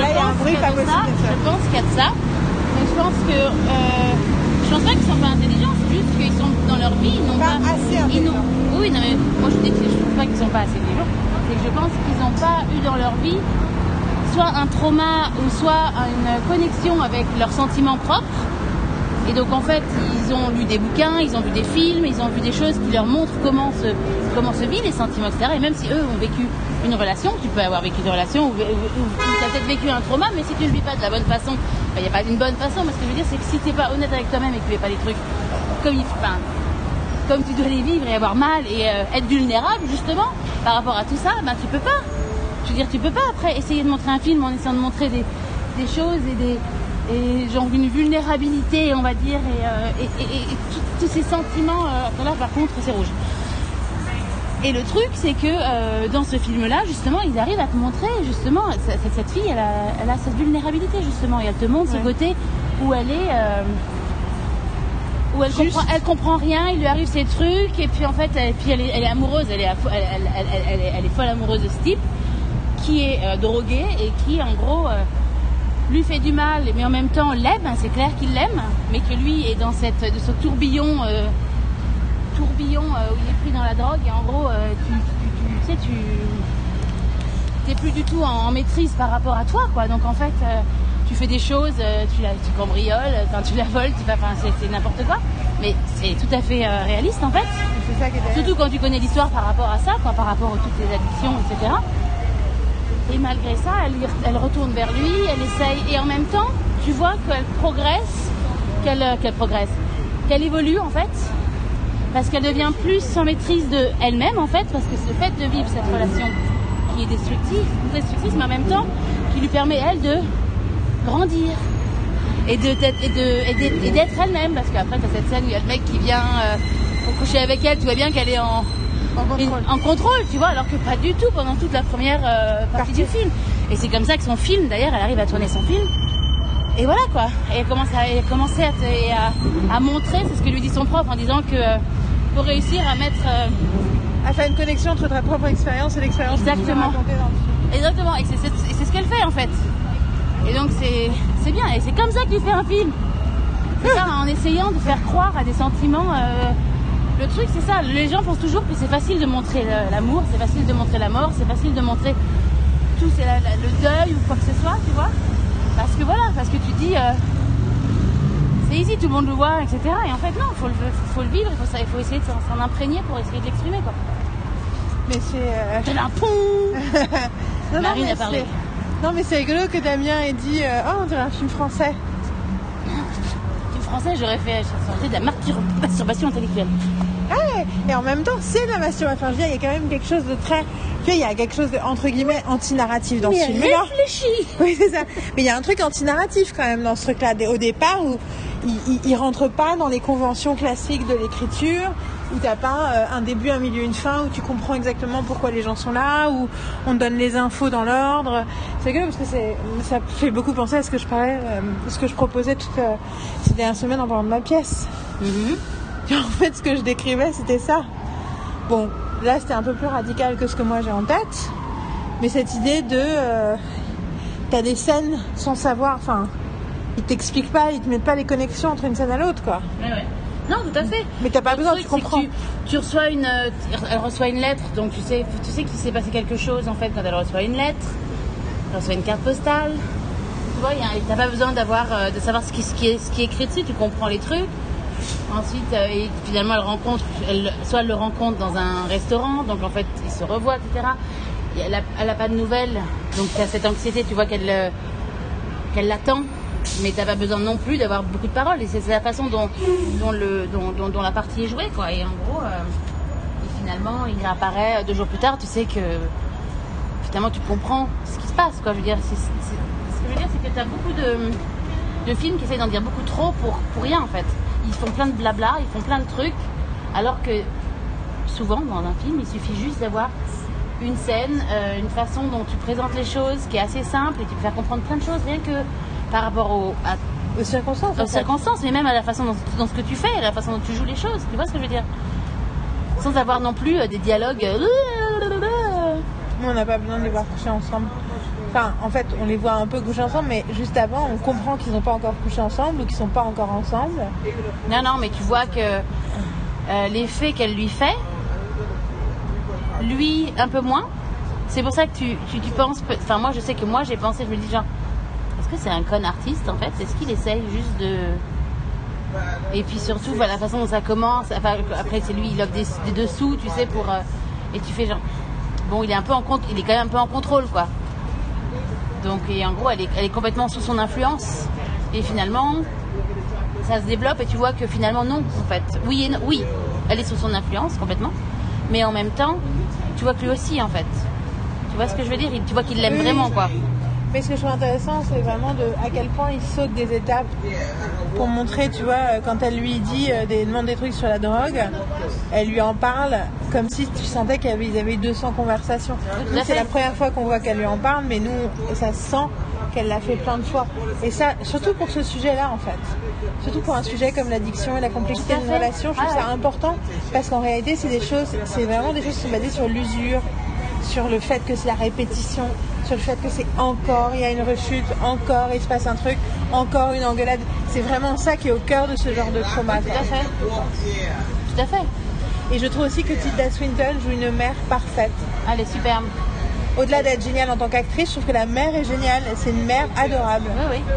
Speaker 1: Là, il y a un
Speaker 2: pense
Speaker 1: bruit
Speaker 2: qu'il y a
Speaker 1: pas
Speaker 2: de ça.
Speaker 1: possible de ça.
Speaker 2: Je pense qu'il y a de ça. Mais je pense que. euh, je pense pas qu'ils sont pas intelligents, c'est juste qu'ils sont dans leur vie, ils n'ont
Speaker 1: Pas
Speaker 2: pas.
Speaker 1: assez
Speaker 2: ils
Speaker 1: intelligents.
Speaker 2: Oui, non, mais moi je dis que je trouve pas qu'ils sont pas assez intelligents. C'est que je pense qu'ils n'ont pas eu dans leur vie soit un trauma ou soit une connexion avec leurs sentiments propres. Et donc en fait, ils ont lu des bouquins, ils ont vu des films, ils ont vu des choses qui leur montrent comment se, comment se vivent les sentiments, etc. Et même si eux ont vécu une relation, tu peux avoir vécu une relation ou, tu as peut-être vécu un trauma, mais si tu ne vis pas de la bonne façon, il n'y a pas d'une bonne façon. Mais ce que je veux dire, c'est que si tu n'es pas honnête avec toi-même et que tu ne fais pas des trucs comme, il, enfin, comme tu dois les vivre et avoir mal et euh, être vulnérable justement par rapport à tout ça, ben tu peux pas. Je veux dire, tu peux pas après essayer de montrer un film en essayant de montrer des, choses et des et genre une vulnérabilité, on va dire, et, euh, tous ces sentiments. euh, là, par contre, c'est rouge. Et le truc, c'est que euh, dans ce film-là, justement, ils arrivent à te montrer, justement, cette, cette fille, elle a, elle a cette vulnérabilité, justement, et elle te montre ce côté où elle est. euh, où elle comprend, elle comprend rien, il lui arrive ces trucs, et puis en fait, elle, puis elle, est, elle est amoureuse, elle est, elle, elle- est, folle amoureuse de ce type, qui est euh, drogué et qui, en gros, lui fait du mal, mais en même temps l'aime, hein, c'est clair qu'il l'aime, mais que lui est dans cette, de ce tourbillon, euh, tourbillon euh, où il est pris dans la drogue, et en gros, euh, tu, tu, tu- tu sais, tu t'es plus du tout en, en maîtrise par rapport à toi, quoi. Donc en fait, euh, tu fais des choses, euh, tu, la, tu cambrioles, tu la voles, tu, enfin, c'est, c'est n'importe quoi. Mais c'est tout à fait euh, réaliste en fait.
Speaker 1: Ça qui est.
Speaker 2: Surtout quand tu connais l'histoire par rapport à ça, quoi, par rapport à toutes les addictions, etc. Et malgré ça, elle, elle retourne vers lui, elle essaye, et en même temps, tu vois qu'elle progresse, qu'elle qu'elle progresse, qu'elle évolue en fait, parce qu'elle devient plus en maîtrise de elle-même en fait, parce que c'est le fait de vivre cette relation qui est destructive, destructrice, mais en même temps qui lui permet elle de grandir et de d'être- et d'être elle-même, parce qu'après t'as cette scène où il y a le mec qui vient euh, pour coucher avec elle, tu vois bien qu'elle est en
Speaker 1: En contrôle.
Speaker 2: en contrôle, tu vois, alors que pas du tout pendant toute la première euh, partie
Speaker 1: Partie.
Speaker 2: du film. Et c'est comme ça que son film, d'ailleurs, elle arrive à tourner son film. Et voilà quoi. Et elle commence à, elle commençait à, te- et à, à montrer, c'est ce que lui dit son prof, en disant que, pour réussir à mettre. euh,
Speaker 1: À faire une connexion entre ta propre expérience et l'expérience que tu veux
Speaker 2: Exactement.
Speaker 1: raconter dans le film.
Speaker 2: Exactement, et c'est ce qu'elle fait en fait. Et donc c'est bien, et c'est comme ça que tu fais un film. C'est ça, en essayant de faire croire à des sentiments. euh, le truc c'est ça, les gens pensent toujours que c'est facile de montrer l'amour, c'est facile de montrer la mort, c'est facile de montrer tout, c'est le deuil ou quoi que ce soit, tu vois. Parce que voilà, parce que tu dis, euh, c'est easy, tout le monde le voit, etc. Et en fait non, il faut le, faut le vivre, il faut, essayer de s'en imprégner pour essayer de l'exprimer quoi.
Speaker 1: Mais c'est. euh,
Speaker 2: De la
Speaker 1: Non,
Speaker 2: Marine
Speaker 1: mais
Speaker 2: a parlé.
Speaker 1: c'est- Non, mais c'est rigolo que Damien ait dit euh, Oh, on dirait un film français.
Speaker 2: En français, j'aurais fait de la masturbation intellectuelle.
Speaker 1: Ouais, et en même temps, c'est de la masturbation. Enfin, je veux dire, il y a quand même quelque chose de très. Tu vois, il y a quelque chose de, entre guillemets, anti-narratif dans ce
Speaker 2: réfléchis
Speaker 1: Oui, c'est ça. Mais il y a un truc anti-narratif quand même dans ce truc-là. Au départ, où il, il, il rentre pas dans les conventions classiques de l'écriture, où t'as pas euh, un début, un milieu, une fin, où tu comprends exactement pourquoi les gens sont là, où on te donne les infos dans l'ordre. C'est rigolo parce que c'est, ça fait beaucoup penser à ce que je parlais, euh, ce que je proposais toute euh, ces dernières semaines en parlant de ma pièce.
Speaker 2: Mhm.
Speaker 1: En fait, ce que je décrivais, c'était ça. Bon, là, c'était un peu plus radical que ce que moi j'ai en tête. Mais cette idée de. T'as des scènes sans savoir. Enfin, ils t'expliquent pas, ils te mettent pas les connexions entre une scène à l'autre, quoi.
Speaker 2: Ouais, ouais. Non, tout à fait.
Speaker 1: Mais t'as pas
Speaker 2: Le
Speaker 1: besoin,
Speaker 2: truc,
Speaker 1: tu comprends.
Speaker 2: Tu, tu reçois une, euh, elle reçoit une lettre, donc tu sais, tu sais qu'il s'est passé quelque chose en fait quand elle reçoit une lettre. Elle reçoit une carte postale. Tu vois, il t'as pas besoin d'avoir, euh, de savoir ce qui, ce qui est, ce qui est écrit dessus. Tu comprends les trucs. Ensuite, euh, et finalement, elle rencontre, elle, soit elle le rencontre dans un restaurant, donc en fait, ils se revoient, etc. Et elle, a, elle a pas de nouvelles, donc tu as cette anxiété, tu vois qu'elle, qu'elle l'attend, mais t'as pas besoin non plus d'avoir beaucoup de paroles. Et c'est la façon dont, le, dont, la partie est jouée, quoi. Et en gros, euh, finalement, il réapparaît euh, deux jours plus tard. Tu sais que finalement, tu comprends ce qui se passe, quoi. Je veux dire, ce que je veux dire, c'est que t'as beaucoup de, de films qui essayent d'en dire beaucoup trop pour, pour rien, en fait. Ils font plein de blabla, ils font plein de trucs, alors que souvent, dans un film, il suffit juste d'avoir une scène, euh, une façon dont tu présentes les choses qui est assez simple et tu peux faire comprendre plein de choses, rien que par rapport au, à,
Speaker 1: Aux circonstances,
Speaker 2: aux mais même à la façon dont, dans ce que tu fais, à la façon dont tu joues les choses. Tu vois ce que je veux dire? Sans avoir non plus euh, des dialogues. euh,
Speaker 1: Nous, on n'a pas besoin de les voir coucher ensemble. Enfin, en fait, on les voit un peu coucher ensemble, mais juste avant, on comprend qu'ils n'ont pas encore couché ensemble ou qu'ils sont pas encore ensemble.
Speaker 2: Non, non, mais tu vois que euh, l'effet qu'elle lui fait, lui un peu moins. C'est pour ça que tu, tu, tu penses. Enfin, moi, je sais que moi, j'ai pensé, je me dis, genre, c'est un con artiste en fait Est-ce qu'il essaye juste de. Et puis surtout, voilà, la façon dont ça commence. Après, c'est lui, il offre des, des dessous, tu sais, pour. euh, et tu fais genre. Bon, il est un peu en il est quand même un peu en contrôle, quoi. Donc, et en gros, elle est, elle est complètement sous son influence. Et finalement, ça se développe et tu vois que finalement non en fait. Oui oui, elle est sous son influence complètement, mais en même temps, tu vois que lui aussi en fait. Tu vois ce que je veux dire? Tu vois qu'il l'aime vraiment quoi.
Speaker 1: Mais ce que je trouve intéressant, c'est vraiment de à quel point il saute des étapes pour montrer, tu vois, euh, quand elle lui dit euh, des demande des trucs sur la drogue, elle lui en parle comme si tu sentais qu'ils avaient, avaient eu 200 conversations. Nous, c'est la première fois qu'on voit qu'elle lui en parle, mais nous, ça se sent qu'elle l'a fait plein de fois. Et ça, surtout pour ce sujet-là, en fait. Surtout pour un sujet comme l'addiction et la complexité d'une relation, je trouve
Speaker 2: Ah
Speaker 1: ça
Speaker 2: ouais.
Speaker 1: important parce qu'en réalité, c'est des choses, c'est vraiment des choses qui sont basées sur l'usure, sur le fait que c'est la répétition, sur le fait que c'est encore, il y a une rechute, encore, il se passe un truc, encore une engueulade. C'est vraiment ça qui est au cœur de ce genre de trauma.
Speaker 2: Tout à fait. Tout à fait.
Speaker 1: Et je trouve aussi que Tilda Swinton joue une mère parfaite.
Speaker 2: Elle est superbe.
Speaker 1: Au-delà d'être géniale en tant qu'actrice, je trouve que la mère est géniale. C'est une mère adorable.
Speaker 2: Oui, oui.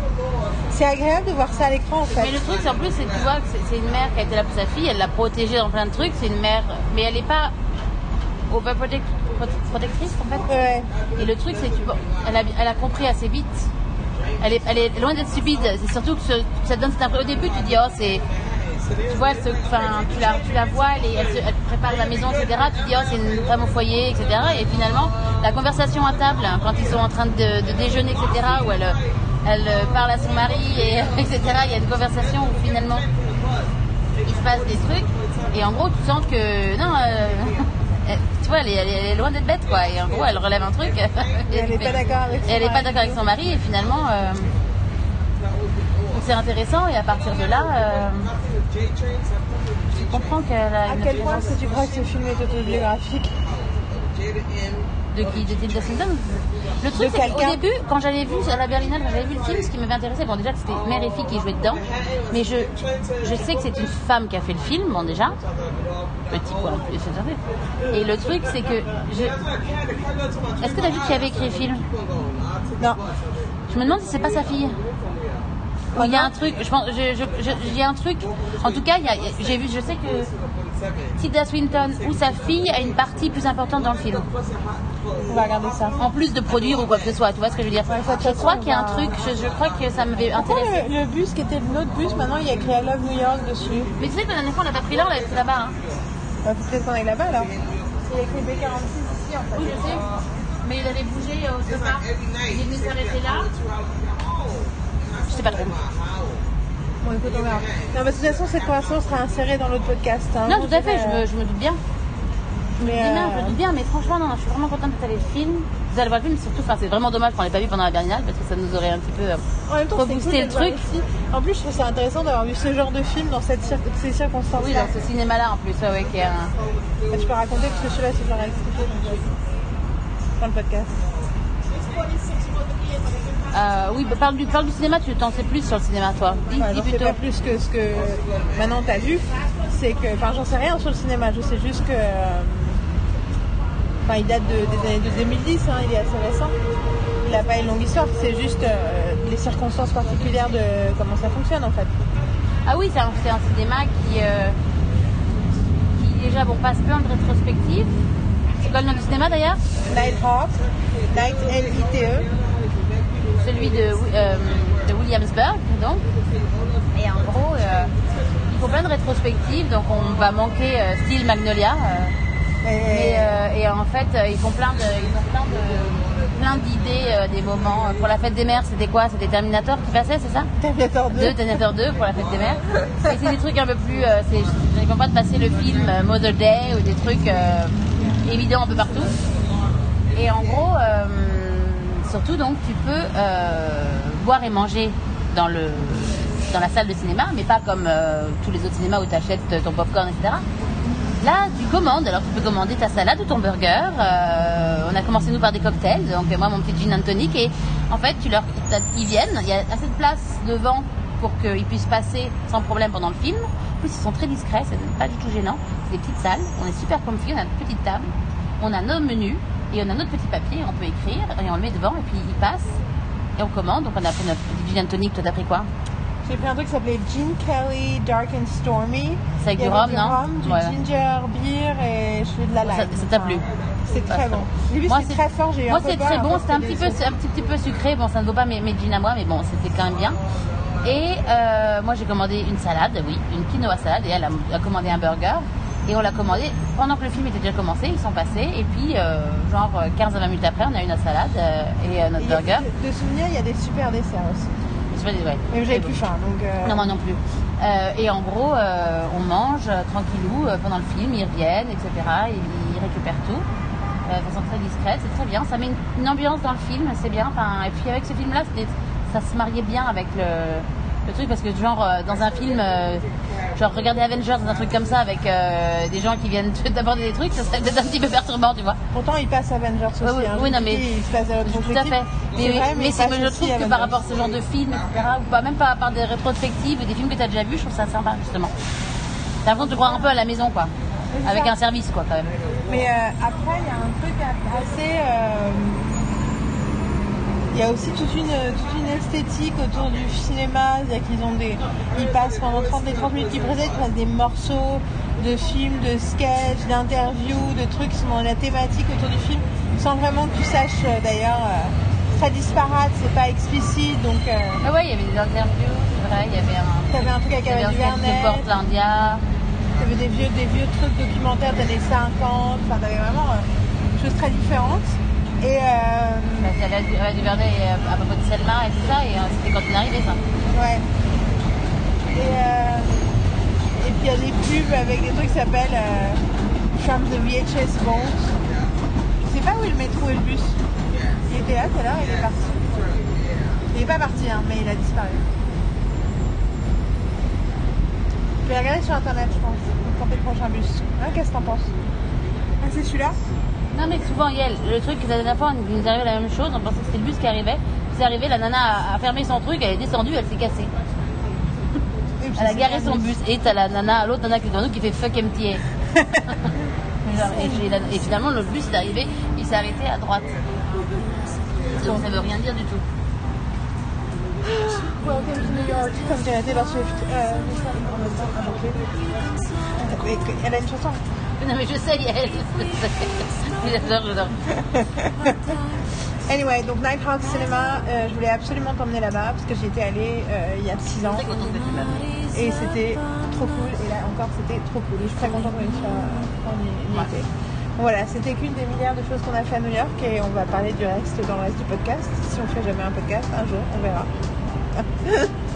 Speaker 1: C'est agréable de voir ça à l'écran en fait.
Speaker 2: Mais le truc, c'est en plus, c'est que tu vois que c'est- une mère qui a été là pour sa fille, elle l'a protégée dans plein de trucs. C'est une mère, mais elle n'est pas overprotect- prote- protectrice en fait.
Speaker 1: Ouais.
Speaker 2: Et le truc, c'est que tu vois, elle a, elle a compris assez vite. Elle est, elle est loin d'être stupide. C'est surtout que ce- ça donne cette impression. Au début, tu dis, oh, c'est. Tu vois, elle se- tu, la, tu la vois, elle, elle, se- elle prépare la maison, etc. Tu dis, oh, c'est une femme au foyer, etc. Et finalement, la conversation à table, hein, quand ils sont en train de, de déjeuner, etc., où elle, elle parle à son mari, et, etc., il y a une conversation où finalement, il se passe des trucs. Et en gros, tu sens que. Non, euh, elle- tu vois, elle est, elle est- loin d'être bête, quoi. Et en gros, elle relève un truc.
Speaker 1: Et elle est pas d'accord avec son
Speaker 2: elle pas d'accord avec son mari, et finalement. euh, c'est intéressant, et à partir de là. euh, tu comprends qu'elle a
Speaker 1: À
Speaker 2: une
Speaker 1: quel point que tu crois que ce film est autobiographique
Speaker 2: De qui? De Tilda Swinton? Le truc, c'est qu'au début, quand j'avais vu à la Berlinale, quand j'avais vu le film, ce qui m'avait intéressé, bon, déjà c'était mère et fille qui jouaient dedans, mais je, je sais que c'est une femme qui a fait le film, bon, déjà. Petit point. Et le truc, c'est que. je- Est-ce que t'as vu qui avait écrit le film?
Speaker 1: Non.
Speaker 2: Je me demande si c'est pas sa fille. Il y a un truc, je pense, a un truc. En tout cas, j'ai vu, je sais que Tilda Swinton ou sa fille a une partie plus importante dans le film.
Speaker 1: On va regarder ça.
Speaker 2: En plus de produire ou quoi que ce soit, tu vois ce que je veux dire
Speaker 1: Ouais,
Speaker 2: Je crois qu'il y a un truc, je, je crois que ça m'avait intéressé.
Speaker 1: le, le bus qui était notre bus, maintenant il y a écrit I Love New York dessus
Speaker 2: Mais tu sais que la dernière fois on l'a pas pris là, on l'avait pris là-bas. Hein.
Speaker 1: bah, Faut peut-être qu'on aille là-bas alors. Il y a écrit B46 ici en fait.
Speaker 2: Oui, je sais. Mais il avait bougé euh, autre part. Il est venu s'arrêter là. Je sais pas trop.
Speaker 1: Bon, écoute, on verra. Non, bah, de toute façon, cette conversation sera insérée dans l'autre podcast. hein.
Speaker 2: Non, tout à fait,
Speaker 1: Euh,
Speaker 2: je me, je me doute bien.
Speaker 1: Mais,
Speaker 2: Je me doute bien,
Speaker 1: euh,
Speaker 2: je me doute bien, mais franchement, non, je suis vraiment contente d'être allée le film. Vous allez voir le film, surtout, enfin, c'est vraiment dommage qu'on l'ait pas vu pendant la Berlinale parce que ça nous aurait un petit peu. euh,
Speaker 1: En même temps,
Speaker 2: Faut
Speaker 1: c'est
Speaker 2: booster
Speaker 1: cool
Speaker 2: le
Speaker 1: voir
Speaker 2: truc.
Speaker 1: aussi. En plus, je trouve ça intéressant d'avoir vu ce genre de film dans cette cir- ces circonstances.
Speaker 2: Oui, dans ce cinéma-là en plus, ouais, ouais, qui est un.
Speaker 1: Je peux raconter parce que celui-là, c'est genre expliqué donc, euh, dans le podcast.
Speaker 2: Euh, oui, bah, parle, du, parle du cinéma, tu t'en sais plus sur le cinéma, toi. Dis, dis
Speaker 1: sais
Speaker 2: plutôt.
Speaker 1: pas plus que ce que maintenant t'as vu. C'est que, enfin, j'en sais rien sur le cinéma. Je sais juste que, euh, enfin, il date de- des années de 2010. hein, il est assez récent. Il n'a pas une longue histoire. C'est juste euh, les circonstances particulières de comment ça fonctionne en fait.
Speaker 2: Ah oui, c'est un, cinéma qui, euh, qui déjà bon, passe plein de rétrospectives. C'est quoi le nom du cinéma d'ailleurs?
Speaker 1: Nighthawk, Night N-I-T-E.
Speaker 2: Celui de, euh, de Williamsburg, donc. Et en gros, euh, ils font plein de rétrospectives, donc on va manquer euh, style Magnolia.
Speaker 1: Et,
Speaker 2: en fait, ils font plein de, ils ont plein de, plein d'idées, des moments. Pour la fête des mères, c'était quoi? C'était Terminator qui passait, c'est ça?
Speaker 1: Terminator 2.
Speaker 2: Deux Terminator 2 pour la fête des mères. Et c'est des trucs un peu plus. C'est- je comprends pas de passer le film Mother Day ou des trucs évidents un peu partout. Et en gros, surtout donc, tu peux euh, boire et manger dans, le, dans la salle de cinéma, mais pas comme euh, tous les autres cinémas où tu achètes ton popcorn, etc. Là, tu commandes. Alors, tu peux commander ta salade ou ton burger. Euh, on a commencé, nous, par des cocktails. Donc, moi, mon petit gin and tonic. Et en fait, tu leur, ils viennent. Il y a assez de place devant pour qu'ils puissent passer sans problème pendant le film. En plus, ils sont très discrets. C'est pas du tout gênant. C'est des petites salles. On est super comfy. On a une petite table. On a nos menus. Et on a notre petit papier. On peut écrire. Et on le met devant. Et puis, ils passent. Et on commande. Donc, on a pris notre gin tonic. Toi, t'as pris quoi?
Speaker 1: J'ai pris un truc qui s'appelait Gin Kelly Dark and Stormy.
Speaker 2: C'est avec
Speaker 1: Il
Speaker 2: du rhum, non?
Speaker 1: rhum, du
Speaker 2: Ouais.
Speaker 1: ginger beer et je fais de la lime.
Speaker 2: Ça- t'a plu?
Speaker 1: C'est très bon. vu
Speaker 2: Moi,
Speaker 1: c'est très fort, j'ai eu
Speaker 2: Moi, c'est très bon. C'était un
Speaker 1: c'était
Speaker 2: petit peu, un petit, petit peu sucré. Bon, ça ne vaut pas mes, mes jeans à moi, mais bon, c'était quand même bien. Et euh, moi, j'ai commandé une salade, oui, une quinoa salade, et elle a, a commandé un burger. Et on l'a commandé pendant que le film était déjà commencé. Ils sont passés, et puis euh, genre euh, 15 à 20 minutes après, on a eu notre salade euh, et euh, notre burger.
Speaker 1: De souvenir, il y a des super desserts aussi.
Speaker 2: Pas, ouais.
Speaker 1: Mais j'avais plus faim, donc.
Speaker 2: Non, moi non plus. Et en gros, on mange tranquillou pendant le film, ils reviennent, etc. Et ils récupèrent tout de façon très discrète, c'est très bien. Ça met une, une ambiance dans le film, c'est bien. Enfin, et puis avec ce film-là, ça se mariait bien avec le, le truc parce que genre euh, dans un film, euh, genre regarder Avengers, un truc comme ça avec euh, des gens qui viennent t'aborder des trucs, ça serait peut-être un petit peu perturbant, tu vois.
Speaker 1: Pourtant, il passe Avengers aussi.
Speaker 2: Oui, oui,
Speaker 1: hein.
Speaker 2: oui, non, mais-
Speaker 1: Il se passe à
Speaker 2: Tout à fait. Mais,
Speaker 1: vrai,
Speaker 2: mais, mais je trouve que
Speaker 1: Avengers.
Speaker 2: par rapport à ce genre de film, etc., ou pas, même pas par des rétrospectives ou des films que tu as déjà vus, je trouve ça sympa, justement. T'as l'impression de te croire un peu à la maison, quoi. Avec
Speaker 1: ça.
Speaker 2: un service, quoi, quand même.
Speaker 1: Mais euh, après, il y a un truc assez. euh, Il y a aussi toute une, toute une esthétique autour du cinéma. C'est-à-dire qu'ils ont des. Ils passent pendant 30 et 30 minutes qui passent des morceaux de films, de sketchs, d'interviews, de trucs qui sont dans la thématique autour du film, sans vraiment que tu saches euh, d'ailleurs. euh, très disparate, c'est pas explicite, donc euh,
Speaker 2: Ah ouais, il y avait des interviews, c'est vrai, il y avait un.
Speaker 1: t'avais un truc avec
Speaker 2: Il y avait un
Speaker 1: Ava DuVernay,
Speaker 2: Portlandia.
Speaker 1: T'avais des vieux, des vieux trucs documentaires des années 50, enfin t'avais vraiment euh, des choses très différentes. Et euh,
Speaker 2: avait Ava DuVernay euh, à propos de Selma et tout ça, et euh, c'était quand on est arrivé, ça.
Speaker 1: ouais. Et, euh, et puis il y a des pubs avec des trucs qui s'appellent From the VHS Vault. Je sais pas où est le métro et le bus. Il était là tout à l'heure, il est parti. Il est pas parti, hein, mais il a disparu. Je vais regarder sur internet, je pense, pour tenter le prochain bus. Hein, Qu'est-ce que t'en penses? Ah, c'est celui-là?
Speaker 2: Non, mais souvent, Yael, le truc, la dernière fois, il nous arrivait la même chose. On pensait que c'était le bus qui arrivait. C'est arrivé, la nana a, a fermé son truc, elle est descendue, elle s'est cassée. Elle a garé son
Speaker 1: bus.
Speaker 2: et t'as la nana, l'autre nana qui est devant nous qui fait fuck MTA. Et, finalement, l'autre bus est arrivé, il s'est arrêté à droite. Donc ça veut rien dire du tout.
Speaker 1: Welcome to New York, comme dirait Taylor Swift. Euh. Et- Elle a une chanson.
Speaker 2: Non, mais je sais, Yael. J'adore, j'adore.
Speaker 1: Anyway, donc Nighthawk Cinema, euh, je voulais absolument t'emmener là-bas parce que j'y étais allée euh, il y a 6 ans et c'était trop cool. Et là encore, c'était trop cool. Et je suis très contente qu'on y était. Voilà, c'était qu'une des milliards de choses qu'on a fait à New York et on va parler du reste dans le reste du podcast. Si on fait jamais un podcast, un jour, on verra.